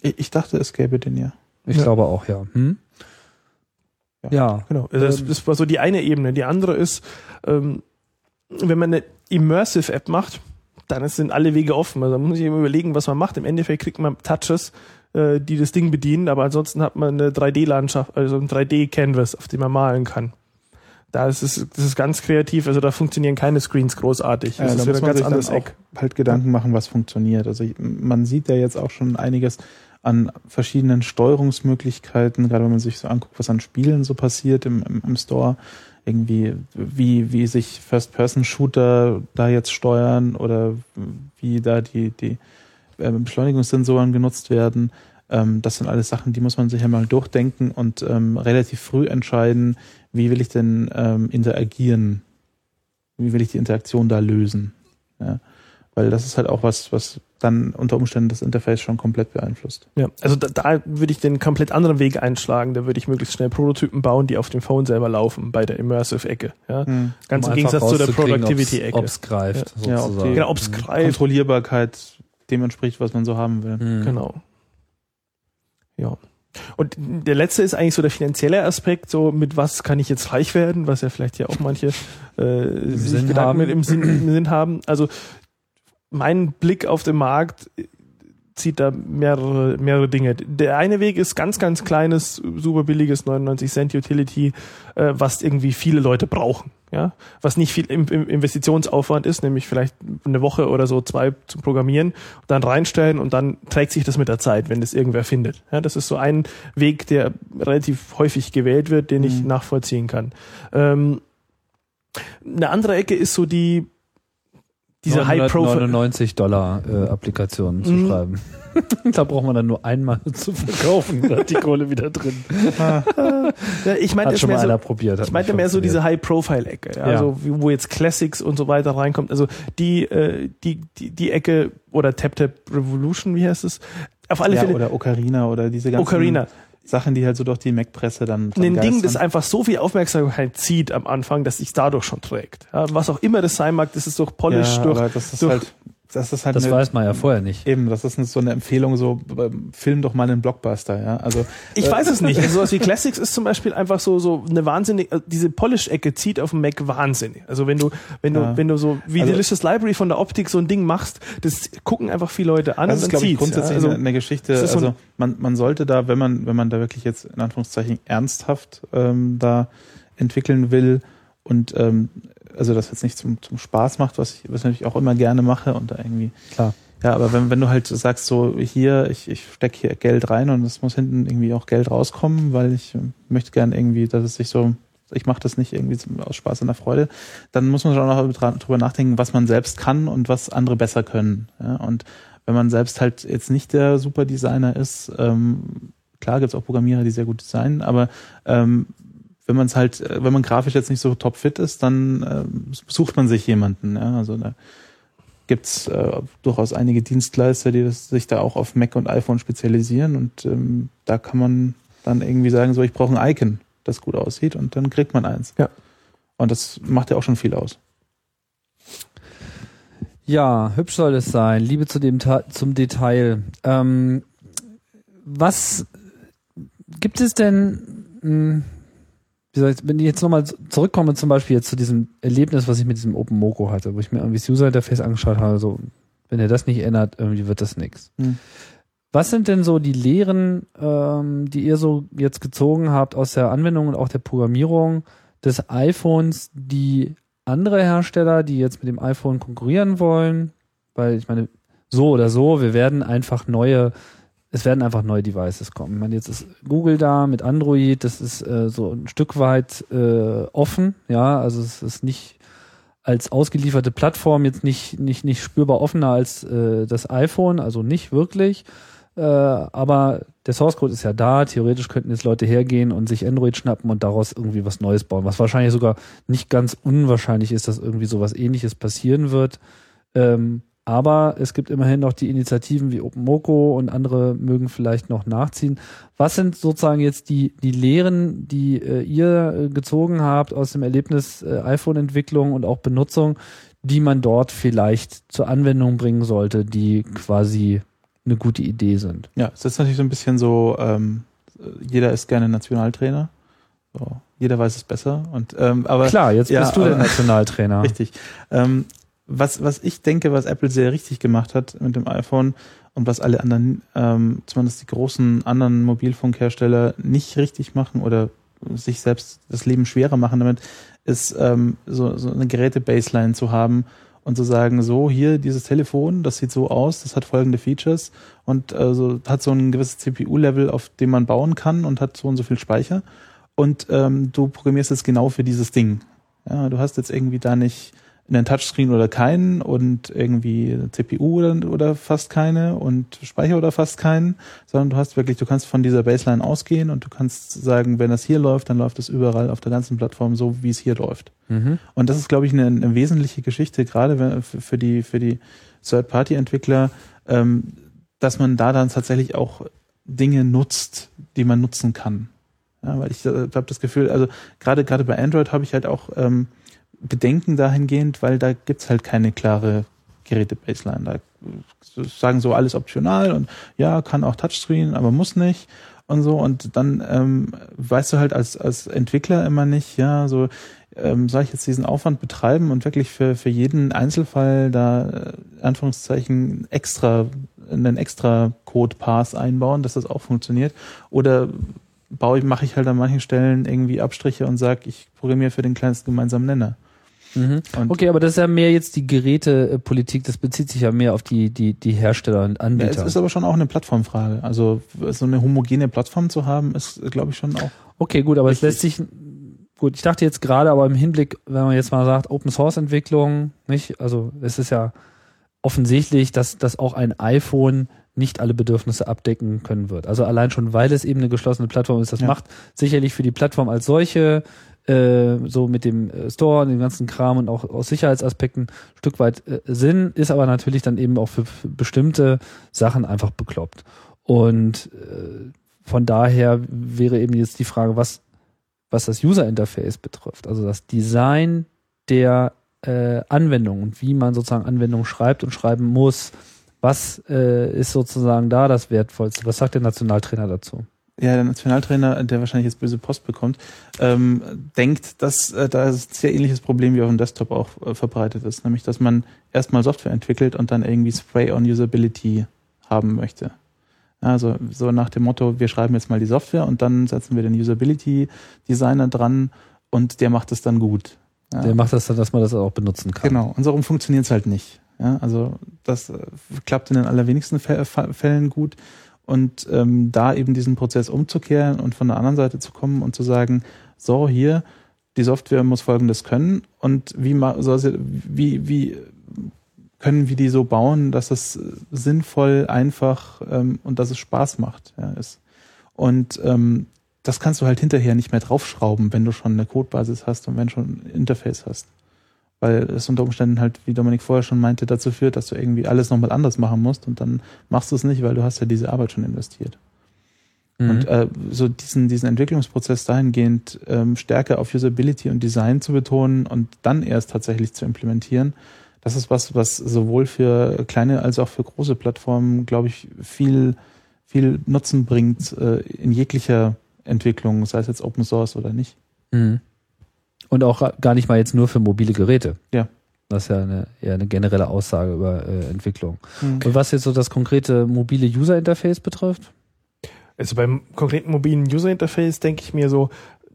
Ich, ich dachte, es gäbe den ja. Ich Ja. glaube auch, ja. Hm? Ja. Ja. Genau. Also das, Ähm, das war so die eine Ebene. Die andere ist, ähm, wenn man eine Immersive App macht, dann sind alle Wege offen. Also da muss ich immer überlegen, was man macht. Im Endeffekt kriegt man Touches, äh, die das Ding bedienen, aber ansonsten hat man eine 3D-Landschaft, also ein 3D-Canvas, auf dem man malen kann. Da ist es, das ist ganz kreativ, also da funktionieren keine Screens großartig. Das Ja, ist da wieder muss man ganz sich anderes Eck. halt Gedanken machen, was funktioniert. Also man sieht ja jetzt auch schon einiges an verschiedenen Steuerungsmöglichkeiten, gerade wenn man sich so anguckt, was an Spielen so passiert im, im, im Store. Irgendwie, wie, wie sich First-Person-Shooter da jetzt steuern oder wie da die, die äh, Beschleunigungssensoren genutzt werden. Ähm, das sind alles Sachen, die muss man sich ja mal durchdenken und ähm, relativ früh entscheiden, wie will ich denn ähm, interagieren? Wie will ich die Interaktion da lösen? Ja. Weil das ist halt auch was, was dann unter Umständen das Interface schon komplett beeinflusst. Ja, also da, da würde ich den komplett anderen Weg einschlagen. Da würde ich möglichst schnell Prototypen bauen, die auf dem Phone selber laufen, bei der Immersive-Ecke. Ja? Ganz um im Gegensatz zu der ob's- Productivity-Ecke. Ob's greift, Ja, ob sozusagen. die- Genau, ob's greift. Kontrollierbarkeit dem entspricht, was man so haben will. Mhm. Genau. Ja. Und der letzte ist eigentlich so der finanzielle Aspekt, so mit was kann ich jetzt reich werden, was ja vielleicht ja auch manche äh, sich Sinn Gedanken haben. mit im Sinn, im Sinn haben. Also mein Blick auf den Markt zieht da mehrere, mehrere Dinge. Der eine Weg ist ganz, ganz kleines, super billiges 99 Cent Utility, äh, was irgendwie viele Leute brauchen. Ja, was nicht viel im, im Investitionsaufwand ist, nämlich vielleicht eine Woche oder so zwei zum Programmieren, dann reinstellen und dann trägt sich das mit der Zeit, wenn das irgendwer findet. Ja, das ist so ein Weg, der relativ häufig gewählt wird, den ich Mhm. nachvollziehen kann. Ähm, eine andere Ecke ist so die diese High-Profile. 99 Dollar äh, Applikationen zu Mhm. schreiben. *laughs* da braucht man dann nur einmal *laughs* zu verkaufen, da hat die Kohle wieder drin. Ja, ich meinte Hat schon mehr mal so, einer probiert. ich meinte mehr so diese. High-Profile-Ecke, ja, Ja. Also, wo jetzt Classics und so weiter reinkommt. Also die, äh, die, die, die Ecke oder Tap Tap Revolution, wie heißt es? Auf alle Ja, Fälle oder Ocarina oder diese ganzen Ocarina. Sachen, die halt so durch die Mac-Presse dann, dann Ein Ding, das einfach so viel Aufmerksamkeit zieht am Anfang, dass sich dadurch schon trägt. Ja, was auch immer das sein mag, das ist durch Polish, ja, durch. aber das ist durch- halt, das ist halt Das eine, weiß man ja vorher nicht. eben, das ist so eine Empfehlung, so ähm, film doch mal einen Blockbuster, ja. Also Ich weiß es nicht. *laughs* Also sowas wie Classics ist zum Beispiel einfach so so eine wahnsinnig äh, diese Polish-Ecke zieht auf dem Mac wahnsinnig. Also wenn du wenn du Ja. wenn du so wie Also- Delicious Library von der Optik so ein Ding machst, das gucken einfach viele Leute an Das ist, dann glaube ich, grundsätzlich ja. also, eine, eine Geschichte. es ist so Also ein- man, man sollte da, wenn man, wenn man da wirklich jetzt in Anführungszeichen ernsthaft ähm, da entwickeln will und ähm, also das jetzt nicht zum, zum Spaß macht, was ich, was ich natürlich auch immer gerne mache und da irgendwie. Klar. Ja, aber wenn, wenn du halt sagst, so hier, ich, ich stecke hier Geld rein und es muss hinten irgendwie auch Geld rauskommen, weil ich äh, möchte gerne irgendwie, dass es sich so, ich mache das nicht irgendwie aus Spaß und der Freude, dann muss man schon auch drüber nachdenken, was man selbst kann und was andere besser können. Ja, und wenn man selbst halt jetzt nicht der Superdesigner ist, ähm, Klar gibt es auch Programmierer, die sehr gut designen, aber ähm, wenn man es halt, äh, wenn man grafisch jetzt nicht so topfit ist, dann äh, sucht man sich jemanden. Ja? Also da gibt's äh, durchaus einige Dienstleister, die das, sich da auch auf Mac und iPhone spezialisieren und ähm, da kann man dann irgendwie sagen, so ich brauche ein Icon, das gut aussieht und dann kriegt man eins. Ja. Und das macht ja auch schon viel aus. Ja, hübsch soll es sein. Liebe zu dem zum Detail. Ähm, was gibt es denn, mh, wie soll ich, wenn ich jetzt nochmal zurückkomme, zum Beispiel jetzt zu diesem Erlebnis, was ich mit diesem Open Moco hatte, wo ich mir irgendwie das User Interface angeschaut habe, so, wenn ihr das nicht ändert, irgendwie wird das nix. Hm. Was sind denn so die Lehren, ähm, die ihr so jetzt gezogen habt aus der Anwendung und auch der Programmierung des iPhones, die andere Hersteller, die jetzt mit dem iPhone konkurrieren wollen, weil ich meine, so oder so, wir werden einfach neue, es werden einfach neue Devices kommen. Ich meine, jetzt ist Google da mit Android, das ist äh, so ein Stück weit äh, offen, ja, also es ist nicht als ausgelieferte Plattform jetzt nicht, nicht, nicht spürbar offener als äh, das iPhone, also nicht wirklich. Äh, aber der Source Code ist ja da. Theoretisch könnten jetzt Leute hergehen und sich Android schnappen und daraus irgendwie was Neues bauen. Was wahrscheinlich sogar nicht ganz unwahrscheinlich ist, dass irgendwie sowas ähnliches passieren wird. Ähm, aber es gibt immerhin noch die Initiativen wie OpenMoko und andere mögen vielleicht noch nachziehen. Was sind sozusagen jetzt die, die Lehren, die äh, ihr äh, gezogen habt aus dem Erlebnis äh, iPhone-Entwicklung und auch Benutzung, die man dort vielleicht zur Anwendung bringen sollte, die quasi eine gute Idee sind? Ja, es ist natürlich so ein bisschen so, ähm, jeder ist gerne Nationaltrainer. So, jeder weiß es besser. Und ähm, aber Klar, jetzt ja, bist du der aber- *laughs* Nationaltrainer. Richtig. Ähm, was, was ich denke, was Apple sehr richtig gemacht hat mit dem iPhone und was alle anderen, ähm, zumindest die großen anderen Mobilfunkhersteller nicht richtig machen oder sich selbst das Leben schwerer machen damit, ist ähm, so, so eine Geräte-Baseline zu haben und zu sagen, so hier dieses Telefon, das sieht so aus, das hat folgende Features und also hat so ein gewisses CPU-Level, auf dem man bauen kann und hat so und so viel Speicher und ähm, du programmierst es genau für dieses Ding. Ja, du hast jetzt irgendwie da nicht einen Touchscreen oder keinen und irgendwie CPU oder, oder fast keine und Speicher oder fast keinen, sondern du hast wirklich, du kannst von dieser Baseline ausgehen und du kannst sagen, wenn das hier läuft, dann läuft es überall auf der ganzen Plattform so, wie es hier läuft. Mhm. Und das ist, glaube ich, eine, eine wesentliche Geschichte, gerade für die, für die Third-Party-Entwickler, ähm, dass man da dann tatsächlich auch Dinge nutzt, die man nutzen kann. Ja, weil ich äh, habe das Gefühl, also gerade gerade bei Android habe ich halt auch ähm, Bedenken dahingehend, weil da gibt's halt keine klare Geräte-Baseline. Da sagen so alles optional und ja, kann auch Touchscreen, aber muss nicht und so. Und dann ähm, weißt du halt als, als Entwickler immer nicht, ja, so ähm, soll ich jetzt diesen Aufwand betreiben und wirklich für, für jeden Einzelfall da äh, Anführungszeichen extra einen extra Code-Pass einbauen, dass das auch funktioniert? Oder baue ich, mache ich halt an manchen Stellen irgendwie Abstriche und sage, ich programmiere für den kleinsten gemeinsamen Nenner. Mhm. Okay, aber das ist ja mehr jetzt die Gerätepolitik, das bezieht sich ja mehr auf die, die, die Hersteller und ja, Anbieter. es ist aber schon auch eine Plattformfrage. Also so eine homogene Plattform zu haben, ist, glaube ich, schon auch. Okay, gut, aber es Richtig. lässt sich, gut, ich dachte jetzt gerade, aber im Hinblick, wenn man jetzt mal sagt, Open Source Entwicklung, nicht? Also es ist ja offensichtlich, dass, dass auch ein iPhone nicht alle Bedürfnisse abdecken können wird. Also allein schon, weil es eben eine geschlossene Plattform ist, das Ja. macht sicherlich für die Plattform als solche äh, so mit dem äh, Store und dem ganzen Kram und auch aus Sicherheitsaspekten ein Stück weit äh, Sinn, ist aber natürlich dann eben auch für, für bestimmte Sachen einfach bekloppt. Und äh, von daher wäre eben jetzt die Frage, was, was das User Interface betrifft, also das Design der äh, Anwendung und wie man sozusagen Anwendungen schreibt und schreiben muss. Was äh, ist sozusagen da das Wertvollste? Was sagt der Nationaltrainer dazu? Ja, der Nationaltrainer, der wahrscheinlich jetzt böse Post bekommt, ähm, denkt, dass äh, da ein sehr ähnliches Problem wie auf dem Desktop auch äh, verbreitet ist, nämlich dass man erstmal Software entwickelt und dann irgendwie Spray on Usability haben möchte. Also so nach dem Motto, wir schreiben jetzt mal die Software und dann setzen wir den Usability Designer dran und der macht es dann gut. Ja. Der macht das dann, dass man das auch benutzen kann. Genau, und so rum funktioniert es halt nicht. Ja, also das äh, klappt in den allerwenigsten Fä- Fä- Fällen gut. Und ähm, da eben diesen Prozess umzukehren und von der anderen Seite zu kommen und zu sagen, so hier, die Software muss folgendes können und wie, soll sie, wie, wie können wir die so bauen, dass es sinnvoll, einfach ähm, und dass es Spaß macht. Ja, ist. Und ähm, das kannst du halt hinterher nicht mehr draufschrauben, wenn du schon eine Codebasis hast und wenn du schon ein Interface hast. Weil es unter Umständen halt, wie Dominik vorher schon meinte, dazu führt, dass du irgendwie alles nochmal anders machen musst und dann machst du es nicht, weil du hast ja diese Arbeit schon investiert. Mhm. Und äh, so diesen, diesen Entwicklungsprozess dahingehend ähm, stärker auf Usability und Design zu betonen und dann erst tatsächlich zu implementieren, das ist was, was sowohl für kleine als auch für große Plattformen, glaube ich, viel, viel Nutzen bringt äh, in jeglicher Entwicklung, sei es jetzt Open Source oder nicht. Mhm. Und auch gar nicht mal jetzt nur für mobile Geräte. Ja. Das ist ja eine, eher eine generelle Aussage über äh, Entwicklung. Mhm. Und was jetzt so das konkrete mobile User Interface betrifft? Also beim konkreten mobilen User Interface denke ich mir so,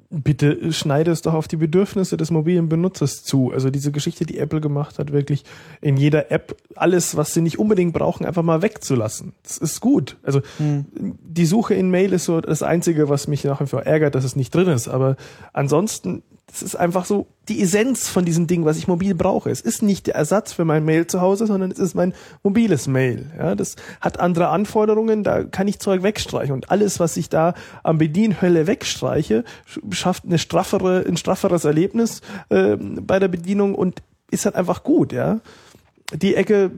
bitte schneide es doch auf die Bedürfnisse des mobilen Benutzers zu. Also diese Geschichte, die Apple gemacht hat, wirklich in jeder App alles, was sie nicht unbedingt brauchen, einfach mal wegzulassen. Das ist gut. Also Mhm. die Suche in Mail ist so das Einzige, was mich nach wie vor ärgert, dass es nicht drin ist. Aber ansonsten, das ist einfach so die Essenz von diesem Ding, was ich mobil brauche. Es ist nicht der Ersatz für mein Mail zu Hause, sondern es ist mein mobiles Mail. Ja, das hat andere Anforderungen, da kann ich Zeug wegstreichen. Und alles, was ich da am Bedienhölle wegstreiche, sch- schafft eine straffere, ein strafferes Erlebnis äh, bei der Bedienung und ist halt einfach gut, ja. Die Ecke,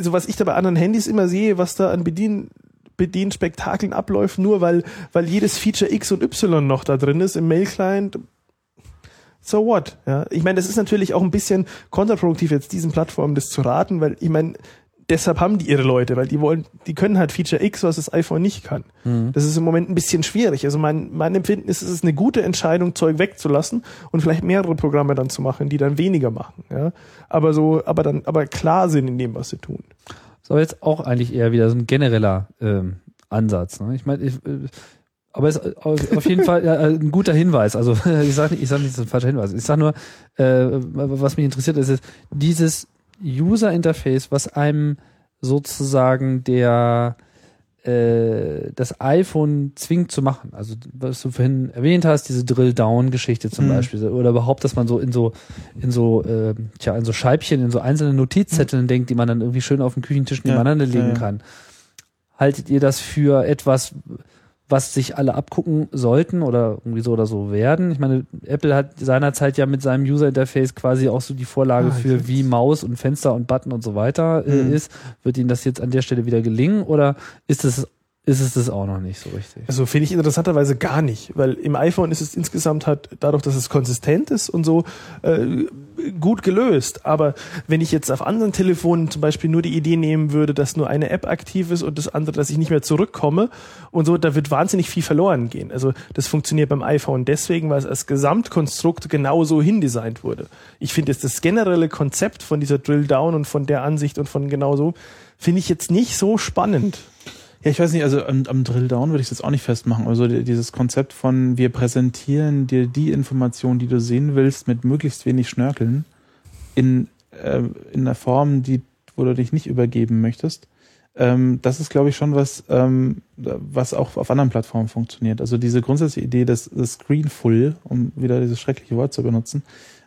so was ich da bei anderen Handys immer sehe, was da an Bedien Bedienspektakeln abläuft, nur weil, weil jedes Feature X und Y noch da drin ist im Mail-Client. So what? Ja, ich meine, das ist natürlich auch ein bisschen kontraproduktiv, jetzt diesen Plattformen das zu raten, weil ich meine, deshalb haben die ihre Leute, weil die wollen, die können halt Feature X, was das iPhone nicht kann. Das ist im Moment ein bisschen schwierig. Also mein, mein Empfinden ist, es ist eine gute Entscheidung, Zeug wegzulassen und vielleicht mehrere Programme dann zu machen, die dann weniger machen. Ja, aber so, aber dann, aber klar sind in dem, was sie tun. ist aber jetzt auch eigentlich eher wieder so ein genereller ähm, Ansatz. Ne? Ich meine, ich, äh, aber es ist auf auf jeden Fall äh, ein guter Hinweis. Also *laughs* ich sage nicht, ich sag nicht, das ist ein falscher Hinweis. Ich sage nur, äh, was mich interessiert ist, ist dieses User Interface, was einem sozusagen der äh, das iPhone zwingt zu machen. Also was du vorhin erwähnt hast, diese Drill-Down-Geschichte zum Mhm. Beispiel. Oder überhaupt, dass man so in so, in so, äh, tja, in so Scheibchen, in so einzelne Notizzetteln denkt, die man dann irgendwie schön auf dem Küchentisch Ja, nebeneinander legen ja, ja. kann. Haltet ihr das für etwas, was sich alle abgucken sollten oder irgendwie so oder so werden? Ich meine, Apple hat seinerzeit ja mit seinem User Interface quasi auch so die Vorlage Ah, für wie Maus und Fenster und Button und so weiter äh, Mhm. ist. Wird Ihnen das jetzt an der Stelle wieder gelingen oder ist es ist es das auch noch nicht so richtig? Also finde ich interessanterweise gar nicht, weil im iPhone ist es insgesamt halt dadurch, dass es konsistent ist und so äh, gut gelöst. Aber wenn ich jetzt auf anderen Telefonen zum Beispiel nur die Idee nehmen würde, dass nur eine App aktiv ist und das andere, dass ich nicht mehr zurückkomme und so, da wird wahnsinnig viel verloren gehen. Also das funktioniert beim iPhone deswegen, weil es als Gesamtkonstrukt genauso hindesignt wurde. Ich finde jetzt das generelle Konzept von dieser Drill Down und von der Ansicht und von genauso finde ich jetzt nicht so spannend. Ja, ich weiß nicht, also am, am Drill Down würde ich das auch nicht festmachen. Also die- dieses Konzept von wir präsentieren dir die Information, die du sehen willst, mit möglichst wenig Schnörkeln in, äh, in einer Form, die, wo du dich nicht übergeben möchtest. Ähm, das ist, glaube ich, schon was, ähm, was auch auf anderen Plattformen funktioniert. Also diese grundsätzliche Idee des, des Screenful, um wieder dieses schreckliche Wort zu benutzen,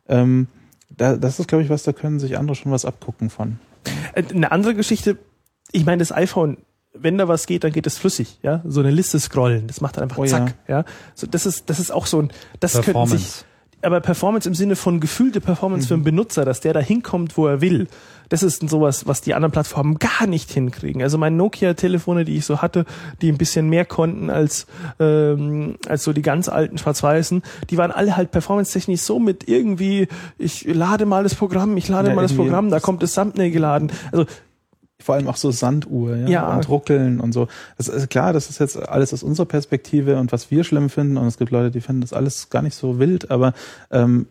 ähm, da, das ist, glaube ich, was, da können sich andere schon was abgucken von. Äh, Eine andere Geschichte, ich meine, das iPhone, wenn da was geht, dann geht es flüssig, ja. So eine Liste scrollen, das macht dann einfach Oh zack, ja. So, das ist, das ist auch so ein, das könnten sich, aber Performance im Sinne von gefühlte Performance für den Benutzer, dass der da hinkommt, wo er will. Das ist sowas, was die anderen Plattformen gar nicht hinkriegen. Also meine Nokia-Telefone, die ich so hatte, die ein bisschen mehr konnten als, ähm, als so die ganz alten Schwarz-Weißen, die waren alle halt performance-technisch so mit irgendwie, ich lade mal das Programm, ich lade Ja, mal das Programm, da kommt das Thumbnail geladen. Also Vor allem auch so Sanduhr, ja, Ja. und Ruckeln und so. Das ist klar, das ist jetzt alles aus unserer Perspektive und was wir schlimm finden und es gibt Leute, die finden das alles gar nicht so wild, aber ähm,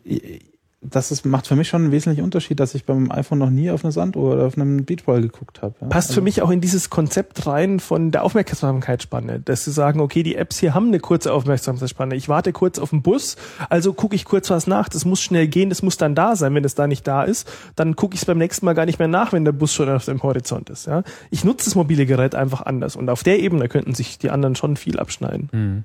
das ist, macht für mich schon einen wesentlichen Unterschied, dass ich beim iPhone noch nie auf eine Sanduhr oder auf einem Beachball geguckt habe. Ja. passt Also, für mich auch in dieses Konzept rein von der Aufmerksamkeitsspanne, dass sie sagen, okay, die Apps hier haben eine kurze Aufmerksamkeitsspanne. Ich warte kurz auf den Bus, also gucke ich kurz was nach. Das muss schnell gehen, das muss dann da sein. Wenn es da nicht da ist, dann gucke ich es beim nächsten Mal gar nicht mehr nach, wenn der Bus schon auf dem Horizont ist. Ja? Ich nutze das mobile Gerät einfach anders und auf der Ebene könnten sich die anderen schon viel abschneiden. Hm.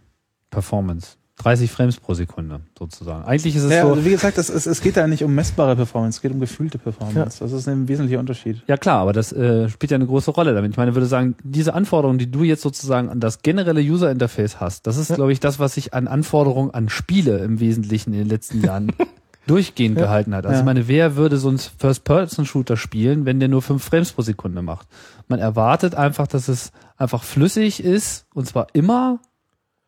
Performance. 30 Frames pro Sekunde sozusagen. Eigentlich ist es Ja, so. also wie gesagt, es, es, es geht da nicht um messbare Performance, es geht um gefühlte Performance. Das ist ein wesentlicher Unterschied. Ja klar, aber das äh, spielt ja eine große Rolle damit. Ich meine, ich würde sagen, diese Anforderungen, die du jetzt sozusagen an das generelle User Interface hast, das ist, glaube ich, das, was sich an Anforderungen an Spiele im Wesentlichen in den letzten Jahren *laughs* durchgehend gehalten hat. Also Ja. ich meine, wer würde so einen First-Person-Shooter spielen, wenn der nur fünf Frames pro Sekunde macht? Man erwartet einfach, dass es einfach flüssig ist und zwar immer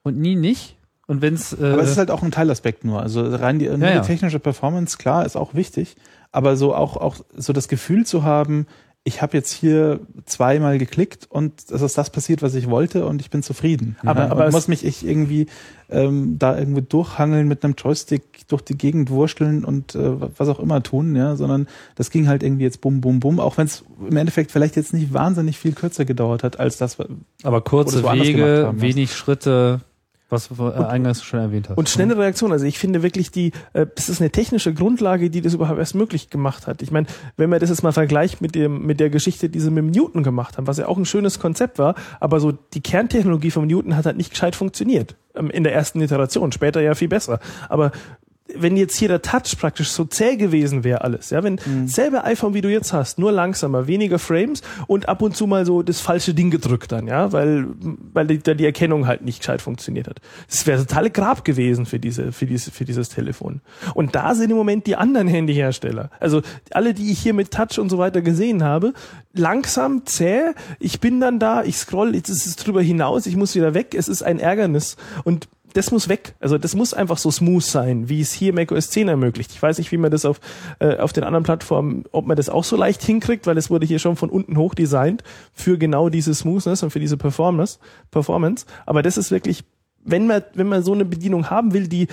und nie nicht. Und wenn es äh, Aber es ist halt auch ein Teilaspekt nur. Also rein die, Ja, ja. die technische Performance, klar, ist auch wichtig. Aber so auch, auch so das Gefühl zu haben, ich habe jetzt hier zweimal geklickt und es ist das passiert, was ich wollte und ich bin zufrieden. Aber- ja, aber muss mich ich irgendwie ähm, da irgendwie durchhangeln mit einem Joystick durch die Gegend wursteln und äh, was auch immer tun, ja, sondern das ging halt irgendwie jetzt bum bum bum, auch wenn es im Endeffekt vielleicht jetzt nicht wahnsinnig viel kürzer gedauert hat als das. aber kurze Wege, wenig Schritte, was du äh, eingangs schon erwähnt hast. Und schnelle Reaktion. Also ich finde wirklich die, äh, das ist eine technische Grundlage, die das überhaupt erst möglich gemacht hat. Ich meine, wenn man das jetzt mal vergleicht mit dem, mit der Geschichte, die sie mit Newton gemacht haben, was ja auch ein schönes Konzept war, aber so die Kerntechnologie vom Newton hat halt nicht gescheit funktioniert. Ähm, In der ersten Iteration, später ja viel besser. Aber wenn jetzt hier der Touch praktisch so zäh gewesen wäre alles, ja, wenn selbe iPhone wie du jetzt hast, nur langsamer, weniger Frames und ab und zu mal so das falsche Ding gedrückt dann, ja, weil weil die, da die Erkennung halt nicht gescheit funktioniert hat. Das wäre totale Grab gewesen für diese für diese für dieses Telefon. Und da sind im Moment die anderen Handyhersteller. Also alle, die ich hier mit Touch und so weiter gesehen habe, langsam, zäh. Ich bin dann da, ich scroll, jetzt ist es drüber hinaus, ich muss wieder weg. Es ist ein Ärgernis und das muss weg. Also das muss einfach so smooth sein, wie es hier macOS 10 ermöglicht. Ich weiß nicht, wie man das auf, äh, auf den anderen Plattformen, ob man das auch so leicht hinkriegt, weil es wurde hier schon von unten hoch designt für genau diese Smoothness und für diese Performance. Performance. Aber das ist wirklich, wenn man, wenn man so eine Bedienung haben will, die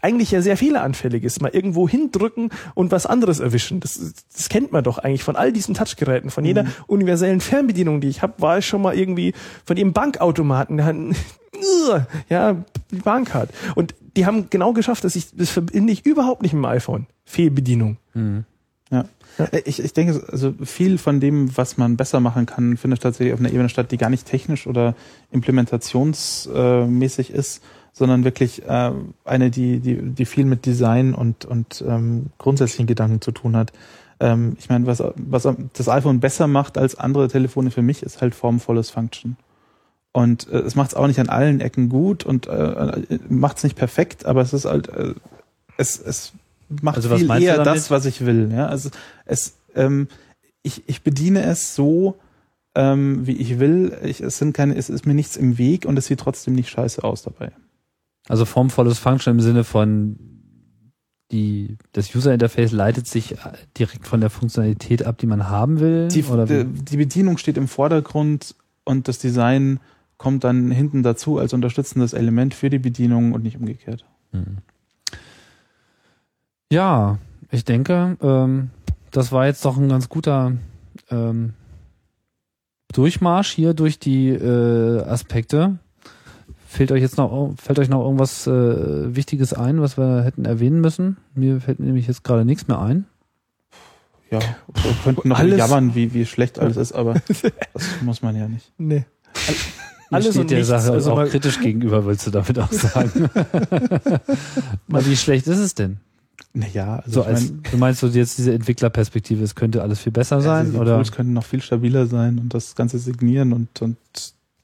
eigentlich ja sehr fehleranfällig ist, mal irgendwo hindrücken und was anderes erwischen. Das, das kennt man doch eigentlich von all diesen Touchgeräten, von jeder universellen Fernbedienung, die ich habe, war ich schon mal irgendwie von ihrem Bankautomaten, *laughs* ja, die Bahncard. Und die haben genau geschafft, dass ich, das verbinde ich überhaupt nicht mit dem iPhone. Fehlbedienung. Ja. Äh, Ich, ich denke, also viel von dem, was man besser machen kann, findet tatsächlich auf einer Ebene statt, die gar nicht technisch oder implementationsmäßig ist, sondern wirklich äh, eine, die, die, die viel mit Design und, und ähm, grundsätzlichen Gedanken zu tun hat. Ähm, ich meine, was, was das iPhone besser macht als andere Telefone für mich, ist halt formvolles Function. Und äh, es macht es auch nicht an allen Ecken gut und äh, macht es nicht perfekt, aber es ist halt, äh, es, es macht Also viel eher das, was ich will. Ja? Also es, ähm, ich, ich bediene es so, ähm, wie ich will. Ich, es sind keine, es ist mir nichts im Weg und es sieht trotzdem nicht scheiße aus dabei. Also formvolles Function im Sinne von die, das User Interface leitet sich äh, direkt von der Funktionalität ab, die man haben will. Die, oder die, wie? die Bedienung steht im Vordergrund und das Design kommt dann hinten dazu als unterstützendes Element für die Bedienung und nicht umgekehrt. Ja, ich denke, ähm, das war jetzt doch ein ganz guter ähm, Durchmarsch hier durch die äh, Aspekte. Fehlt euch jetzt noch fällt euch noch irgendwas äh, Wichtiges ein, was wir hätten erwähnen müssen? Mir fällt nämlich jetzt gerade nichts mehr ein. Ja, wir könnten noch Alles- jammern, wie, wie schlecht alles ist, aber das muss man ja nicht. Nee. Alles steht und der nichts, Sache also auch kritisch gegenüber, willst du damit auch sagen? *laughs* Mal, wie schlecht ist es denn? Naja, also So als, mein, du meinst so jetzt diese Entwicklerperspektive, es könnte alles viel besser sein, also die oder? Tools könnten noch viel stabiler sein und das ganze Signieren und, und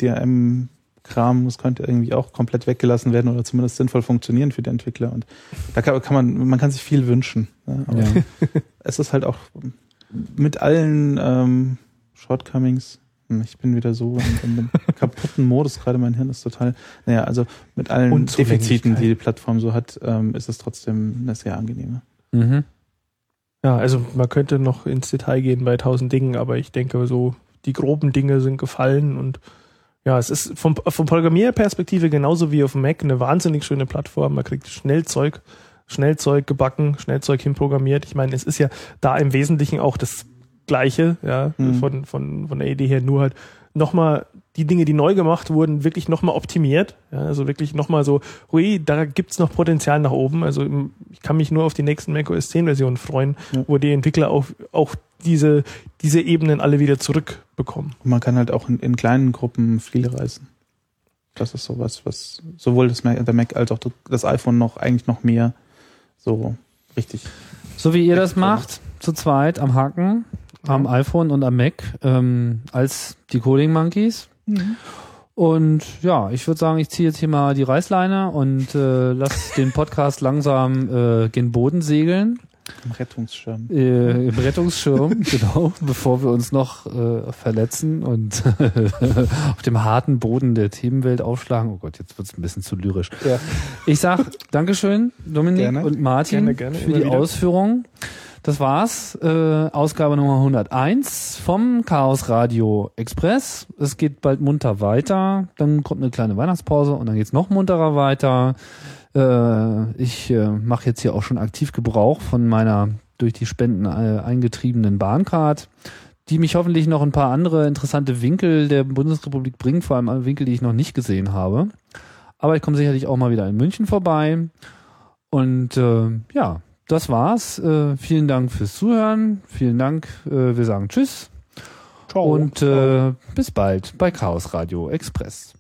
DRM-Kram, das könnte irgendwie auch komplett weggelassen werden oder zumindest sinnvoll funktionieren für die Entwickler. Und da kann, kann man, man kann sich viel wünschen. Ja, aber Ja. *laughs* es ist halt auch mit allen ähm, Shortcomings. Hm, Ich bin wieder so in, in dem *laughs* kaputten Modus, gerade mein Hirn ist total. Naja, also mit allen Defiziten, die die Plattform so hat, ähm, ist es trotzdem eine sehr angenehme. Mhm. Ja, also man könnte noch ins Detail gehen bei tausend Dingen, aber ich denke so, die groben Dinge sind gefallen und ja, es ist vom, vom Programmierperspektive genauso wie auf dem Mac eine wahnsinnig schöne Plattform. Man kriegt schnell Zeug, schnell Zeug gebacken, schnell Zeug hinprogrammiert. Ich meine, es ist ja da im Wesentlichen auch das Gleiche, ja, Mhm. von, von, von der Idee her, nur halt nochmal die Dinge, die neu gemacht wurden, wirklich nochmal optimiert. Ja, also wirklich nochmal so, hui, da gibt's noch Potenzial nach oben. Also ich kann mich nur auf die nächsten macOS 10 Versionen freuen, Ja. wo die Entwickler auch, auch diese, diese Ebenen alle wieder zurückbekommen. Und man kann halt auch in, in kleinen Gruppen viel reißen. Das ist sowas, was sowohl das Mac, der Mac als auch das iPhone noch eigentlich noch mehr so richtig. So wie ihr das macht, zu zweit am Haken, am iPhone und am Mac, ähm, als die Coding Monkeys. Und ja, ich würde sagen, ich ziehe jetzt hier mal die Reißleine und äh, lass den Podcast *laughs* langsam äh, gen Boden segeln. Im Rettungsschirm. Äh, Im Rettungsschirm, *laughs* genau, bevor wir uns noch äh, verletzen und *laughs* auf dem harten Boden der Themenwelt aufschlagen. Oh Gott, jetzt wird's ein bisschen zu lyrisch. Ja. Ich sag Dankeschön, Dominik Gerne. und Martin, Gerne, gerne, für die wieder. Ausführungen. Das war's, äh, Ausgabe Nummer 101 vom Chaos Radio Express. Es geht bald munter weiter, dann kommt eine kleine Weihnachtspause und dann geht's noch munterer weiter. Äh, ich äh, mache jetzt hier auch schon aktiv Gebrauch von meiner durch die Spenden äh, eingetriebenen Bahncard, die mich hoffentlich noch ein paar andere interessante Winkel der Bundesrepublik bringen, vor allem Winkel, die ich noch nicht gesehen habe. Aber ich komme sicherlich auch mal wieder in München vorbei. Und äh, ja, das war's. Äh, vielen Dank fürs Zuhören. Vielen Dank. Äh, wir sagen Tschüss. Ciao. Und äh, bis bald bei Chaos Radio Express.